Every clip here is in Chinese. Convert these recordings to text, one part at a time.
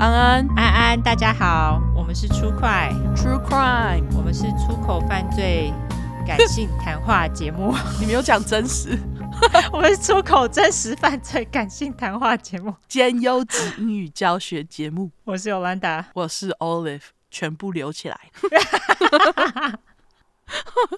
安安安安，大家好，我们是出快 True Crime，我们是出口犯罪感性谈话节目。你没有讲真实，我们是出口真实犯罪感性谈话节目兼优质英语教学节目。我是 Yolanda，我是 Olive，全部留起来。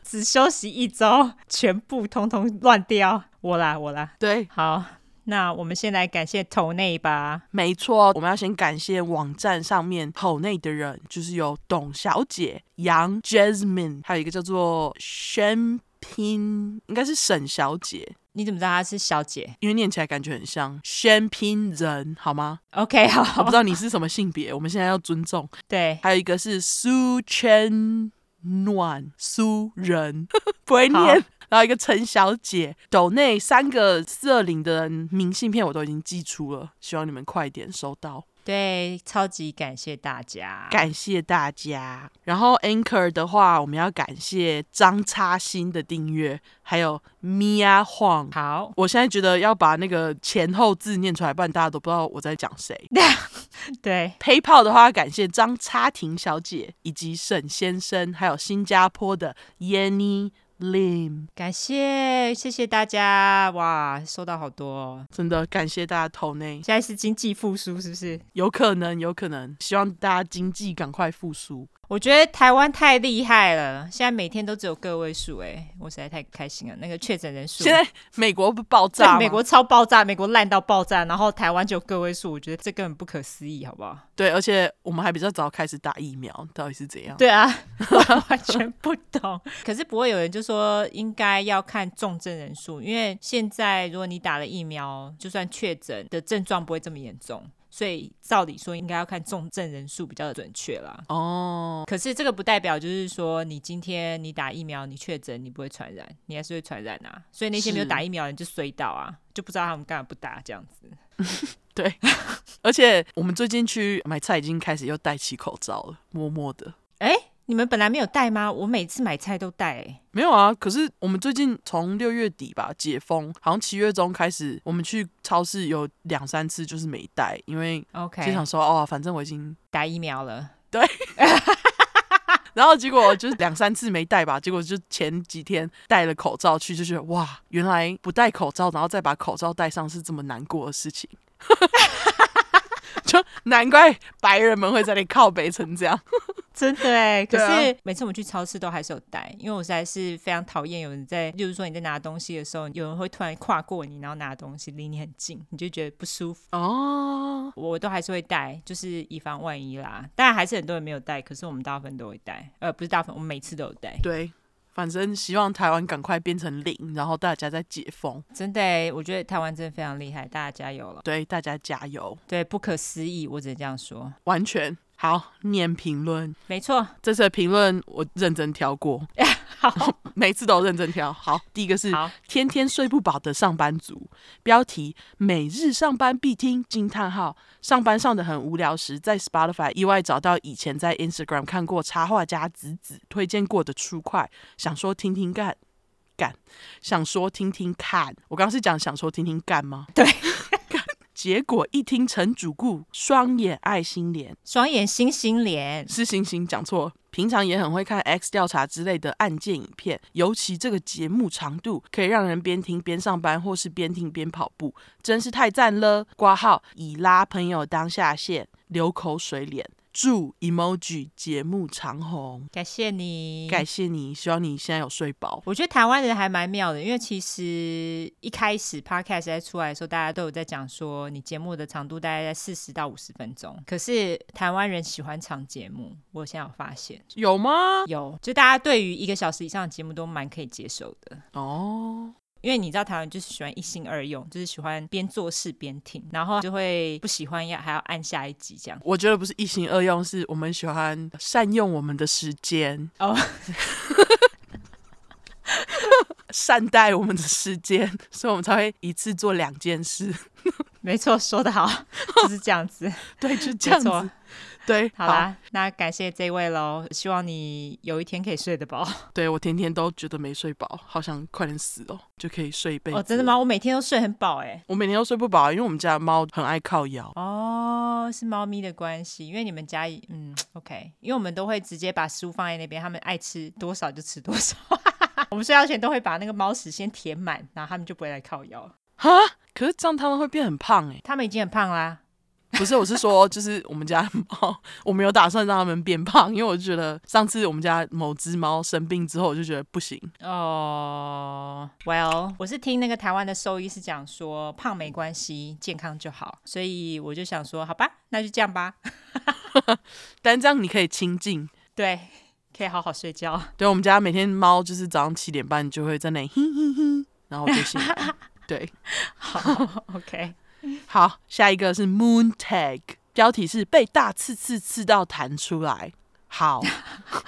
只休息一周，全部通通乱掉。我啦，我啦。对，好。那我们先来感谢头内吧。没错，我们要先感谢网站上面头内的人，就是有董小姐、杨 Jasmine，还有一个叫做宣拼，应该是沈小姐。你怎么知道她是小姐？因为念起来感觉很像宣拼人，好吗？OK，好。我不知道你是什么性别，我们现在要尊重。对，还有一个是苏圈暖苏人，不会念。然后一个陈小姐，抖内三个四二零的明信片我都已经寄出了，希望你们快点收到。对，超级感谢大家，感谢大家。然后 Anchor 的话，我们要感谢张插新的订阅，还有 Mia Huang。好，我现在觉得要把那个前后字念出来，不然大家都不知道我在讲谁。对，PayPal 的话，感谢张插婷小姐以及沈先生，还有新加坡的 Yanny。Lim，感谢谢谢大家哇，收到好多哦，真的感谢大家投内。现在是经济复苏是不是？有可能，有可能，希望大家经济赶快复苏。我觉得台湾太厉害了，现在每天都只有个位数，哎，我实在太开心了。那个确诊人数，现在美国不爆炸，美国超爆炸，美国烂到爆炸，然后台湾就有个位数，我觉得这根本不可思议，好不好？对，而且我们还比较早开始打疫苗，到底是怎样？对啊，完全不懂。可是不会有人就说应该要看重症人数，因为现在如果你打了疫苗，就算确诊的症状不会这么严重。所以照理说应该要看重症人数比较准确啦。哦，可是这个不代表就是说你今天你打疫苗你确诊你不会传染，你还是会传染啊。所以那些没有打疫苗的人就衰到啊，就不知道他们干嘛不打这样子。对，而且我们最近去买菜已经开始又戴起口罩了，默默的。哎。你们本来没有带吗？我每次买菜都带。欸，没有啊。可是我们最近从六月底吧解封，好像七月中开始，我们去超市有两三次就是没带，因为 OK 就想说哦，反正我已经打疫苗了。对。然后结果就是两三次没戴吧，结果就前几天戴了口罩去，就觉得哇，原来不戴口罩，然后再把口罩戴上是这么难过的事情。就难怪白人们会在那里靠北成这样。真的哎，可是每次我们去超市都还是有带，因为我实在是非常讨厌有人在，就是说你在拿东西的时候，有人会突然跨过你，然后拿东西离你很近，你就觉得不舒服哦。我都还是会带，就是以防万一啦。当然还是很多人没有带，可是我们大部分都会带，呃，不是大部分，我们每次都有带。对，反正希望台湾赶快变成零，然后大家再解封。真的哎，我觉得台湾真的非常厉害，大家加油了。对，大家加油。对，不可思议，我只能这样说，完全。好，念评论，没错，这次的评论我认真挑过，好，每次都认真挑。好，第一个是天天睡不饱的上班族，标题每日上班必听惊叹号，上班上的很无聊时，在 Spotify 意外找到以前在 Instagram 看过插画家子子推荐过的 True Crime，想说听听干干，想说听听看，我刚刚是讲想说听听干吗？对。结果一听陈主顾，双眼爱心脸，双眼星星脸是星星，讲错。平常也很会看 X 调查之类的案件影片，尤其这个节目长度可以让人边听边上班，或是边听边跑步，真是太赞了。挂号已拉朋友当下线，流口水脸。祝 emoji 节目长红，感谢你，感谢你，希望你现在有睡饱。我觉得台湾人还蛮妙的，因为其实一开始 podcast 在出来的时候，大家都有在讲说，你节目的长度大概在四十到五十分钟。可是台湾人喜欢长节目，我现在有发现，有吗？有，就大家对于一个小时以上的节目都蛮可以接受的哦。因为你知道台湾就是喜欢一心二用，就是喜欢边做事边听，然后就会不喜欢要还要按下一集这样。我觉得不是一心二用，是我们喜欢善用我们的时间哦，善待我们的时间，所以我们才会一次做两件事。没错，说得好，就是这样子。对，就这样子。对，好啦，好，那感谢这位喽，希望你有一天可以睡得饱。对，我天天都觉得没睡饱，好想快点死哦，就可以睡一辈子。哦，真的吗？我每天都睡很饱哎。我每天都睡不饱，因为我们家的猫很爱靠腰。哦。哦，是猫咪的关系，因为你们家嗯，OK，因为我们都会直接把食物放在那边，他们爱吃多少就吃多少。我们睡觉前都会把那个猫屎先填满，然后他们就不会来靠腰。哈，可是这样他们会变很胖哎、欸。他们已经很胖啦。不是，我是说，就是我们家猫，我没有打算让它们变胖，因为我就觉得上次我们家某只猫生病之后，我就觉得不行。哦、oh，Well，我是听那个台湾的兽医师讲说，胖没关系，健康就好，所以我就想说，好吧，那就这样吧。但这样你可以清静，对，可以好好睡觉。对，我们家每天猫就是早上七点半就会在那里嘿嘿嘿，然后我就醒了。对，好，OK。好，下一个是 Moon Tag，标题是被大刺刺刺到弹出来。好，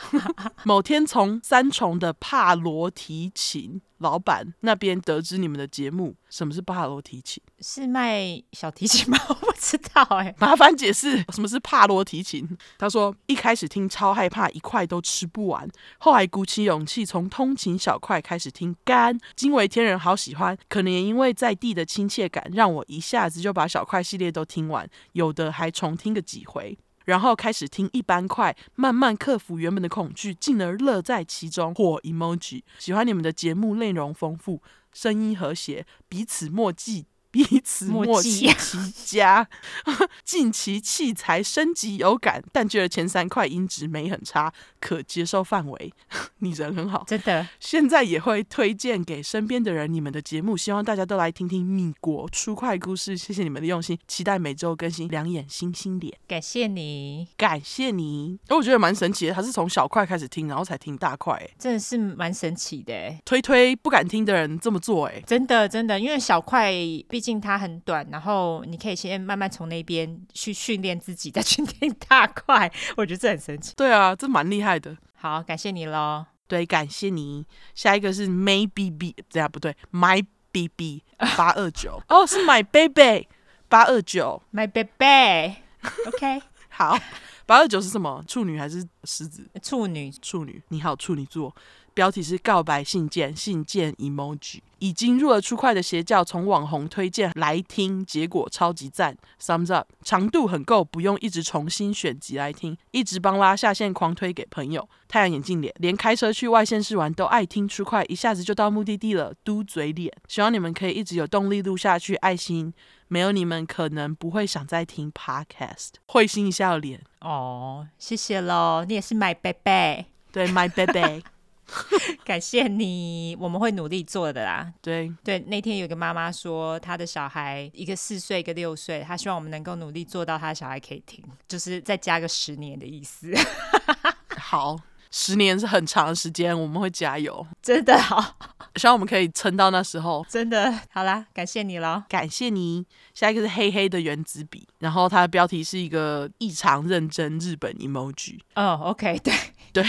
某天从三重的帕罗提琴老板那边得知你们的节目。什么是帕罗提琴？是卖小提琴吗？我不知道哎、欸，麻烦解释什么是帕罗提琴。他说一开始听超害怕，一块都吃不完，后来鼓起勇气从通勤小块开始听干，惊为天人，好喜欢。可能也因为在地的亲切感，让我一下子就把小块系列都听完，有的还重听个几回。然后开始听一般快，慢慢克服原本的恐惧，进而乐在其中。或 emoji，喜欢你们的节目内容丰富，声音和谐，彼此默契。彼此默契其佳，近期器材升级有感，但觉得前三块音质没很差，可接受范围。你人很好，真的。现在也会推荐给身边的人你们的节目，希望大家都来听听米国出快故事。谢谢你们的用心，期待每周更新。两眼星星脸，感谢你，感谢你。我觉得蛮神奇的，他是从小块开始听，然后才听大块，真的是蛮神奇的。推推不敢听的人这么做，哎，真的真的，因为小块毕竟。它很短，然后你可以先慢慢从那边去训练自己，再去练大块。我觉得这很神奇。对啊，这蛮厉害的。好，感谢你喽。对，感谢你。下一个是 Maybe，这样不对，My BB 八二九。哦，是 My Baby 八二九，My Baby。OK，好，八二九是什么？处女还是狮子？处女，处女。你好，处女座。标题是告白信件，信件 emoji。已经入了初快的邪教，从网红推荐来听，结果超级赞，thumbs up。长度很够，不用一直重新选集来听，一直帮拉下线狂推给朋友。太阳眼镜脸，连开车去外县市玩都爱听初快，一下子就到目的地了。嘟嘴脸，希望你们可以一直有动力录下去。爱心，没有你们可能不会想再听 podcast。会心一笑脸，哦，谢谢喽，你也是 my baby，对 my baby。感谢你，我们会努力做的啦。对对，那天有个妈妈说，她的小孩一个四岁，一个六岁，她希望我们能够努力做到，她的小孩可以听，就是再加个十年的意思。好，十年是很长的时间，我们会加油，真的好，希望我们可以撑到那时候。真的好啦，感谢你了，感谢你。下一个是黑黑的原子笔，然后它的标题是一个异常认真日本 emoji。哦，OK，对。对，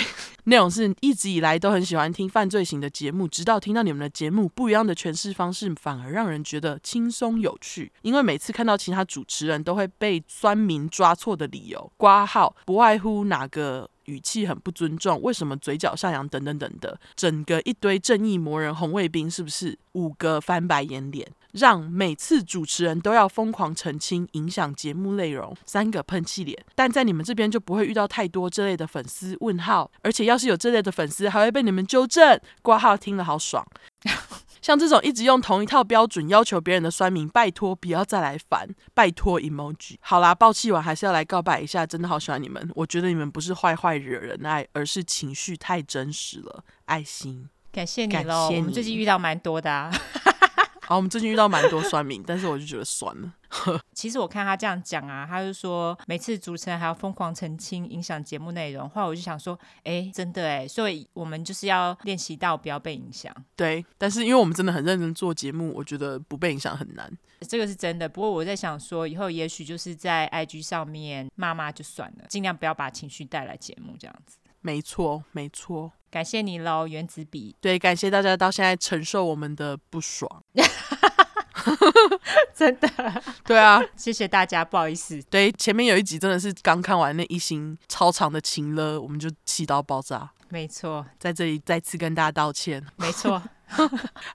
内容是一直以来都很喜欢听犯罪型的节目，直到听到你们的节目，不一样的诠释方式反而让人觉得轻松有趣。因为每次看到其他主持人都会被酸民抓错的理由，挂号不外乎哪个语气很不尊重，为什么嘴角上扬等等等的，整个一堆正义魔人红卫兵是不是？五个翻白眼脸。让每次主持人都要疯狂澄清，影响节目内容。三个喷气脸，但在你们这边就不会遇到太多这类的粉丝问号，而且要是有这类的粉丝，还会被你们纠正。挂号听了好爽。像这种一直用同一套标准要求别人的酸民，拜托不要再来烦，拜托 emoji。好啦，爆气完还是要来告白一下，真的好喜欢你们。我觉得你们不是坏坏惹人爱，而是情绪太真实了。爱心，感谢你喽。我们最近遇到蛮多的啊。好，我们最近遇到蛮多酸民，但是我就觉得酸了。其实我看他这样讲啊，他就说每次主持人还要疯狂澄清，影响节目内容。后来我就想说，哎，真的哎，所以我们就是要练习到不要被影响。对，但是因为我们真的很认真做节目，我觉得不被影响很难。这个是真的。不过我在想说，以后也许就是在 IG 上面骂骂就算了，尽量不要把情绪带来节目这样子。没错，没错。感谢你喽，原子笔。对，感谢大家到现在承受我们的不爽。真的，对啊，谢谢大家，不好意思。对，前面有一集真的是刚看完那一星超长的情勒，我们就气到爆炸。没错，在这里再次跟大家道歉。没错。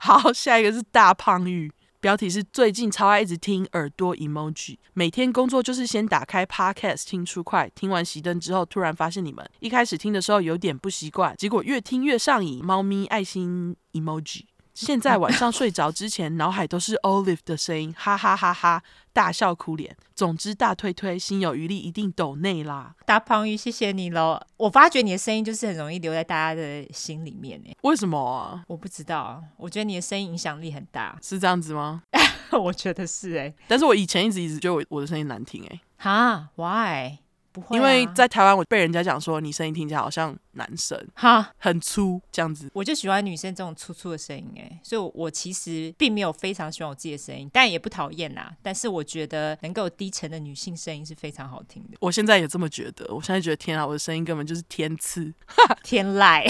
好，下一个是大胖玉。标题是最近超爱一直听耳朵 emoji，每天工作就是先打开 podcast 听出快，听完熄灯之后，突然发现你们一开始听的时候有点不习惯，结果越听越上瘾。猫咪爱心 emoji。现在晚上睡着之前，脑海都是 Olive 的声音，哈哈哈哈，大笑哭脸。总之大推推，心有余力一定抖内啦。大胖鱼，谢谢你喽。我发觉你的声音就是很容易留在大家的心里面诶。为什么啊？我不知道，我觉得你的声音影响力很大，是这样子吗？我觉得是诶。但是我以前一直一直觉得我我的声音难听诶。哈？Why？不会啊、因为在台湾，我被人家讲说你声音听起来好像男生，哈，很粗这样子。我就喜欢女生这种粗粗的声音，哎，所以我，我其实并没有非常喜欢我自己的声音，但也不讨厌啦。但是我觉得能够低沉的女性声音是非常好听的。我现在也这么觉得，我现在觉得天啊，我的声音根本就是天赐，天籁。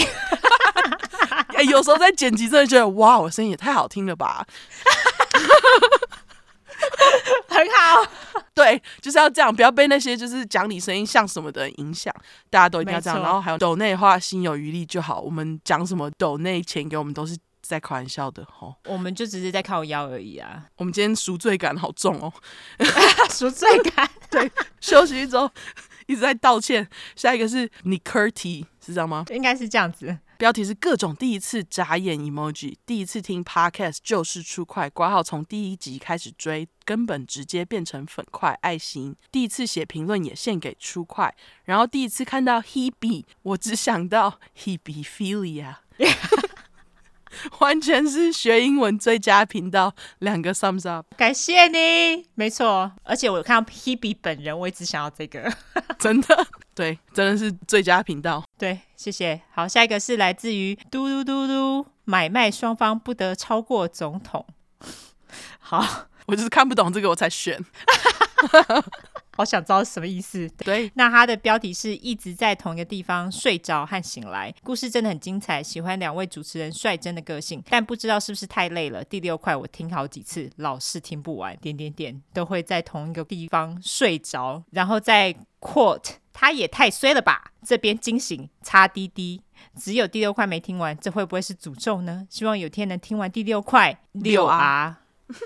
哎，有时候在剪辑，真的觉得哇，我声音也太好听了吧。很好，对，就是要这样，不要被那些就是讲你声音像什么的影响，大家都一定要这样。然后还有抖内的话，心有余力就好。我们讲什么抖内钱给我们都是在开玩笑的吼，我们就只是在靠腰而已啊。我们今天赎罪感好重哦，赎罪感，对，休息一周一直在道歉。下一个是 Nicurty，是这样吗？应该是这样子。标题是各种第一次眨眼 emoji，第一次听 podcast 就是出快挂号，从第一集开始追，根本直接变成粉块爱心。第一次写评论也献给出快，然后第一次看到 Hebe，我只想到 Hebephilia。完全是学英文最佳频道，两个 thumbs up，感谢你，没错，而且我看到 Hebe 本人，我一直想要这个，真的，对，真的是最佳频道，对，谢谢。好，下一个是来自于嘟嘟嘟嘟，买卖双方不得超过总统。好，我就是看不懂这个，我才选。好想知道什么意思。对，那它的标题是一直在同一个地方睡着和醒来，故事真的很精彩。喜欢两位主持人率真的个性，但不知道是不是太累了。第六块我听好几次，老是听不完。点点点都会在同一个地方睡着，然后再 quote，他也太衰了吧？这边惊醒，擦滴滴，只有第六块没听完，这会不会是诅咒呢？希望有天能听完第六块。六 R，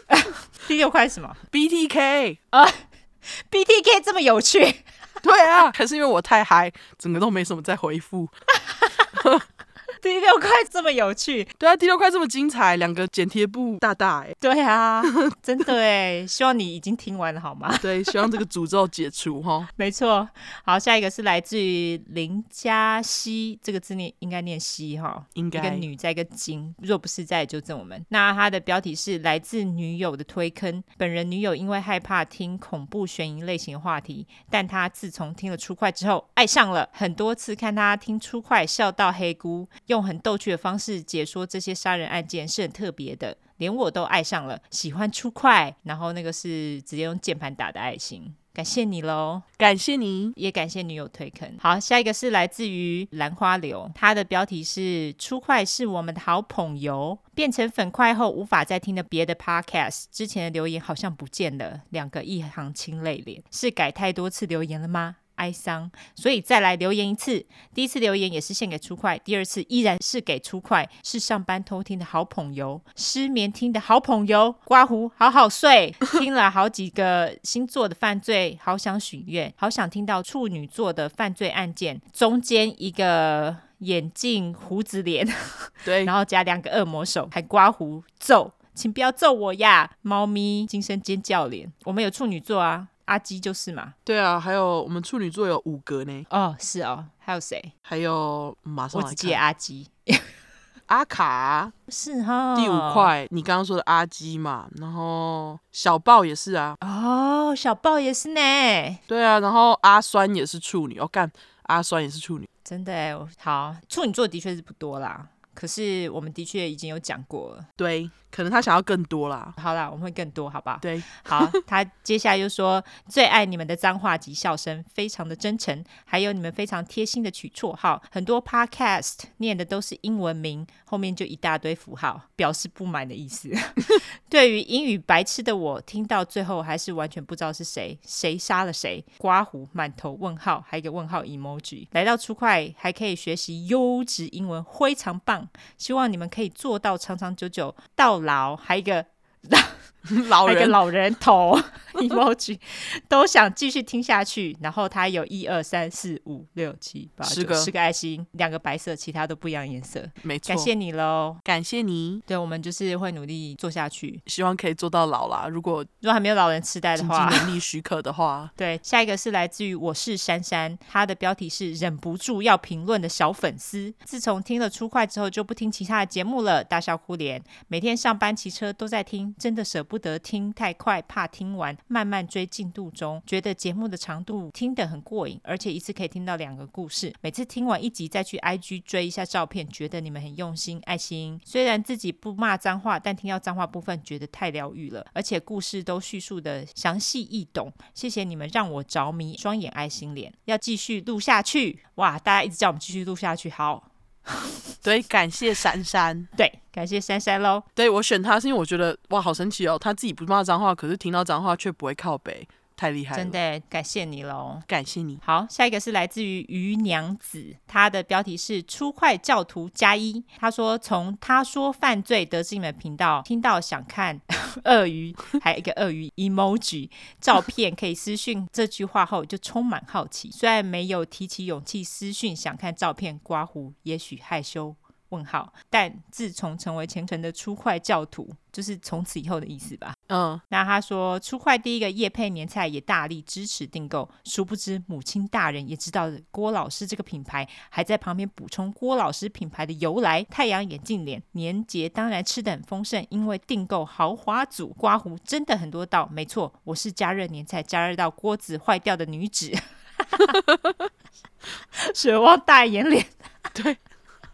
第六块什么？BTK 啊。BTK 这么有趣，对啊，可是因为我太嗨，整个都没什么在回复。第六块这么有趣，对啊，第六块这么精彩，两个剪贴布大大哎，对啊，真的哎，希望你已经听完了好吗？对，希望这个诅咒解除哈。没错，好，下一个是来自于林嘉熙，这个字念应该念熙哈，应该。一个女在一个金，若不是在纠正我们。那他的标题是来自女友的推坑，本人女友因为害怕听恐怖悬疑类型的话题，但她自从听了出快之后爱上了，很多次看她听出快笑到黑菇。用很逗趣的方式解说这些杀人案件是很特别的，连我都爱上了，喜欢出快。然后那个是直接用键盘打的爱心，感谢你喽，感谢你，也感谢女友推坑。好，下一个是来自于兰花流，它的标题是“出快是我们的好朋友”，变成粉块后无法再听的别的 podcast，之前的留言好像不见了，两个一行清泪脸，是改太多次留言了吗？哀伤，所以再来留言一次。第一次留言也是献给初快，第二次依然是给初快，是上班偷听的好朋友，失眠听的好朋友。刮胡，好好睡。听了好几个星座的犯罪，好想许愿，好想听到处女座的犯罪案件。中间一个眼镜胡子脸，对，然后加两个恶魔手，还刮胡揍，请不要揍我呀！猫咪惊声尖叫脸，我们有处女座啊。阿基就是嘛，对啊，还有我们处女座有五格呢。哦，是哦，还有谁？还有马上来我只记得阿基，阿卡是哈。第五块，你刚刚说的阿基嘛，然后小豹也是啊。哦，小豹也是呢。对啊，然后阿酸也是处女，我、哦、干，阿酸也是处女。真的哎，好，处女座的确是不多啦，可是我们的确已经有讲过了。对。可能他想要更多啦。好啦，我们会更多，好不好？对，好。他接下来又说最爱你们的脏话及笑声，非常的真诚，还有你们非常贴心的取绰号。很多 podcast 念的都是英文名，后面就一大堆符号，表示不满的意思。对于英语白痴的我，听到最后还是完全不知道是谁，谁杀了谁？刮胡，满头问号，还有一个问号 emoji。来到初快还可以学习优质英文，非常棒。希望你们可以做到长长久久到。老还有一个 老人老人头 emoji，都想继续听下去。然后他有一二三四五六七八十个十个爱心，两个白色，其他都不一样颜色。没错，感谢你喽，感谢你。对，我们就是会努力做下去，希望可以做到老啦。如果如果还没有老人痴呆的话，经能力许可的话，对。下一个是来自于我是珊珊，他的标题是忍不住要评论的小粉丝。自从听了初快之后，就不听其他的节目了，大笑哭脸。每天上班骑车都在听，真的舍不得听太快，怕听完，慢慢追进度中。觉得节目的长度听得很过瘾，而且一次可以听到两个故事。每次听完一集再去 IG 追一下照片，觉得你们很用心，爱心。虽然自己不骂脏话，但听到脏话部分觉得太疗愈了，而且故事都叙述的详细易懂。谢谢你们让我着迷，双眼爱心脸，要继续录下去。哇，大家一直叫我们继续录下去，好。对，感谢珊珊。对，感谢珊珊喽。对，我选他是因为我觉得哇，好神奇哦！他自己不骂脏话，可是听到脏话却不会靠北。太厉害了，真的感谢你喽，感谢你。好，下一个是来自于鱼娘子，她的标题是“初快教徒加一”。她说：“从他说犯罪得知你们频道，听到想看鳄鱼，还有一个鳄鱼 emoji 照片可以私讯这句话后，就充满好奇。虽然没有提起勇气私讯想看照片，刮胡，也许害羞。”问号，但自从成为虔诚的初快教徒，就是从此以后的意思吧。嗯，那他说初快第一个叶配年菜也大力支持订购，殊不知母亲大人也知道郭老师这个品牌，还在旁边补充郭老师品牌的由来。太阳眼镜脸年节当然吃的很丰盛，因为订购豪华组，刮胡真的很多道。没错，我是加热年菜加热到锅子坏掉的女子，水汪大眼脸，对。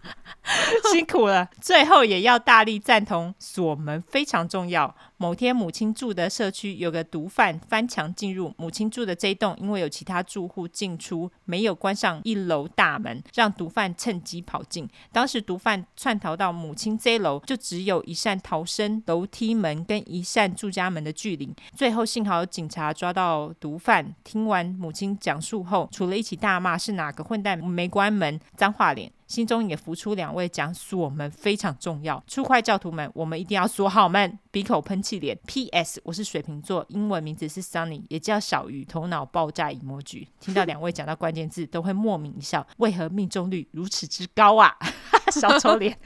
辛苦了，最后也要大力赞同锁门非常重要。某天母亲住的社区有个毒贩翻墙进入母亲住的这栋，因为有其他住户进出，没有关上一楼大门，让毒贩趁机跑进。当时毒贩窜逃到母亲这楼，就只有一扇逃生楼梯门跟一扇住家门的距离。最后幸好有警察抓到毒贩。听完母亲讲述后，除了一起大骂是哪个混蛋没关门，脏话脸。心中也浮出两位讲锁门非常重要，出快教徒们，我们一定要锁好门。鼻口喷气脸。P.S. 我是水瓶座，英文名字是 Sunny，也叫小鱼，头脑爆炸 emoji。听到两位讲到关键字，都会莫名一笑，为何命中率如此之高啊？小丑脸，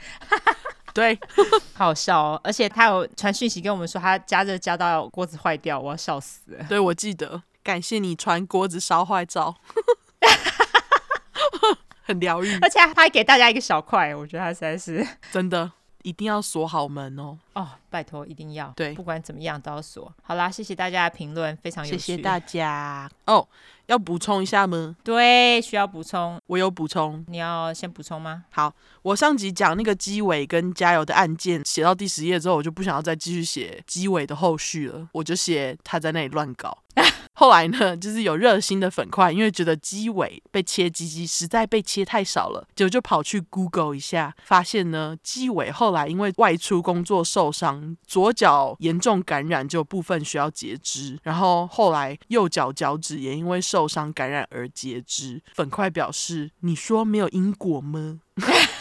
对，好笑哦。而且他有传讯息跟我们说，他加热加到锅子坏掉，我要笑死了。对，我记得，感谢你传锅子烧坏照。很疗愈，而且他还给大家一个小块，我觉得他实在是 真的，一定要锁好门哦。哦，拜托，一定要，对，不管怎么样都要锁。好啦，谢谢大家的评论，非常有趣。谢谢大家。哦，要补充一下吗？对，需要补充。我有补充，你要先补充吗？好，我上集讲那个鸡尾跟加油的案件，写到第十页之后，我就不想要再继续写鸡尾的后续了，我就写他在那里乱搞。后来呢，就是有热心的粉块，因为觉得鸡尾被切鸡鸡实在被切太少了，就就跑去 Google 一下，发现呢，鸡尾后来因为外出工作受伤，左脚严重感染，就部分需要截肢，然后后来右脚脚趾也因为受伤感染而截肢。粉块表示：“你说没有因果吗？”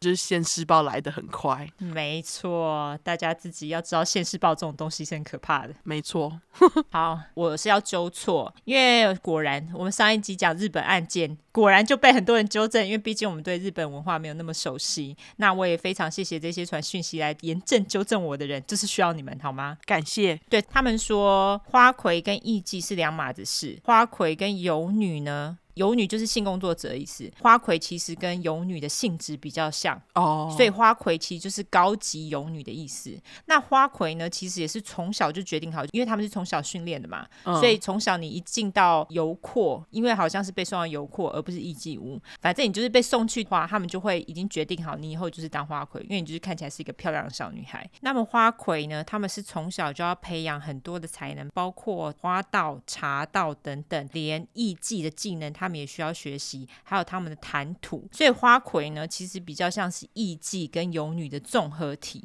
就是现世报来的很快，没错，大家自己要知道现世报这种东西是很可怕的，没错。好，我是要纠错，因为果然我们上一集讲日本案件，果然就被很多人纠正，因为毕竟我们对日本文化没有那么熟悉。那我也非常谢谢这些传讯息来严正纠正我的人，就是需要你们，好吗？感谢。对，他们说花魁跟艺妓是两码子事，花魁跟游女呢？游女就是性工作者的意思，花魁其实跟游女的性质比较像哦，oh. 所以花魁其实就是高级游女的意思。那花魁呢，其实也是从小就决定好，因为他们是从小训练的嘛，oh. 所以从小你一进到游廓，因为好像是被送到游廓，而不是艺妓屋，反正你就是被送去的话，他们就会已经决定好，你以后就是当花魁，因为你就是看起来是一个漂亮的小女孩。那么花魁呢，他们是从小就要培养很多的才能，包括花道、茶道等等，连艺妓的技能，他。他们也需要学习，还有他们的谈吐，所以花魁呢，其实比较像是艺妓跟游女的综合体。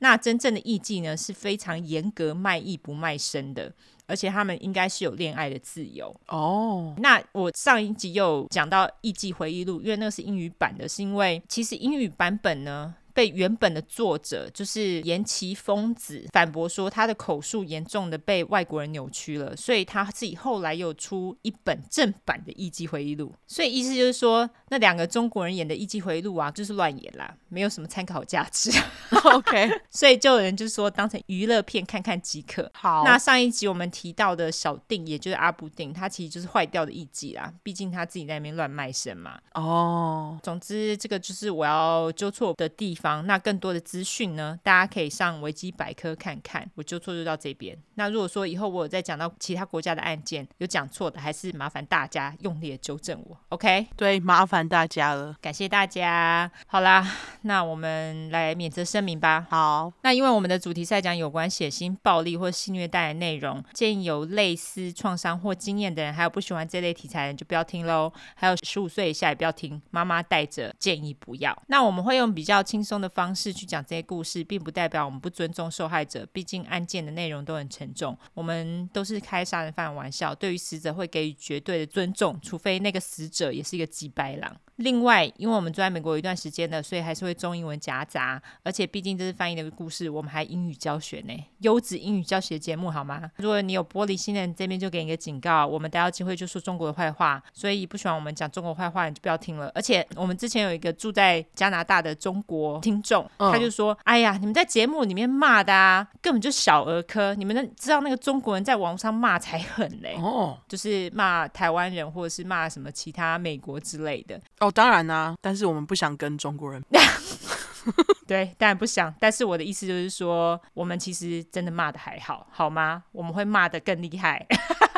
那真正的艺妓呢，是非常严格卖艺不卖身的。而且他们应该是有恋爱的自由哦。Oh. 那我上一集又讲到《艺妓回忆录》，因为那个是英语版的，是因为其实英语版本呢，被原本的作者就是岩崎丰子反驳说，他的口述严重的被外国人扭曲了，所以他自己后来又出一本正版的艺伎回忆录。所以意思就是说，那两个中国人演的艺伎回忆录啊，就是乱演啦，没有什么参考价值。OK，所以就有人就是说，当成娱乐片看看即可。好，那上一集我们提到的小定，也就是阿布定，他其实就是坏掉的艺伎啦，毕竟他自己在那边乱卖身嘛。哦，oh. 总之这个就是我要纠错的地方。那更多的资讯呢，大家可以上维基百科看看。我就错就到这边。那如果说以后我有再讲到其他国家的案件有讲错的，还是麻烦大家用力的纠正我。OK？对，麻烦大家了，感谢大家。好啦，那我们来免责声明吧。好，那因为我们的主题是在讲有关血腥、暴力或性虐待的内容，建议有类似创伤或经验的人，还有不喜欢这类题材的人就不要听喽。还有十五岁以下也不要听，妈妈带着建议不要。那我们会用比较轻松的方式去讲这些故事，并不代表我们不尊重受害者，毕竟案件的内容都很沉重。我们都是开杀人犯玩笑，对于死者会给予绝对的尊重，除非那个死者也是一个机掰郎。另外，因为我们住在美国有一段时间了，所以还是会中英文夹杂，而且毕竟这是翻译的故事，我们还英语教学呢，优质英语教学节目好吗？如果你有玻璃心的人，这边就给你一个警告，我们逮到机会就说中国的坏话，所以不喜欢我们讲中国坏话，你就不要听了。而且我们之前有一个住在加拿大的中国听众，他就说：“嗯、哎呀，你们在节目里面骂的啊，根本就小儿科，你们能知道那个中国人在网上骂才狠嘞，哦，就是骂台湾人或者是骂什么其他美国之类的。”哦，当然啦、啊，但是我们不想跟中国人。对，当然不想。但是我的意思就是说，我们其实真的骂的还好，好吗？我们会骂的更厉害。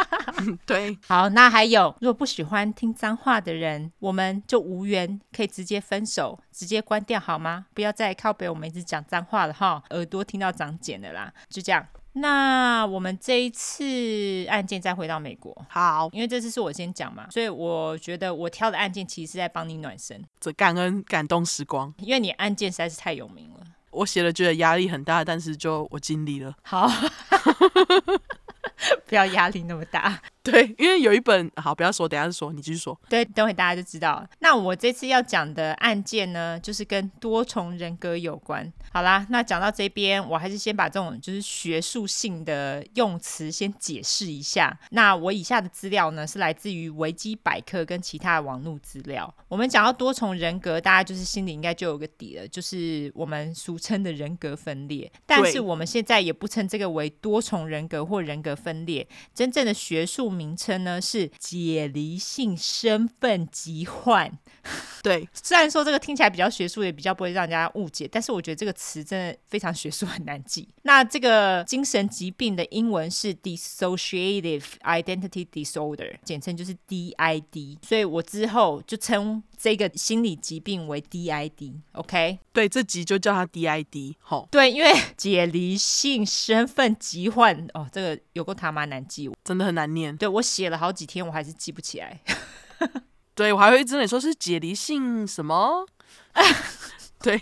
对，好，那还有，如果不喜欢听脏话的人，我们就无缘，可以直接分手，直接关掉，好吗？不要再靠北我们一直讲脏话了哈，耳朵听到长茧了啦，就这样。那我们这一次案件再回到美国，好，因为这次是我先讲嘛，所以我觉得我挑的案件其实是在帮你暖身，这感恩感动时光，因为你案件实在是太有名了，我写了觉得压力很大，但是就我尽力了，好，不要压力那么大。对，因为有一本好，不要说，等下再说，你继续说。对，等会大家就知道了。那我这次要讲的案件呢，就是跟多重人格有关。好啦，那讲到这边，我还是先把这种就是学术性的用词先解释一下。那我以下的资料呢，是来自于维基百科跟其他的网络资料。我们讲到多重人格，大家就是心里应该就有个底了，就是我们俗称的人格分裂。但是我们现在也不称这个为多重人格或人格分裂，真正的学术名称呢是解离性身份疾患。对，虽然说这个听起来比较学术，也比较不会让人家误解，但是我觉得这个词真的非常学术，很难记。那这个精神疾病的英文是 Dissociative Identity Disorder，简称就是 DID。所以我之后就称这个心理疾病为 DID。OK，对，这集就叫它 DID。好，对，因为解离性身份疾患哦，这个有够他妈难记，真的很难念。对，我写了好几天，我还是记不起来。对，我还会一直你说是解离性什么？对。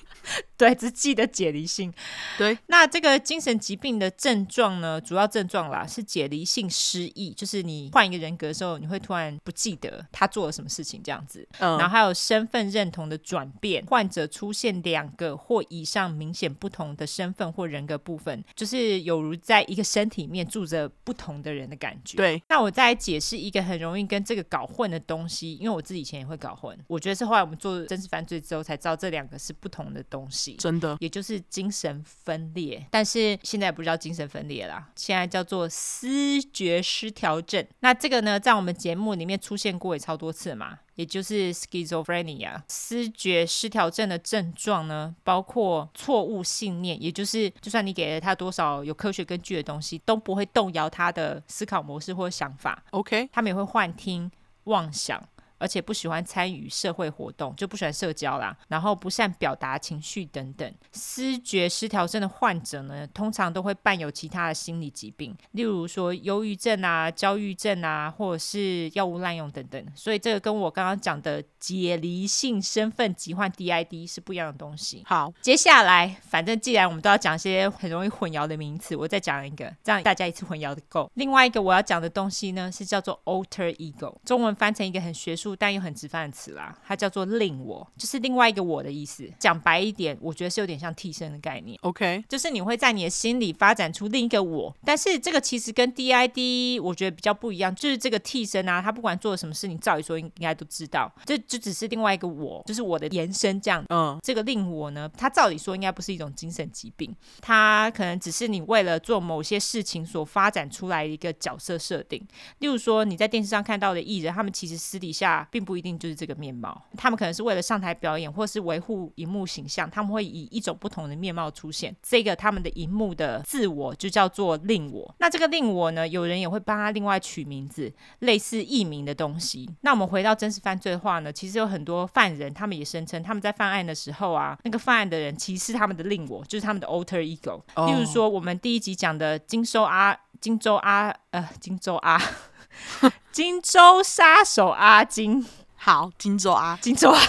对，只记得解离性。对，那这个精神疾病的症状呢，主要症状啦是解离性失忆，就是你换一个人格的时候，你会突然不记得他做了什么事情这样子。嗯，然后还有身份认同的转变，患者出现两个或以上明显不同的身份或人格部分，就是有如在一个身体里面住着不同的人的感觉。对，那我再来解释一个很容易跟这个搞混的东西，因为我自己以前也会搞混，我觉得是后来我们做真实犯罪之后才知道这两个是不同的东西。真的，也就是精神分裂，但是现在不叫精神分裂啦，现在叫做思觉失调症。那这个呢，在我们节目里面出现过也超多次嘛，也就是 schizophrenia。思觉失调症的症状呢，包括错误信念，也就是就算你给了他多少有科学根据的东西，都不会动摇他的思考模式或想法。OK，他们也会幻听、妄想。而且不喜欢参与社会活动，就不喜欢社交啦。然后不善表达情绪等等。思觉失调症的患者呢，通常都会伴有其他的心理疾病，例如说忧郁症啊、焦虑症啊，或者是药物滥用等等。所以这个跟我刚刚讲的解离性身份疾患 DID 是不一样的东西。好，接下来，反正既然我们都要讲一些很容易混淆的名词，我再讲一个，这样大家一次混淆的够。另外一个我要讲的东西呢，是叫做 alter ego，中文翻成一个很学术。述但又很直翻的词啦，它叫做“另我”，就是另外一个我的意思。讲白一点，我觉得是有点像替身的概念。OK，就是你会在你的心里发展出另一个我，但是这个其实跟 DID 我觉得比较不一样，就是这个替身啊，他不管做了什么事，你照理说应应该都知道，这就只是另外一个我，就是我的延伸这样。嗯，这个另我呢，他照理说应该不是一种精神疾病，他可能只是你为了做某些事情所发展出来的一个角色设定。例如说你在电视上看到的艺人，他们其实私底下并不一定就是这个面貌，他们可能是为了上台表演或是维护荧幕形象，他们会以一种不同的面貌出现。这个他们的荧幕的自我就叫做令我。那这个令我呢，有人也会帮他另外取名字，类似艺名的东西。那我们回到真实犯罪的话呢，其实有很多犯人，他们也声称他们在犯案的时候啊，那个犯案的人其实是他们的令我，就是他们的 alter ego。Oh. 例如说，我们第一集讲的金州阿金州阿呃金州阿 金州杀手阿金，好，荆州阿荆州阿，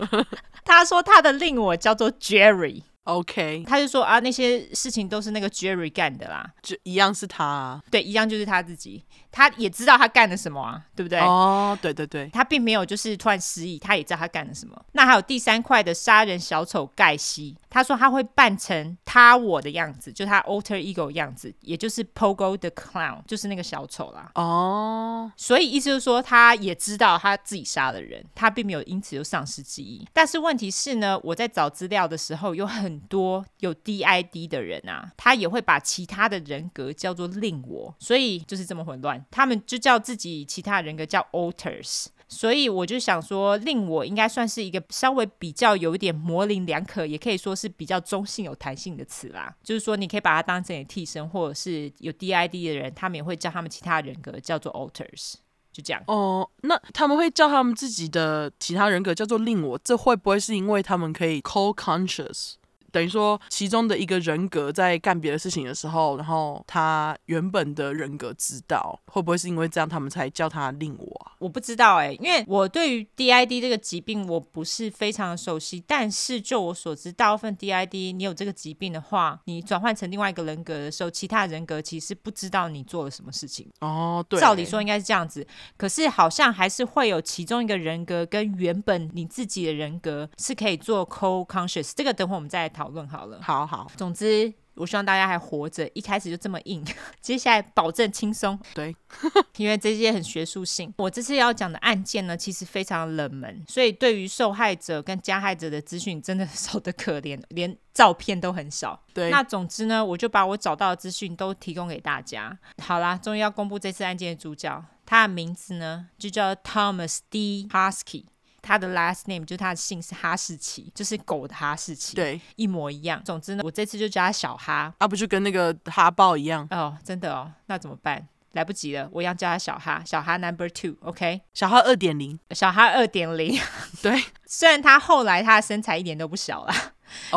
他说他的令我叫做 Jerry。OK，他就说啊，那些事情都是那个 Jerry 干的啦，就一样是他啊，对，一样就是他自己，他也知道他干了什么啊，对不对？哦，对对对，他并没有就是突然失忆，他也知道他干了什么。那还有第三块的杀人小丑盖西，他说他会扮成他我的样子，就他 alter ego 的样子，也就是 Pogo the Clown，就是那个小丑啦。哦，所以意思就是说，他也知道他自己杀了人，他并没有因此就丧失记忆。但是问题是呢，我在找资料的时候有很。很多有 DID 的人啊，他也会把其他的人格叫做令我，所以就是这么混乱。他们就叫自己其他人格叫 alters，所以我就想说，令我应该算是一个稍微比较有一点模棱两可，也可以说是比较中性、有弹性的词啦。就是说，你可以把它当成你替身，或者是有 DID 的人，他们也会叫他们其他人格叫做 alters。就这样哦，那他们会叫他们自己的其他人格叫做令我，这会不会是因为他们可以 co-conscious？等于说，其中的一个人格在干别的事情的时候，然后他原本的人格知道，会不会是因为这样，他们才叫他令我啊？我不知道哎、欸，因为我对于 DID 这个疾病我不是非常熟悉。但是就我所知，大部分 DID 你有这个疾病的话，你转换成另外一个人格的时候，其他人格其实不知道你做了什么事情。哦，对，照理说应该是这样子，可是好像还是会有其中一个人格跟原本你自己的人格是可以做 co-conscious。这个等会我们再来讨。讨论好了，好好。总之，我希望大家还活着，一开始就这么硬，接下来保证轻松。对，因为这些很学术性。我这次要讲的案件呢，其实非常冷门，所以对于受害者跟加害者的资讯真的少得可怜，连照片都很少。对，那总之呢，我就把我找到的资讯都提供给大家。好啦，终于要公布这次案件的主角，他的名字呢就叫 Thomas D. Husky。他的 last name 就是他的姓是哈士奇，就是狗的哈士奇，对，一模一样。总之呢，我这次就叫他小哈，啊，不就跟那个哈豹一样？哦，真的哦，那怎么办？来不及了，我一样叫他小哈，小哈 number two，OK，小哈二点零，小哈二点零，对，虽然他后来他的身材一点都不小了。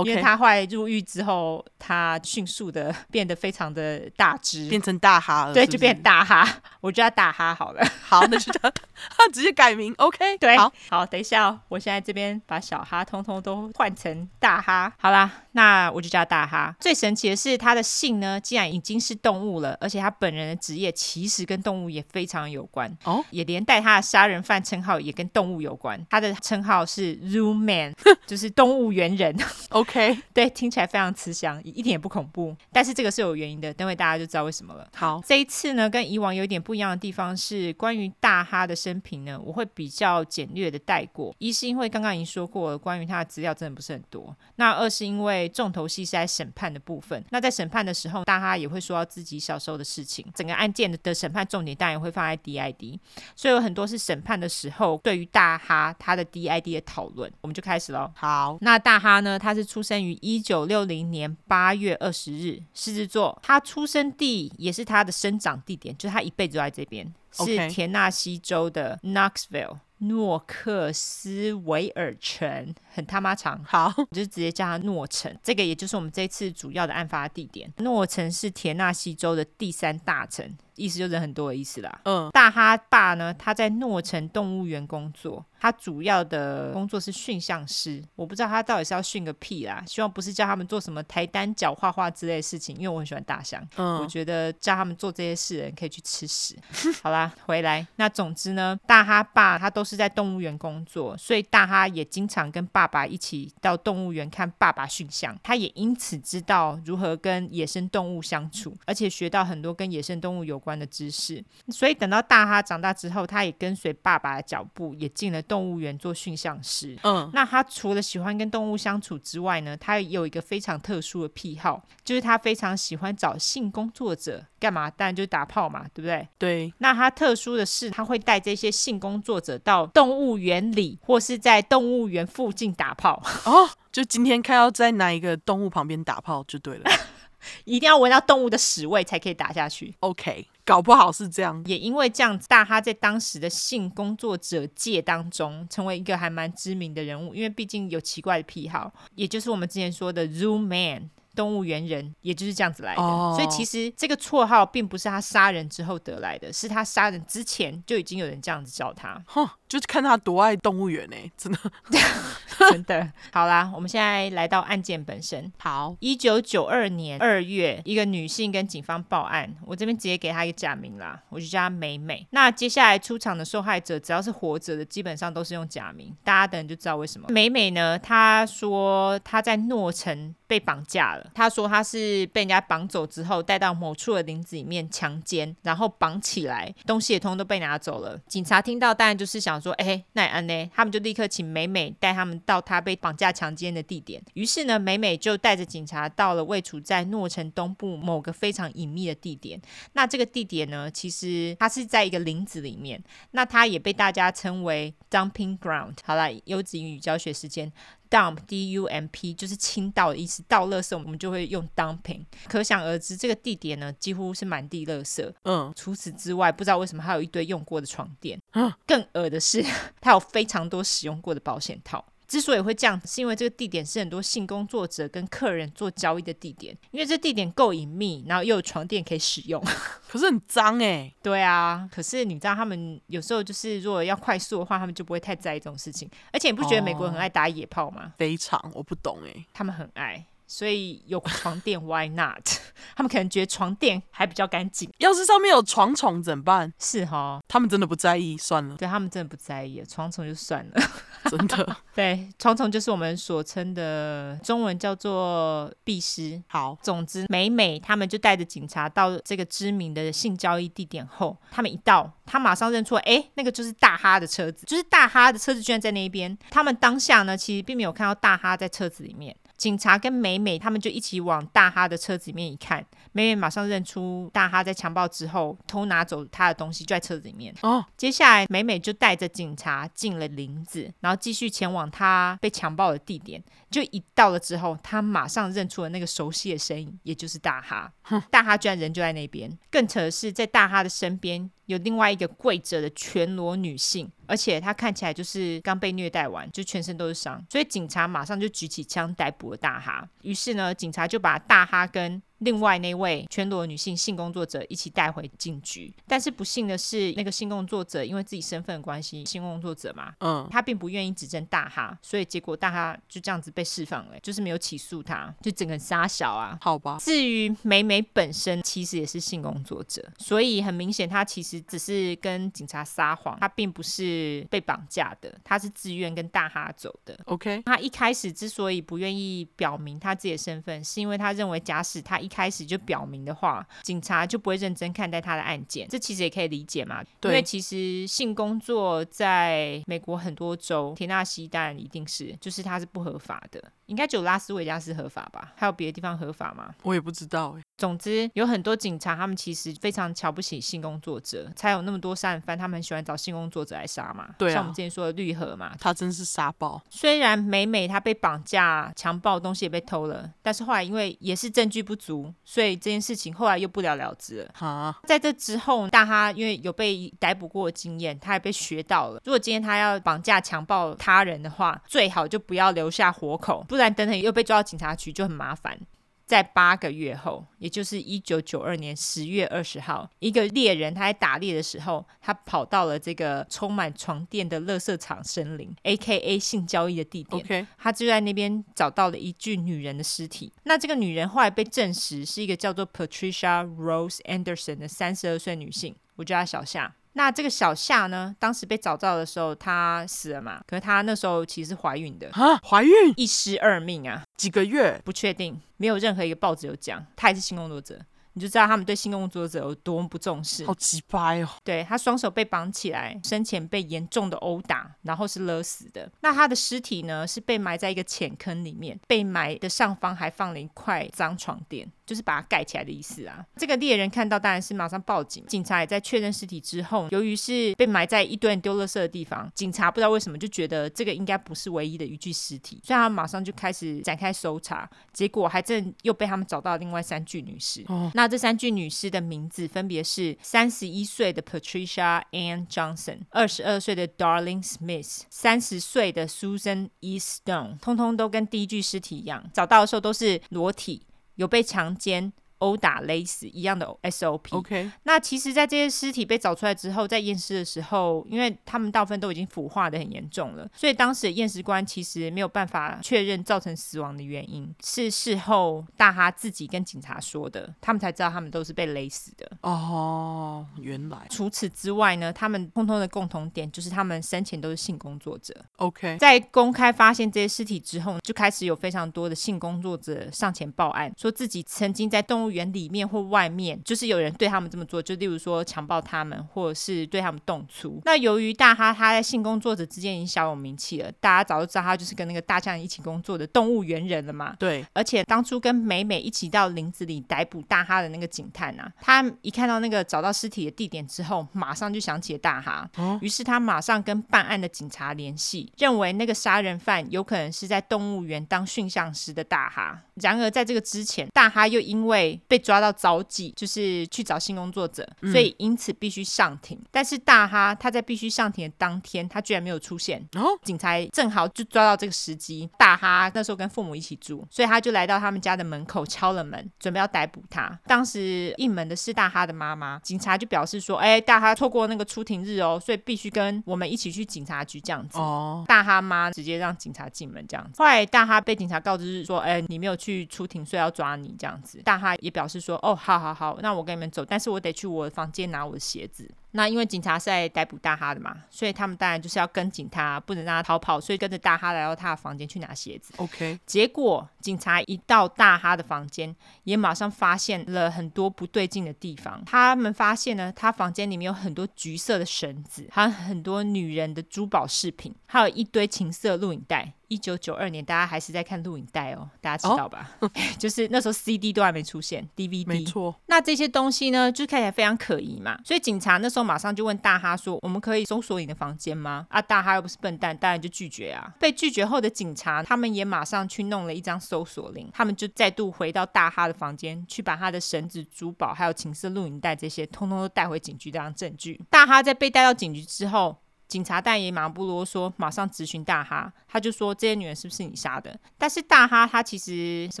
因为他后来入狱之后，他迅速的变得非常的大只，变成大哈了，对？就变成大哈。我叫他大哈好了，好，那就叫他 直接改名，OK，对，好，好，等一下哦，我现在这边把小哈通通都换成大哈，好啦，那我就叫大哈。最神奇的是，他的姓呢，既然已经是动物了，而且他本人的职业其实跟动物也非常有关哦，也连带他的杀人犯称号也跟动物有关，他的称号是 Zoo Man，就是动物园人。OK，对，听起来非常慈祥，一点也不恐怖。但是这个是有原因的，等会大家就知道为什么了。好，这一次呢，跟以往有一点不一样的地方是，关于大哈的生平呢，我会比较简略的带过。一是因为刚刚已经说过了，关于他的资料真的不是很多。那二是因为重头戏是在审判的部分。那在审判的时候，大哈也会说到自己小时候的事情。整个案件的审判重点当然会放在 DID，所以有很多是审判的时候对于大哈他的 DID 的讨论。我们就开始喽。好，那大哈呢，他是出生于一九六零年八月二十日，狮子座。他出生地也是他的生长地点，就是他一辈子都在这边是田纳西州的 Knoxville 诺克斯维尔城，很他妈长。好，我 就直接叫他诺城。这个也就是我们这次主要的案发地点。诺城是田纳西州的第三大城。意思就是人很多的意思啦。嗯，大哈爸呢，他在诺城动物园工作，他主要的工作是驯象师。我不知道他到底是要训个屁啦，希望不是叫他们做什么抬单脚、画画之类的事情，因为我很喜欢大象。嗯，我觉得叫他们做这些事的人可以去吃屎。好啦，啦，回来。那总之呢，大哈爸他都是在动物园工作，所以大哈也经常跟爸爸一起到动物园看爸爸驯象。他也因此知道如何跟野生动物相处，而且学到很多跟野生动物有关的知识。所以等到大哈长大之后，他也跟随爸爸的脚步，也进了动物园做驯象师。嗯，那他除了喜欢跟动物相处之外呢，他也有一个非常特殊的癖好，就是他非常喜欢找性工作者干嘛？当然就是打炮嘛，对不对？对。那他特殊的是，他会带这些性工作者到动物园里，或是在动物园附近打炮。哦，就今天看到在哪一个动物旁边打炮就对了，一定要闻到动物的屎味才可以打下去。OK，搞不好是这样。也因为这样子，大哈在当时的性工作者界当中，成为一个还蛮知名的人物，因为毕竟有奇怪的癖好，也就是我们之前说的 Zoom Man。动物园人，也就是这样子来的，oh. 所以其实这个绰号并不是他杀人之后得来的，是他杀人之前就已经有人这样子叫他。哼，就是看他多爱动物园呢，真的，真的。好啦，我们现在来到案件本身。好，一九九二年二月，一个女性跟警方报案，我这边直接给她一个假名啦，我就叫她美美。那接下来出场的受害者，只要是活着的，基本上都是用假名，大家等就知道为什么。美美呢，她说她在诺城被绑架了。他说他是被人家绑走之后带到某处的林子里面强奸，然后绑起来，东西也通都被拿走了。警察听到当然就是想说，哎，那安呢？他们就立刻请美美带他们到他被绑架强奸的地点。于是呢，美美就带着警察到了位处在诺城东部某个非常隐秘的地点。那这个地点呢，其实它是在一个林子里面，那它也被大家称为 dumping ground。好了，优质英语教学时间。Dump, D-U-M-P，就是倾倒的意思。倒垃圾，我们就会用 dumping。可想而知，这个地点呢，几乎是满地垃圾。嗯，除此之外，不知道为什么还有一堆用过的床垫。嗯，更恶的是，它有非常多使用过的保险套。之所以会这样，是因为这个地点是很多性工作者跟客人做交易的地点，因为这地点够隐秘，然后又有床垫可以使用。可是很脏哎、欸。对啊，可是你知道他们有时候就是如果要快速的话，他们就不会太在意这种事情。而且你不觉得美国人很爱打野炮吗？非常，我不懂哎、欸。他们很爱。所以有床垫，Why not？他们可能觉得床垫还比较干净。要是上面有床虫怎么办？是哈，他们真的不在意，算了。对，他们真的不在意，床虫就算了。真的。对，床虫就是我们所称的中文叫做壁虱。好，总之，美美他们就带着警察到这个知名的性交易地点后，他们一到，他马上认出来，哎，那个就是大哈的车子，就是大哈的车子居然在那一边。他们当下呢，其实并没有看到大哈在车子里面。警察跟美美他们就一起往大哈的车子里面一看，美美马上认出大哈在强暴之后偷拿走他的东西，就在车子里面。哦，接下来美美就带着警察进了林子，然后继续前往他被强暴的地点。就一到了之后，他马上认出了那个熟悉的身影，也就是大哈。大哈居然人就在那边。更扯的是，在大哈的身边有另外一个跪着的全裸女性，而且她看起来就是刚被虐待完，就全身都是伤。所以警察马上就举起枪逮捕了大哈。于是呢，警察就把大哈跟另外那位全裸女性性工作者一起带回警局，但是不幸的是，那个性工作者因为自己身份的关系，性工作者嘛，嗯，他并不愿意指证大哈，所以结果大哈就这样子被释放了，就是没有起诉他，就整个杀小啊，好吧。至于美美本身其实也是性工作者，所以很明显，她其实只是跟警察撒谎，她并不是被绑架的，她是自愿跟大哈走的。OK，她一开始之所以不愿意表明她自己的身份，是因为她认为假使他一开始就表明的话，警察就不会认真看待他的案件。这其实也可以理解嘛，因为其实性工作在美国很多州，田纳西当然一定是，就是它是不合法的。应该只有拉斯维加斯合法吧？还有别的地方合法吗？我也不知道哎。总之，有很多警察，他们其实非常瞧不起性工作者，才有那么多杀人犯，他们很喜欢找性工作者来杀嘛。对啊。像我们之前说的绿河嘛，他真是杀爆。虽然美美她被绑架、强暴，东西也被偷了，但是后来因为也是证据不足，所以这件事情后来又不了了之了。哈。在这之后，大哈因为有被逮捕过的经验，他也被学到了，如果今天他要绑架、强暴他人的话，最好就不要留下活口，不然等等又被抓到警察局就很麻烦。在八个月后，也就是一九九二年十月二十号，一个猎人他在打猎的时候，他跑到了这个充满床垫的垃圾场森林 （A.K.A. 性交易的地点）。他就在那边找到了一具女人的尸体。那这个女人后来被证实是一个叫做 Patricia Rose Anderson 的三十二岁女性，我叫她小夏。那这个小夏呢，当时被找到的时候，她死了嘛？可是她那时候其实是怀孕的啊，怀孕一尸二命啊，几个月不确定，没有任何一个报纸有讲，她也是性工作者。你就知道他们对性工作者有多么不重视，好鸡掰哦！对，他双手被绑起来，生前被严重的殴打，然后是勒死的。那他的尸体呢，是被埋在一个浅坑里面，被埋的上方还放了一块脏床垫，就是把它盖起来的意思啊。这个猎人看到当然是马上报警，警察也在确认尸体之后，由于是被埋在一堆人丢垃圾的地方，警察不知道为什么就觉得这个应该不是唯一的一具尸体，所以他马上就开始展开搜查，结果还真又被他们找到另外三具女尸。哦，那这三具女尸。的名字分别是三十一岁的 Patricia Ann Johnson、二十二岁的 Darling Smith、三十岁的 Susan E. Stone，通通都跟第一具尸体一样，找到的时候都是裸体，有被强奸。殴打、勒死一样的 SOP。OK，那其实，在这些尸体被找出来之后，在验尸的时候，因为他们大部分都已经腐化的很严重了，所以当时的验尸官其实没有办法确认造成死亡的原因，是事后大哈自己跟警察说的，他们才知道他们都是被勒死的。哦，原来。除此之外呢，他们通通的共同点就是他们生前都是性工作者。OK，在公开发现这些尸体之后，就开始有非常多的性工作者上前报案，说自己曾经在动物园里面或外面，就是有人对他们这么做，就例如说强暴他们，或者是对他们动粗。那由于大哈他在性工作者之间已经小有名气了，大家早就知道他就是跟那个大象一起工作的动物园人了嘛。对，而且当初跟美美一起到林子里逮捕大哈的那个警探啊，他一看到那个找到尸体的地点之后，马上就想起了大哈，哦、于是他马上跟办案的警察联系，认为那个杀人犯有可能是在动物园当驯象师的大哈。然而在这个之前，大哈又因为被抓。到召妓，就是去找性工作者，所以因此必须上庭。嗯、但是大哈他在必须上庭的当天，他居然没有出现。哦，警察正好就抓到这个时机。大哈那时候跟父母一起住，所以他就来到他们家的门口敲了门，准备要逮捕他。当时应门的是大哈的妈妈，警察就表示说：“哎，大哈错过那个出庭日哦，所以必须跟我们一起去警察局这样子。”哦，大哈妈直接让警察进门这样子。后来大哈被警察告知是说：“哎，你没有去出庭，所以要抓你这样子。”大哈也表示说。哦，好好好，那我跟你们走，但是我得去我的房间拿我的鞋子。那因为警察是在逮捕大哈的嘛，所以他们当然就是要跟紧他，不能让他逃跑，所以跟着大哈来到他的房间去拿鞋子。OK，结果警察一到大哈的房间，也马上发现了很多不对劲的地方。他们发现呢，他房间里面有很多橘色的绳子，还有很多女人的珠宝饰品，还有一堆情色录影带。一九九二年，大家还是在看录影带哦，大家知道吧？哦、就是那时候 CD 都还没出现，DVD 没错。那这些东西呢，就看起来非常可疑嘛，所以警察那时候。马上就问大哈说：“我们可以搜索你的房间吗？”啊，大哈又不是笨蛋，当然就拒绝啊。被拒绝后的警察，他们也马上去弄了一张搜索令，他们就再度回到大哈的房间，去把他的绳子、珠宝还有情色录影带这些，通通都带回警局当证据。大哈在被带到警局之后。警察但也马不啰嗦，马上质询大哈，他就说，这些女人是不是你杀的？但是大哈他其实什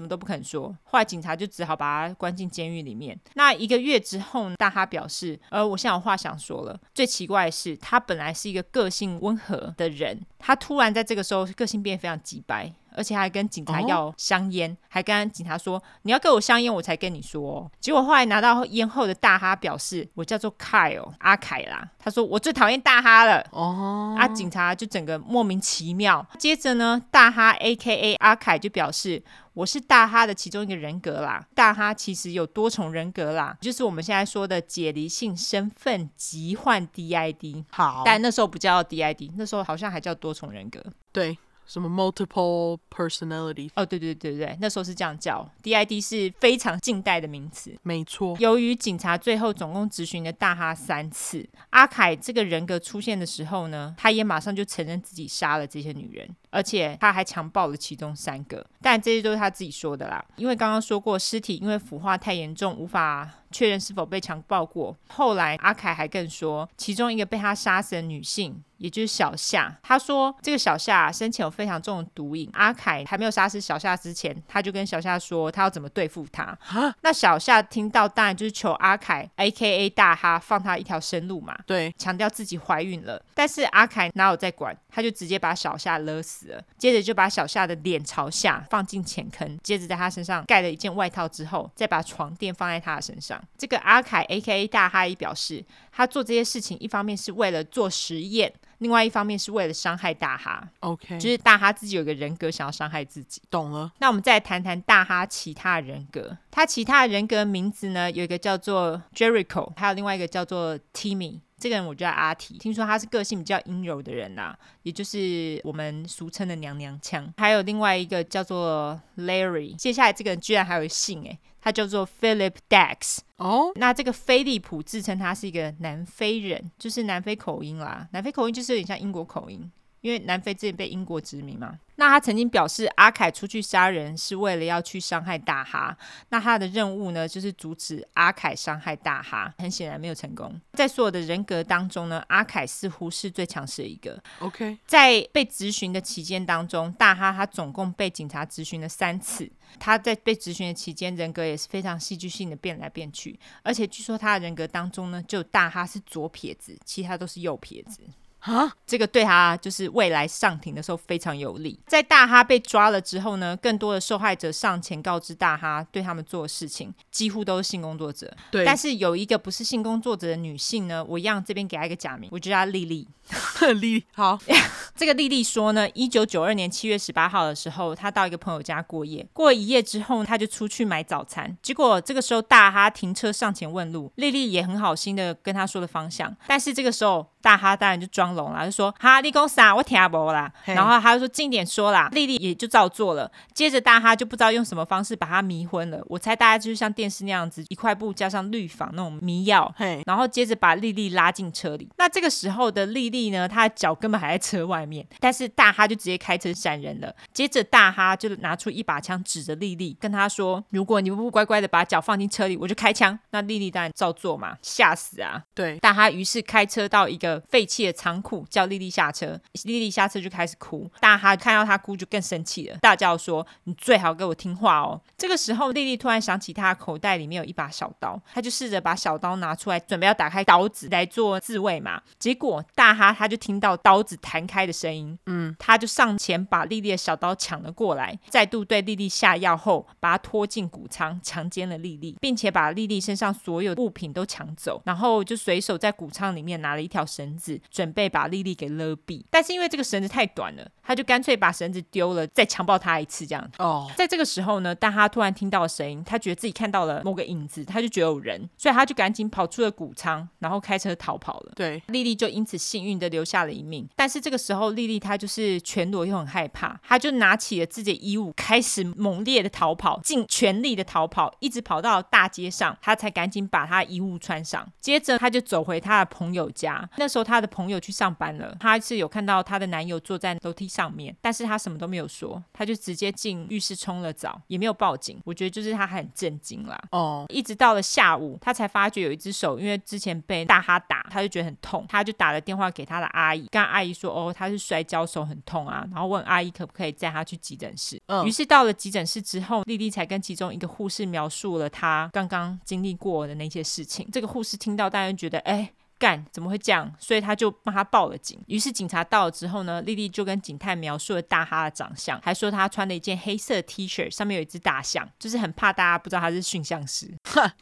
么都不肯说，后来警察就只好把他关进监狱里面。那一个月之后，大哈表示，呃，我现在有话想说了。最奇怪的是，他本来是一个个性温和的人，他突然在这个时候个性变得非常急白。而且还跟警察要香烟，哦、还跟警察说，你要给我香烟，我才跟你说、哦。结果后来拿到烟后的大哈表示，我叫做 Kyle 阿凯啦。他说我最讨厌大哈了。哦，啊，警察就整个莫名其妙。接着呢，大哈 A.K.A 阿凯就表示，我是大哈的其中一个人格啦。大哈其实有多重人格啦，就是我们现在说的解离性身份疾患 DID。好，但那时候不叫 DID，那时候好像还叫多重人格。对。什么 multiple personality？哦，对对对对，那时候是这样叫。DID 是非常近代的名词，没错。由于警察最后总共质询了大哈三次，阿凯这个人格出现的时候呢，他也马上就承认自己杀了这些女人，而且他还强暴了其中三个。但这些都是他自己说的啦，因为刚刚说过，尸体因为腐化太严重，无法。确认是否被强暴过。后来阿凯还更说，其中一个被他杀死的女性，也就是小夏，他说这个小夏生前有非常重的毒瘾。阿凯还没有杀死小夏之前，他就跟小夏说他要怎么对付他。蛤那小夏听到当然就是求阿凯 （A.K.A. 大哈）放他一条生路嘛。对，强调自己怀孕了。但是阿凯哪有在管，他就直接把小夏勒死。死了。接着就把小夏的脸朝下放进浅坑，接着在他身上盖了一件外套之后，再把床垫放在他的身上。这个阿凯 （A.K.A. 大哈）伊表示，他做这些事情一方面是为了做实验。另外一方面是为了伤害大哈，OK，就是大哈自己有个人格想要伤害自己，懂了。那我们再来谈谈大哈其他人格，他其他人格名字呢，有一个叫做 Jericho，还有另外一个叫做 Timmy。这个人我叫阿提，听说他是个性比较阴柔的人呐、啊，也就是我们俗称的娘娘腔。还有另外一个叫做 Larry，接下来这个人居然还有姓诶，他叫做 Philip Dax。哦，那这个菲利普自称他是一个南非人，就是南非口音啦，南非口音就是有点像英国口音。因为南非之前被英国殖民嘛，那他曾经表示阿凯出去杀人是为了要去伤害大哈，那他的任务呢就是阻止阿凯伤害大哈，很显然没有成功。在所有的人格当中呢，阿凯似乎是最强势的一个。OK，在被质询的期间当中，大哈他总共被警察质询了三次，他在被质询的期间人格也是非常戏剧性的变来变去，而且据说他的人格当中呢，就大哈是左撇子，其他都是右撇子。啊，这个对他就是未来上庭的时候非常有利。在大哈被抓了之后呢，更多的受害者上前告知大哈，对他们做的事情几乎都是性工作者。对，但是有一个不是性工作者的女性呢，我一样这边给她一个假名，我叫她丽丽。丽丽好，这个丽丽说呢，一九九二年七月十八号的时候，她到一个朋友家过夜，过了一夜之后，她就出去买早餐。结果这个时候大哈停车上前问路，丽丽也很好心的跟他说了方向，但是这个时候大哈当然就装聋啦，就说哈，你讲啥？我听不懂啦。然后他就说近点说啦，丽丽也就照做了。接着大哈就不知道用什么方式把她迷昏了，我猜大概就是像电视那样子，一块布加上氯仿那种迷药，然后接着把丽丽拉进车里。那这个时候的丽丽呢，她的脚根本还在车外面，但是大哈就直接开车闪人了。接着大哈就拿出一把枪指着丽丽，跟她说：“如果你不乖乖的把脚放进车里，我就开枪。”那丽丽当然照做嘛，吓死啊！对，大哈于是开车到一个废弃的仓库，叫丽丽下车。丽丽下车就开始哭，大哈看到她哭就更生气了，大叫说：“你最好给我听话哦！”这个时候，丽丽突然想起她的口袋里面有一把小刀，她就试着把小刀拿出来，准备要打开刀子来做自卫嘛。结果大哈他就听到刀子弹开的声音，嗯，他就上前把丽丽的小刀抢了过来，再度对丽丽下药后，把她拖进谷仓，强奸了丽丽，并且把丽丽身上所有物品都抢走，然后就随手在谷仓里面拿了一条绳子，准备把莉莉给勒毙。但是因为这个绳子太短了，他就干脆把绳子丢了，再强暴她一次。这样哦，在这个时候呢，但他突然听到了声音，他觉得自己看到了某个影子，他就觉得有人，所以他就赶紧跑出了谷仓，然后开车逃跑了。对，丽丽就因此幸运的留下了一命。但是这个时候，丽丽她就是全裸又很害怕，她就拿起了自己的衣物，开始猛烈的逃跑，尽全力的逃跑，一直跑到大街上，她才赶紧把她衣物穿上。接着，她就走回她的朋友家。那时候，她的朋友去上班了，她是有看到她的男友坐在楼梯上面，但是他什么都没有说，他就直接进浴室冲了澡，也没有报警。我觉得就是她很震惊啦。哦，一直到了下午，他才发觉有一只手，因为之前被大哈打，他就觉得很痛，他就打了电话给他的阿姨，跟阿姨说：“哦，他是摔跤手很痛啊。”然后问阿姨可不可以载他去急诊室。嗯，于是到了急诊室之后，丽丽才跟其中一个护士描述了她刚刚经历过的那些事情。这个护士听到，当然觉得：“哎。”干怎么会这样？所以他就帮他报了警。于是警察到了之后呢，丽丽就跟警探描述了大哈的长相，还说他穿了一件黑色 T 恤，上面有一只大象，就是很怕大家不知道他是驯象师。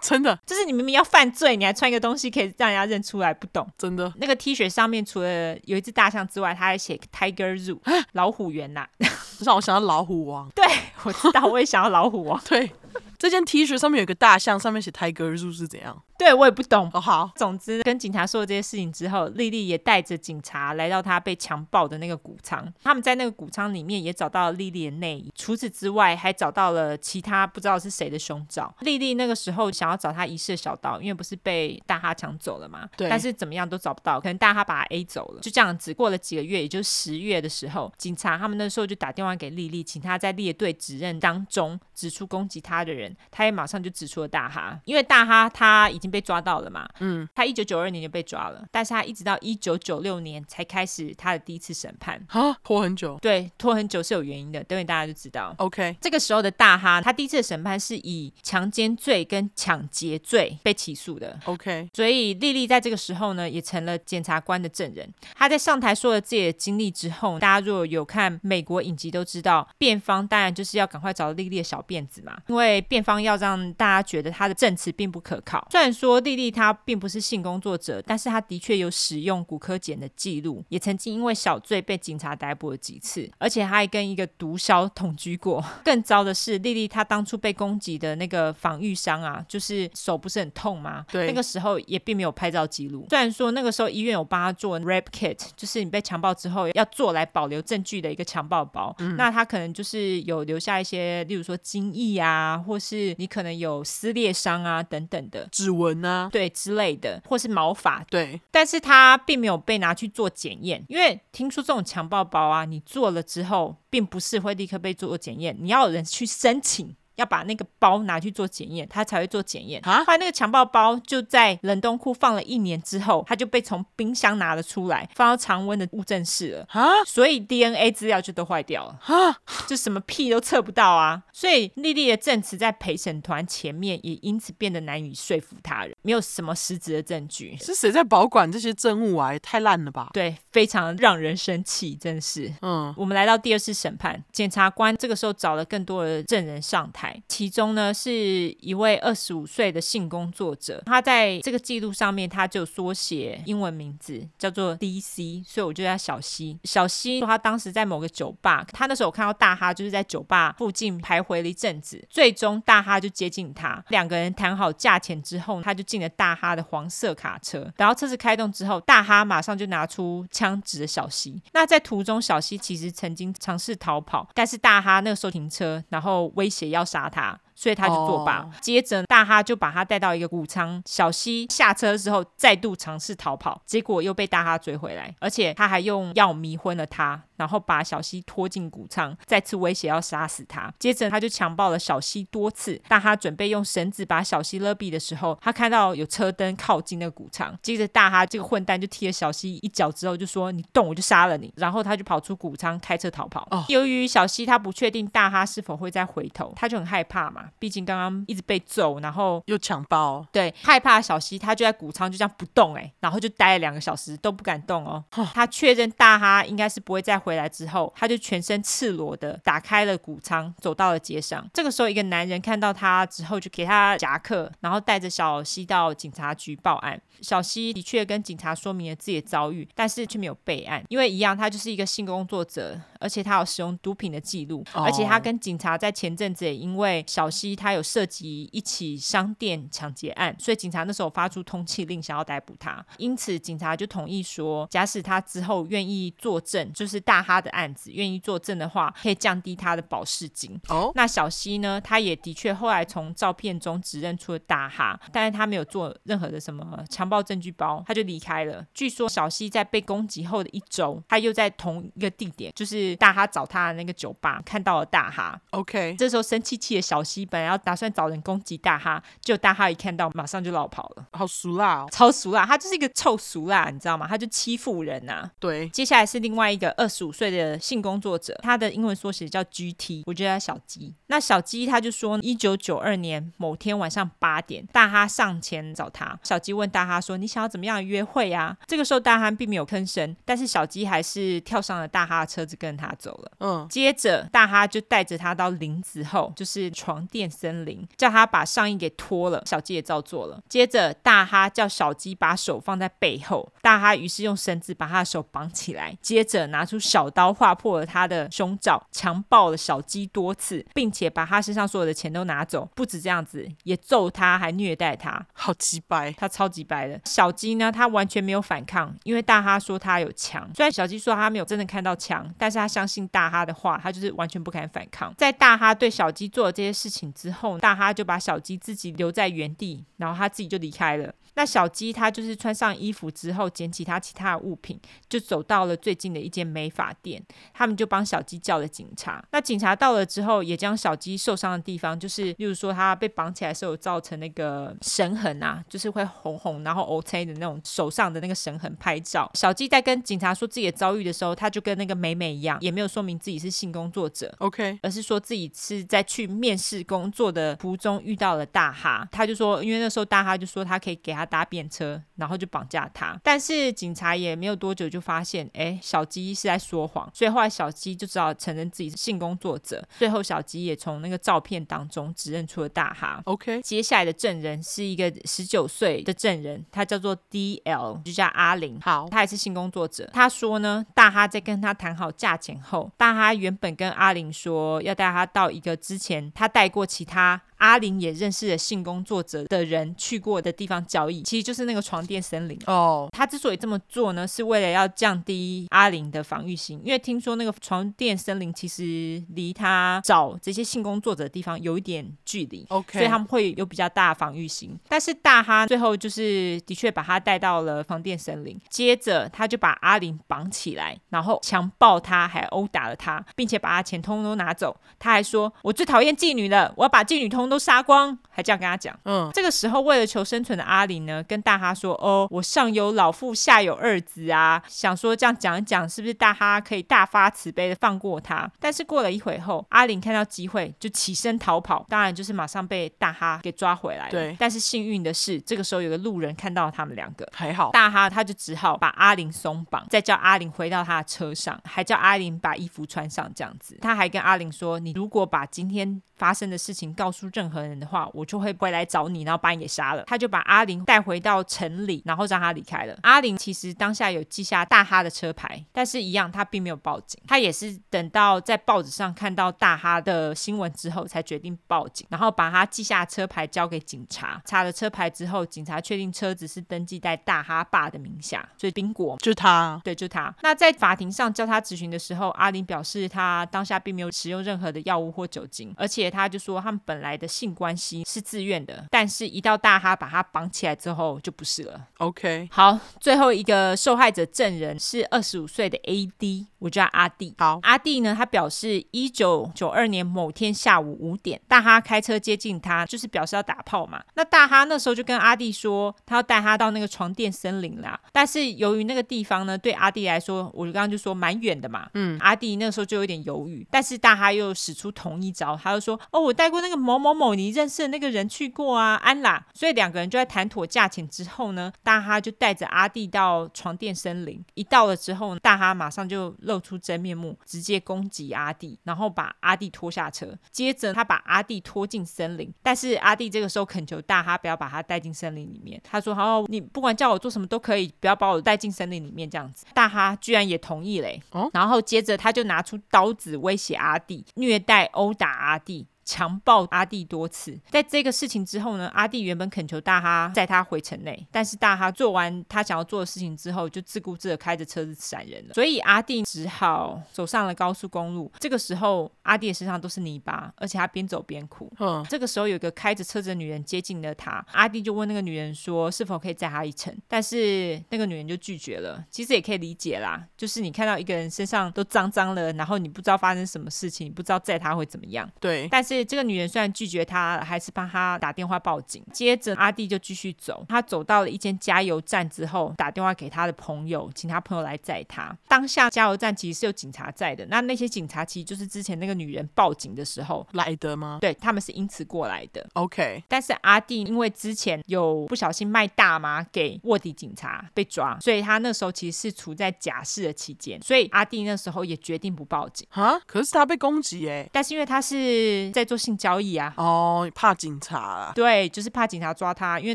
真的，就是你明明要犯罪，你还穿一个东西可以让人家认出来，不懂。真的，那个 T 恤上面除了有一只大象之外，他还写 Tiger Zoo，老虎园呐、啊，让我想到老虎王。对，我知道，我也想要老虎王。对，这件 T 恤上面有个大象，上面写 Tiger Zoo 是怎样？对，我也不懂。哦，好，总之跟警察说了这些事情之后，丽丽也带着警察来到她被强暴的那个谷仓。他们在那个谷仓里面也找到了丽丽的内衣，除此之外还找到了其他不知道是谁的胸罩。丽丽那个时候想要找她遗失的小刀，因为不是被大哈抢走了嘛？对。但是怎么样都找不到，可能大哈把她 A 走了。就这样子过了几个月，也就是十月的时候，警察他们那时候就打电话给丽丽，请她在列队指认当中指出攻击她的人，他也马上就指出了大哈，因为大哈他已经被抓到了嘛，嗯，他一九九二年就被抓了，但是他一直到一九九六年才开始他的第一次审判，啊，拖很久，对，拖很久是有原因的，等会大家就知道。OK，这个时候的大哈，他第一次的审判是以强奸罪跟抢劫罪被起诉的。OK，所以莉莉在这个时候呢，也成了检察官的证人。他在上台说了自己的经历之后，大家如果有看美国影集都知道，辩方当然就是要赶快找莉莉的小辫子嘛，因为辩方要让大家觉得他的证词并不可靠。虽然说莉莉她并不是性工作者，但是她的确有使用骨科检的记录，也曾经因为小罪被警察逮捕了几次，而且她还跟一个毒枭同居过。更糟的是，莉莉她当初被攻击的那个防御伤啊，就是手不是很痛吗？对，那个时候也并没有拍照记录。虽然说那个时候医院有帮她做 rape kit，就是你被强暴之后要做来保留证据的一个强暴包，嗯、那她可能就是有留下一些，例如说精液啊，或是你可能有撕裂伤啊等等的指纹啊，对之类的，或是毛发，对。但是它并没有被拿去做检验，因为听说这种强暴包啊，你做了之后，并不是会立刻被做检验，你要有人去申请。要把那个包拿去做检验，他才会做检验。啊后来那个强暴包就在冷冻库放了一年之后，他就被从冰箱拿了出来，放到常温的物证室了。啊所以 DNA 资料就都坏掉了。啊就什么屁都测不到啊！所以莉莉的证词在陪审团前面也因此变得难以说服他人，没有什么实质的证据。是谁在保管这些证物啊？也太烂了吧！对，非常让人生气，真是。嗯，我们来到第二次审判，检察官这个时候找了更多的证人上台。其中呢，是一位二十五岁的性工作者，他在这个记录上面，他就缩写英文名字叫做 DC，所以我就叫小西。小西说他当时在某个酒吧，他那时候看到大哈就是在酒吧附近徘徊了一阵子，最终大哈就接近他，两个人谈好价钱之后，他就进了大哈的黄色卡车，然后车子开动之后，大哈马上就拿出枪指着小西。那在途中，小西其实曾经尝试逃跑，但是大哈那个时候停车，然后威胁要杀。他，所以他就作罢。Oh. 接着大哈就把他带到一个谷仓，小西下车之后再度尝试逃跑，结果又被大哈追回来，而且他还用药迷昏了他。然后把小西拖进谷仓，再次威胁要杀死他。接着他就强暴了小西多次。大哈准备用绳子把小西勒毙的时候，他看到有车灯靠近那个谷仓。接着大哈这个混蛋就踢了小西一脚之后就说：“你动我就杀了你。”然后他就跑出谷仓开车逃跑。Oh. 由于小西他不确定大哈是否会再回头，他就很害怕嘛。毕竟刚刚一直被揍，然后又强暴，对，害怕小西他就在谷仓就这样不动哎、欸，然后就待了两个小时都不敢动哦。Oh. 他确认大哈应该是不会再回来之后，他就全身赤裸的打开了谷仓，走到了街上。这个时候，一个男人看到他之后，就给他夹克，然后带着小西到警察局报案。小西的确跟警察说明了自己的遭遇，但是却没有备案，因为一样，他就是一个性工作者，而且他有使用毒品的记录，而且他跟警察在前阵子也因为小西他有涉及一起商店抢劫案，所以警察那时候发出通缉令，想要逮捕他。因此，警察就同意说，假使他之后愿意作证，就是大哈的案子，愿意作证的话，可以降低他的保释金。哦，那小西呢？他也的确后来从照片中指认出了大哈，但是他没有做任何的什么强暴证据包，他就离开了。据说小西在被攻击后的一周，他又在同一个地点，就是大哈找他的那个酒吧，看到了大哈。OK，这时候生气气的小西本来要打算找人攻击大哈，结果大哈一看到，马上就老跑了。好俗辣哦，超俗辣，他就是一个臭俗辣，你知道吗？他就欺负人呐、啊。对，接下来是另外一个二十五岁的性工作者，他的英文缩写叫 GT，我觉得他小鸡。那小鸡他就说，一九九二年某天晚上八点，大哈上前找他。小鸡问大哈说：“你想要怎么样的约会啊？”这个时候大哈并没有吭声，但是小鸡还是跳上了大哈的车子跟他走了。嗯，接着大哈就带着他到林子后，就是床垫森林，叫他把上衣给脱了。小鸡也照做了。接着大哈叫小鸡把手放在背后，大哈于是用绳子把他的手绑起来，接着拿出小刀划破了他的胸罩，强暴了小鸡多次，并且把他身上所有的钱都拿走。不止这样子，也揍他，还虐待他，好鸡掰，他超级掰的。小鸡呢，他完全没有反抗，因为大哈说他有枪。虽然小鸡说他没有真的看到枪，但是他相信大哈的话，他就是完全不敢反抗。在大哈对小鸡做的这些事情之后，大哈就把小鸡自己留在原地，然后他自己就离开了。那小鸡它就是穿上衣服之后，捡起它其他的物品，就走到了最近的一间美发店。他们就帮小鸡叫了警察。那警察到了之后，也将小鸡受伤的地方，就是例如说它被绑起来的时候造成那个绳痕啊，就是会红红，然后 OK 的那种手上的那个绳痕拍照。小鸡在跟警察说自己的遭遇的时候，他就跟那个美美一样，也没有说明自己是性工作者，OK，而是说自己是在去面试工作的途中遇到了大哈。他就说，因为那时候大哈就说他可以给他搭便车，然后就绑架他。但是警察也没有多久就发现，哎，小鸡是在说谎，所以后来小鸡就只好承认自己是性工作者。最后小鸡也从那个照片当中指认出了大哈。OK，接下来的证人是一个十九岁的证人，他叫做 DL，就叫阿玲。好，他也是性工作者。他说呢，大哈在跟他谈好价钱后，大哈原本跟阿玲说要带他到一个之前他带过其他。阿玲也认识了性工作者的人去过的地方交易，其实就是那个床垫森林哦。他之所以这么做呢，是为了要降低阿玲的防御心，因为听说那个床垫森林其实离他找这些性工作者的地方有一点距离，OK，所以他们会有比较大的防御心。但是大哈最后就是的确把他带到了床垫森林，接着他就把阿玲绑起来，然后强暴他，还殴打了他，并且把他钱通通都拿走。他还说：“我最讨厌妓女了，我要把妓女通通。”都杀光，还这样跟他讲。嗯，这个时候为了求生存的阿玲呢，跟大哈说：“哦，我上有老父，下有二子啊，想说这样讲一讲，是不是大哈可以大发慈悲的放过他？”但是过了一会后，阿玲看到机会就起身逃跑，当然就是马上被大哈给抓回来了。对，但是幸运的是，这个时候有个路人看到他们两个，还好，大哈他就只好把阿玲松绑，再叫阿玲回到他的车上，还叫阿玲把衣服穿上，这样子。他还跟阿玲说：“你如果把今天发生的事情告诉任何人的话，我就会回来找你，然后把你给杀了。他就把阿玲带回到城里，然后让他离开了。阿玲其实当下有记下大哈的车牌，但是一样，他并没有报警。他也是等到在报纸上看到大哈的新闻之后，才决定报警，然后把他记下车牌交给警察。查了车牌之后，警察确定车子是登记在大哈爸的名下，所以宾果就是他，对，就他。那在法庭上叫他质询的时候，阿玲表示他当下并没有使用任何的药物或酒精，而且他就说他们本来的性关系是自愿的，但是一到大哈把他绑起来之后就不是了。OK，好，最后一个受害者证人是二十五岁的 AD，我叫阿弟。好，阿弟呢，他表示一九九二年某天下午五点，大哈开车接近他，就是表示要打炮嘛。那大哈那时候就跟阿弟说，他要带他到那个床垫森林啦。但是由于那个地方呢，对阿弟来说，我刚刚就说蛮远的嘛。嗯，阿弟那时候就有点犹豫，但是大哈又使出同一招，他就说：“哦，我带过那个某某某，你认识的那个人去过啊，安啦。”所以两个人就在谈妥价钱之后呢，大哈就带着阿弟到床垫森林。一到了之后，大哈马上就露出真面目，直接攻击阿弟，然后把阿弟拖下车。接着他把阿弟拖进森林，但是阿弟这个时候恳求大哈不要把他带进森林里面。他说：“好，你不管叫我做什么都可以，不要把我带进森林里面。”这样子，大哈居然也同意嘞。哦，然后接着他就拿出刀子威胁阿弟，虐待殴打阿弟。强暴阿弟多次，在这个事情之后呢，阿弟原本恳求大哈载他回城内，但是大哈做完他想要做的事情之后，就自顾自的开着车子闪人了。所以阿弟只好走上了高速公路。这个时候，阿弟的身上都是泥巴，而且他边走边哭。嗯，这个时候有一个开着车子的女人接近了他，阿弟就问那个女人说是否可以载他一程，但是那个女人就拒绝了。其实也可以理解啦，就是你看到一个人身上都脏脏了，然后你不知道发生什么事情，你不知道载他会怎么样。对，但是。这个女人虽然拒绝他，还是帮他打电话报警。接着阿弟就继续走，他走到了一间加油站之后，打电话给他的朋友，请他朋友来载他。当下加油站其实是有警察在的，那那些警察其实就是之前那个女人报警的时候来的吗？对，他们是因此过来的。OK，但是阿弟因为之前有不小心卖大麻给卧底警察被抓，所以他那时候其实是处在假释的期间，所以阿弟那时候也决定不报警。哈，可是他被攻击哎，但是因为他是在做性交易啊，哦，怕警察啊，对，就是怕警察抓他，因为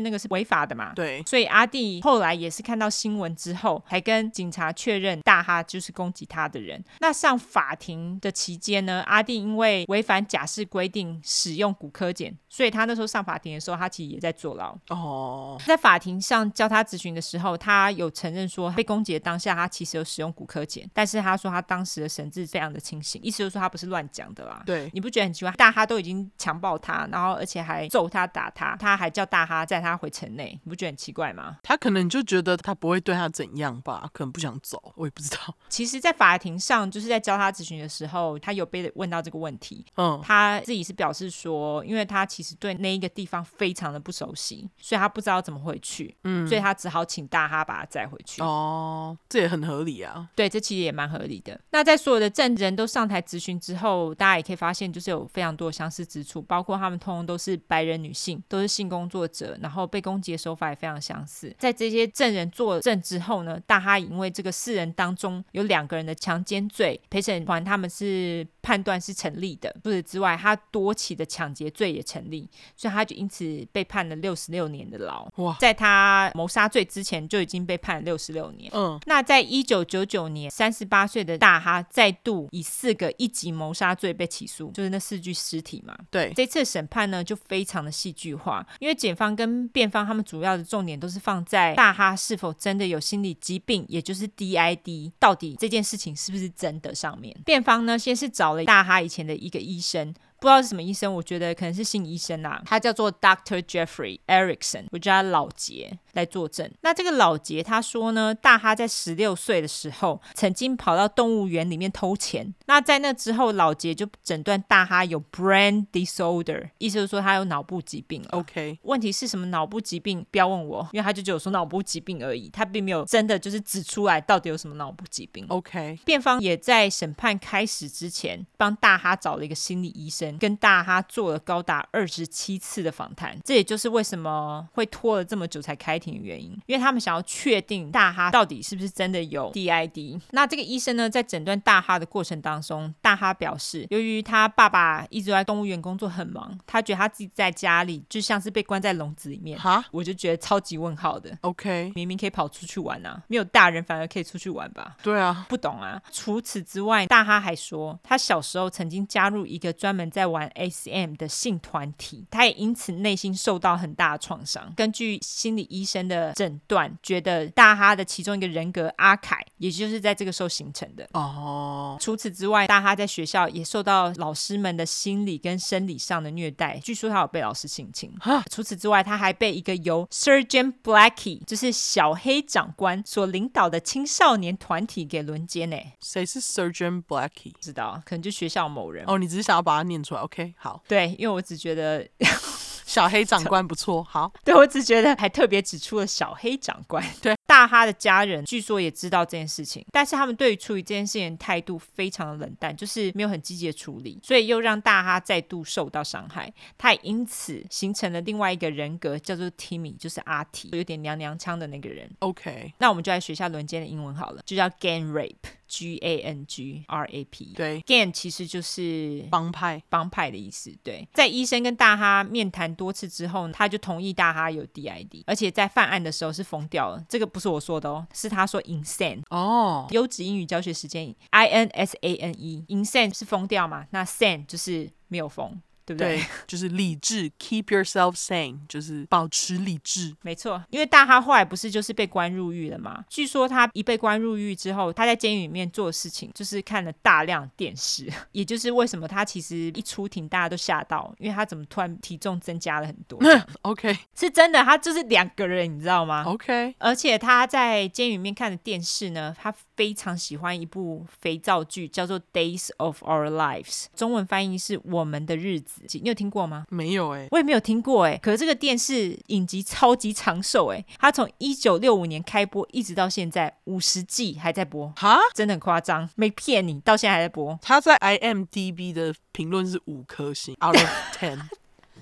那个是违法的嘛。对，所以阿弟后来也是看到新闻之后，还跟警察确认大哈就是攻击他的人。那上法庭的期间呢，阿弟因为违反假释规定使用骨科碱，所以他那时候上法庭的时候，他其实也在坐牢。哦，在法庭上叫他咨询的时候，他有承认说被攻击的当下他其实有使用骨科碱，但是他说他当时的神志非常的清醒，意思就是说他不是乱讲的啦。对，你不觉得很奇怪？大哈。哈都已经强暴他，然后而且还揍他打他，他还叫大哈载他回城内，你不觉得很奇怪吗？他可能就觉得他不会对他怎样吧，可能不想走，我也不知道。其实，在法庭上，就是在教他咨询的时候，他有被问到这个问题。嗯，他自己是表示说，因为他其实对那一个地方非常的不熟悉，所以他不知道怎么回去。嗯，所以他只好请大哈把他载回去。哦，这也很合理啊。对，这其实也蛮合理的。那在所有的证人都上台咨询之后，大家也可以发现，就是有非常多相似之处，包括他们通通都是白人女性，都是性工作者，然后被攻击的手法也非常相似。在这些证人作证之后呢，大哈因为这个四人当中有两个人的强奸罪，陪审团他们是判断是成立的。除此之外，他多起的抢劫罪也成立，所以他就因此被判了六十六年的牢。哇，在他谋杀罪之前就已经被判了六十六年。嗯，那在一九九九年，三十八岁的大哈再度以四个一级谋杀罪被起诉，就是那四具尸体嘛。对，这次审判呢就非常的戏剧化，因为检方跟辩方他们主要的重点都是放在大哈是否真的有心理疾病，也就是 DID，到底这件事情是不是真的上面。辩方呢先是找大哈以前的一个医生。不知道是什么医生，我觉得可能是心理医生啊，他叫做 Doctor Jeffrey Erickson，我叫他老杰来作证。那这个老杰他说呢，大哈在十六岁的时候曾经跑到动物园里面偷钱。那在那之后，老杰就诊断大哈有 brain disorder，意思就是说他有脑部疾病。OK，问题是什么脑部疾病？不要问我，因为他就只有说脑部疾病而已，他并没有真的就是指出来到底有什么脑部疾病。OK，辩方也在审判开始之前帮大哈找了一个心理医生。跟大哈做了高达二十七次的访谈，这也就是为什么会拖了这么久才开庭的原因，因为他们想要确定大哈到底是不是真的有 DID。那这个医生呢，在诊断大哈的过程当中，大哈表示，由于他爸爸一直在动物园工作很忙，他觉得他自己在家里就像是被关在笼子里面。哈，我就觉得超级问号的。OK，明明可以跑出去玩啊，没有大人反而可以出去玩吧？对啊，不懂啊。除此之外，大哈还说，他小时候曾经加入一个专门在在玩 SM 的性团体，他也因此内心受到很大的创伤。根据心理医生的诊断，觉得大哈的其中一个人格阿凯，也就是在这个时候形成的。哦。除此之外，大哈在学校也受到老师们的心理跟生理上的虐待。据说他有被老师性侵。哈除此之外，他还被一个由 Sergeant Blackie，就是小黑长官所领导的青少年团体给轮奸。呢，谁是 Sergeant Blackie？不知道，可能就学校某人。哦，你只是想要把它念出。OK，好，对，因为我只觉得 小黑长官不错，好，对，我只觉得还特别指出了小黑长官，对，大哈的家人据说也知道这件事情，但是他们对于处理这件事情的态度非常的冷淡，就是没有很积极的处理，所以又让大哈再度受到伤害，他也因此形成了另外一个人格，叫做 Timmy，就是阿提，有点娘娘腔的那个人。OK，那我们就来学一下轮奸的英文好了，就叫 Gang Rape。G A N G R A P，对，Gang 其实就是帮派，帮派的意思。对，在医生跟大哈面谈多次之后，他就同意大哈有 DID，而且在犯案的时候是疯掉了。这个不是我说的哦，是他说 insane。哦，优质英语教学时间，I N S A N E，insane 是疯掉嘛？那 sane 就是没有疯。对不对？对，就是理智，keep yourself sane，就是保持理智。没错，因为大哈后来不是就是被关入狱了吗？据说他一被关入狱之后，他在监狱里面做的事情就是看了大量电视，也就是为什么他其实一出庭大家都吓到，因为他怎么突然体重增加了很多？OK，是真的，他就是两个人，你知道吗？OK，而且他在监狱里面看的电视呢，他非常喜欢一部肥皂剧，叫做《Days of Our Lives》，中文翻译是我们的日子。你有听过吗？没有哎、欸，我也没有听过哎、欸。可是这个电视影集超级长寿哎、欸，它从一九六五年开播一直到现在五十季还在播，哈，真的很夸张，没骗你，到现在还在播。它在 IMDB 的评论是五颗星，out of ten。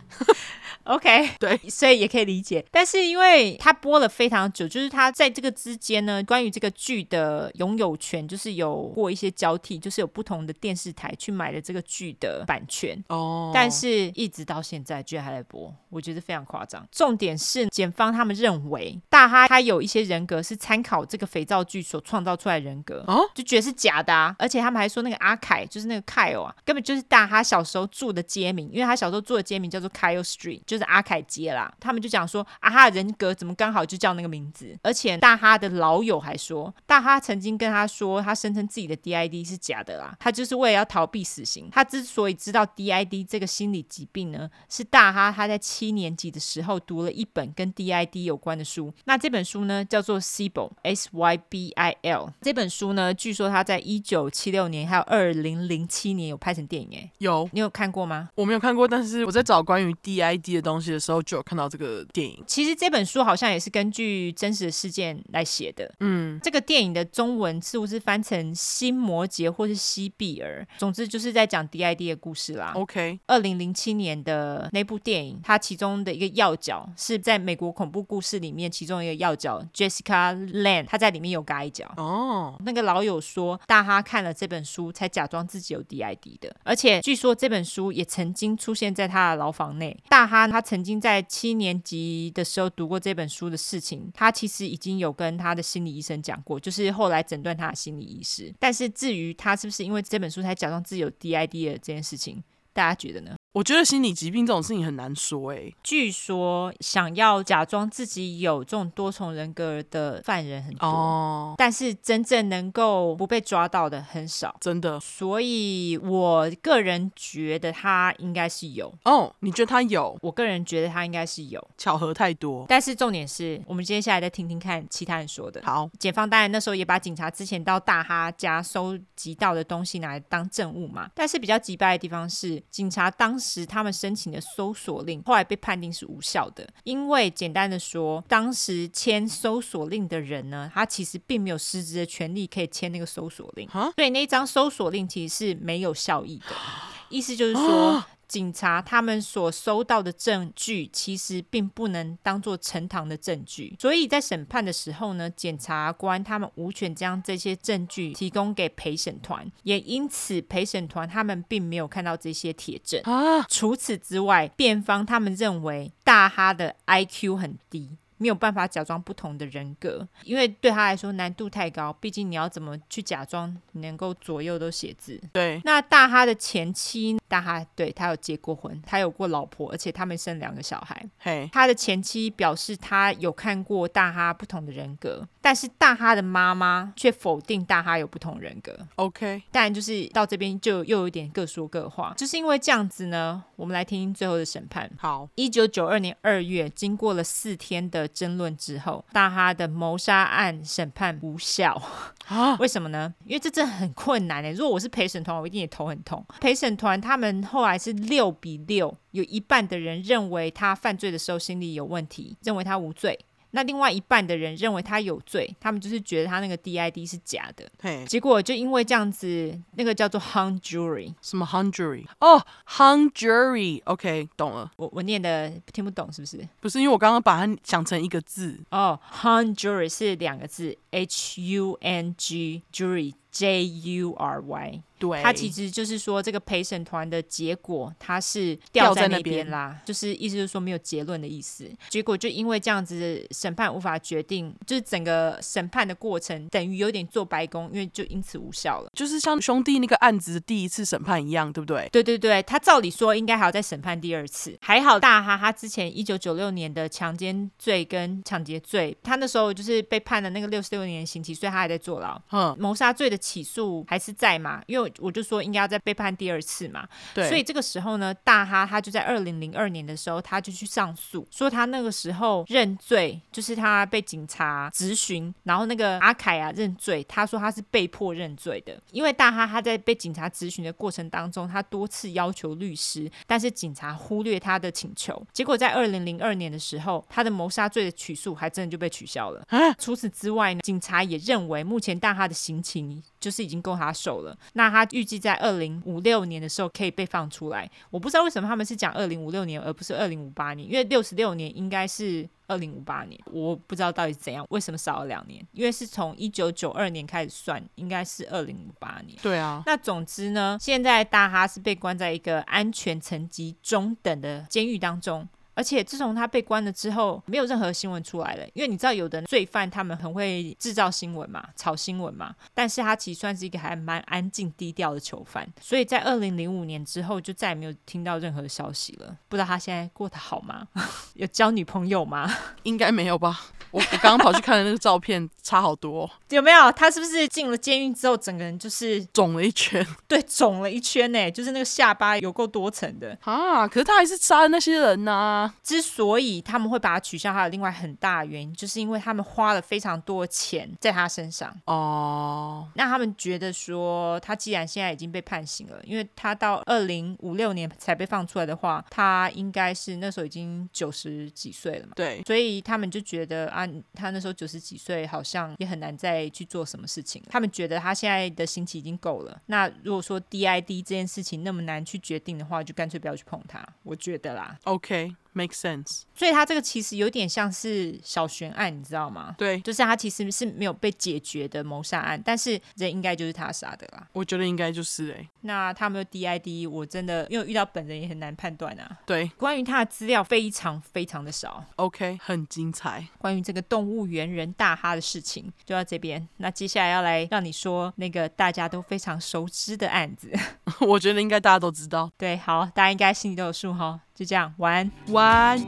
OK，对，所以也可以理解。但是因为他播了非常久，就是他在这个之间呢，关于这个剧的拥有权，就是有过一些交替，就是有不同的电视台去买了这个剧的版权。哦，但是一直到现在居然还在播，我觉得非常夸张。重点是检方他们认为大哈他有一些人格是参考这个肥皂剧所创造出来的人格，哦，就觉得是假的啊。而且他们还说那个阿凯就是那个 Kyle 啊，根本就是大哈小时候住的街名，因为他小时候住的街名叫做 Kyle Street，就。就是阿凯接啦。他们就讲说，啊哈的人格怎么刚好就叫那个名字？而且大哈的老友还说，大哈曾经跟他说，他声称自己的 DID 是假的啦，他就是为了要逃避死刑。他之所以知道 DID 这个心理疾病呢，是大哈他在七年级的时候读了一本跟 DID 有关的书。那这本书呢，叫做 Sybil S Y B I L。这本书呢，据说他在一九七六年还有二零零七年有拍成电影，诶，有，你有看过吗？我没有看过，但是我在找关于 DID 的东西的时候，就有看到这个电影。其实这本书好像也是根据真实的事件来写的。嗯，这个电影的中文似乎是翻成《新摩羯》或是《西比尔》，总之就是在讲 DID 的故事啦。OK，二零零七年的那部电影，它其中的一个要角是在美国恐怖故事里面其中一个要角 Jessica Lange，她在里面有嘎一脚。哦，那个老友说，大哈看了这本书才假装自己有 DID 的，而且据说这本书也曾经出现在他的牢房内。大哈他他曾经在七年级的时候读过这本书的事情，他其实已经有跟他的心理医生讲过，就是后来诊断他的心理医师。但是至于他是不是因为这本书才假装自己有 DID 的这件事情，大家觉得呢？我觉得心理疾病这种事情很难说诶。据说想要假装自己有这种多重人格的犯人很多，哦，但是真正能够不被抓到的很少，真的。所以我个人觉得他应该是有。哦，你觉得他有？我个人觉得他应该是有。巧合太多。但是重点是我们接下来再听听看其他人说的。好，检方当然那时候也把警察之前到大哈家收集到的东西拿来当证物嘛。但是比较奇怪的地方是，警察当时他们申请的搜索令后来被判定是无效的，因为简单的说，当时签搜索令的人呢，他其实并没有实质的权利可以签那个搜索令，所以那张搜索令其实是没有效益的。意思就是说。警察他们所收到的证据，其实并不能当做呈堂的证据，所以在审判的时候呢，检察官他们无权将这些证据提供给陪审团，也因此陪审团他们并没有看到这些铁证。啊，除此之外，辩方他们认为大哈的 IQ 很低。没有办法假装不同的人格，因为对他来说难度太高。毕竟你要怎么去假装能够左右都写字？对。那大哈的前妻，大哈对他有结过婚，他有过老婆，而且他们生两个小孩。嘿，他的前妻表示他有看过大哈不同的人格，但是大哈的妈妈却否定大哈有不同人格。OK，当然就是到这边就又有一点各说各话，就是因为这样子呢，我们来听听最后的审判。好，一九九二年二月，经过了四天的。争论之后，大哈的谋杀案审判无效啊？为什么呢？因为这真的很困难诶。如果我是陪审团，我一定也头很痛。陪审团他们后来是六比六，有一半的人认为他犯罪的时候心理有问题，认为他无罪。那另外一半的人认为他有罪，他们就是觉得他那个 DID 是假的。嘿，结果就因为这样子，那个叫做 hung jury，什么 hung jury？哦，hung jury，OK，懂了。我我念的听不懂是不是？不是，因为我刚刚把它想成一个字。哦，hung jury 是两个字，H U N G jury J U R Y。对，他其实就是说，这个陪审团的结果，他是掉在那边啦，就是意思就是说没有结论的意思。结果就因为这样子，审判无法决定，就是整个审判的过程等于有点做白工，因为就因此无效了。就是像兄弟那个案子的第一次审判一样，对不对？对对对，他照理说应该还要再审判第二次。还好大哈他之前一九九六年的强奸罪跟抢劫罪，他那时候就是被判了那个六十六年刑期，所以他还在坐牢。嗯，谋杀罪的起诉还是在嘛？因为。我就说应该要再被判第二次嘛，对，所以这个时候呢，大哈他就在二零零二年的时候，他就去上诉，说他那个时候认罪，就是他被警察质询，然后那个阿凯啊认罪，他说他是被迫认罪的，因为大哈他在被警察质询的过程当中，他多次要求律师，但是警察忽略他的请求，结果在二零零二年的时候，他的谋杀罪的起诉还真的就被取消了。啊，除此之外呢，警察也认为目前大哈的刑期就是已经够他受了，那他。他预计在二零五六年的时候可以被放出来。我不知道为什么他们是讲二零五六年，而不是二零五八年，因为六十六年应该是二零五八年。我不知道到底是怎样，为什么少了两年？因为是从一九九二年开始算，应该是二零五八年。对啊。那总之呢，现在大哈是被关在一个安全层级中等的监狱当中。而且自从他被关了之后，没有任何新闻出来了。因为你知道，有的罪犯他们很会制造新闻嘛，炒新闻嘛。但是他其实算是一个还蛮安静低调的囚犯，所以在二零零五年之后就再也没有听到任何消息了。不知道他现在过得好吗？有交女朋友吗？应该没有吧。我我刚刚跑去看的那个照片，差好多哦。有没有？他是不是进了监狱之后，整个人就是肿了一圈？对，肿了一圈呢，就是那个下巴有够多层的啊！可是他还是杀了那些人呐、啊。之所以他们会把它取消，还有另外很大的原因，就是因为他们花了非常多的钱在他身上哦。那他们觉得说，他既然现在已经被判刑了，因为他到二零五六年才被放出来的话，他应该是那时候已经九十几岁了嘛。对，所以他们就觉得啊，他那时候九十几岁，好像也很难再去做什么事情了。他们觉得他现在的刑期已经够了。那如果说 DID 这件事情那么难去决定的话，就干脆不要去碰他。我觉得啦。OK。Make sense，所以他这个其实有点像是小悬案，你知道吗？对，就是他其实是没有被解决的谋杀案，但是人应该就是他杀的啦。我觉得应该就是哎、欸。那他有没有 DID？我真的因为遇到本人也很难判断啊。对，关于他的资料非常非常的少。OK，很精彩。关于这个动物园人大哈的事情，就到这边。那接下来要来让你说那个大家都非常熟知的案子。我觉得应该大家都知道。对，好，大家应该心里都有数哈。就这样，晚安，晚安。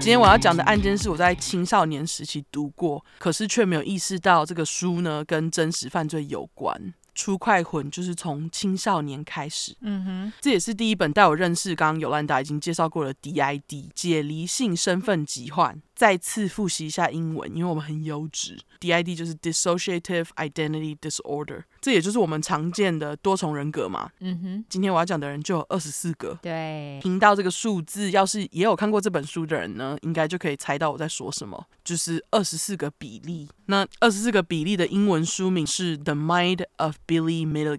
今天我要讲的案件是我在青少年时期读过，可是却没有意识到这个书呢跟真实犯罪有关。出快魂就是从青少年开始，嗯哼，这也是第一本带我认识刚刚尤兰达已经介绍过的 DID 解离性身份疾患。再次复习一下英文，因为我们很优质。DID 就是 Dissociative Identity Disorder，这也就是我们常见的多重人格嘛。嗯哼，今天我要讲的人就有二十四个。对，听到这个数字，要是也有看过这本书的人呢，应该就可以猜到我在说什么，就是二十四个比例。那二十四个比例的英文书名是《The Mind of Billy Milligan》，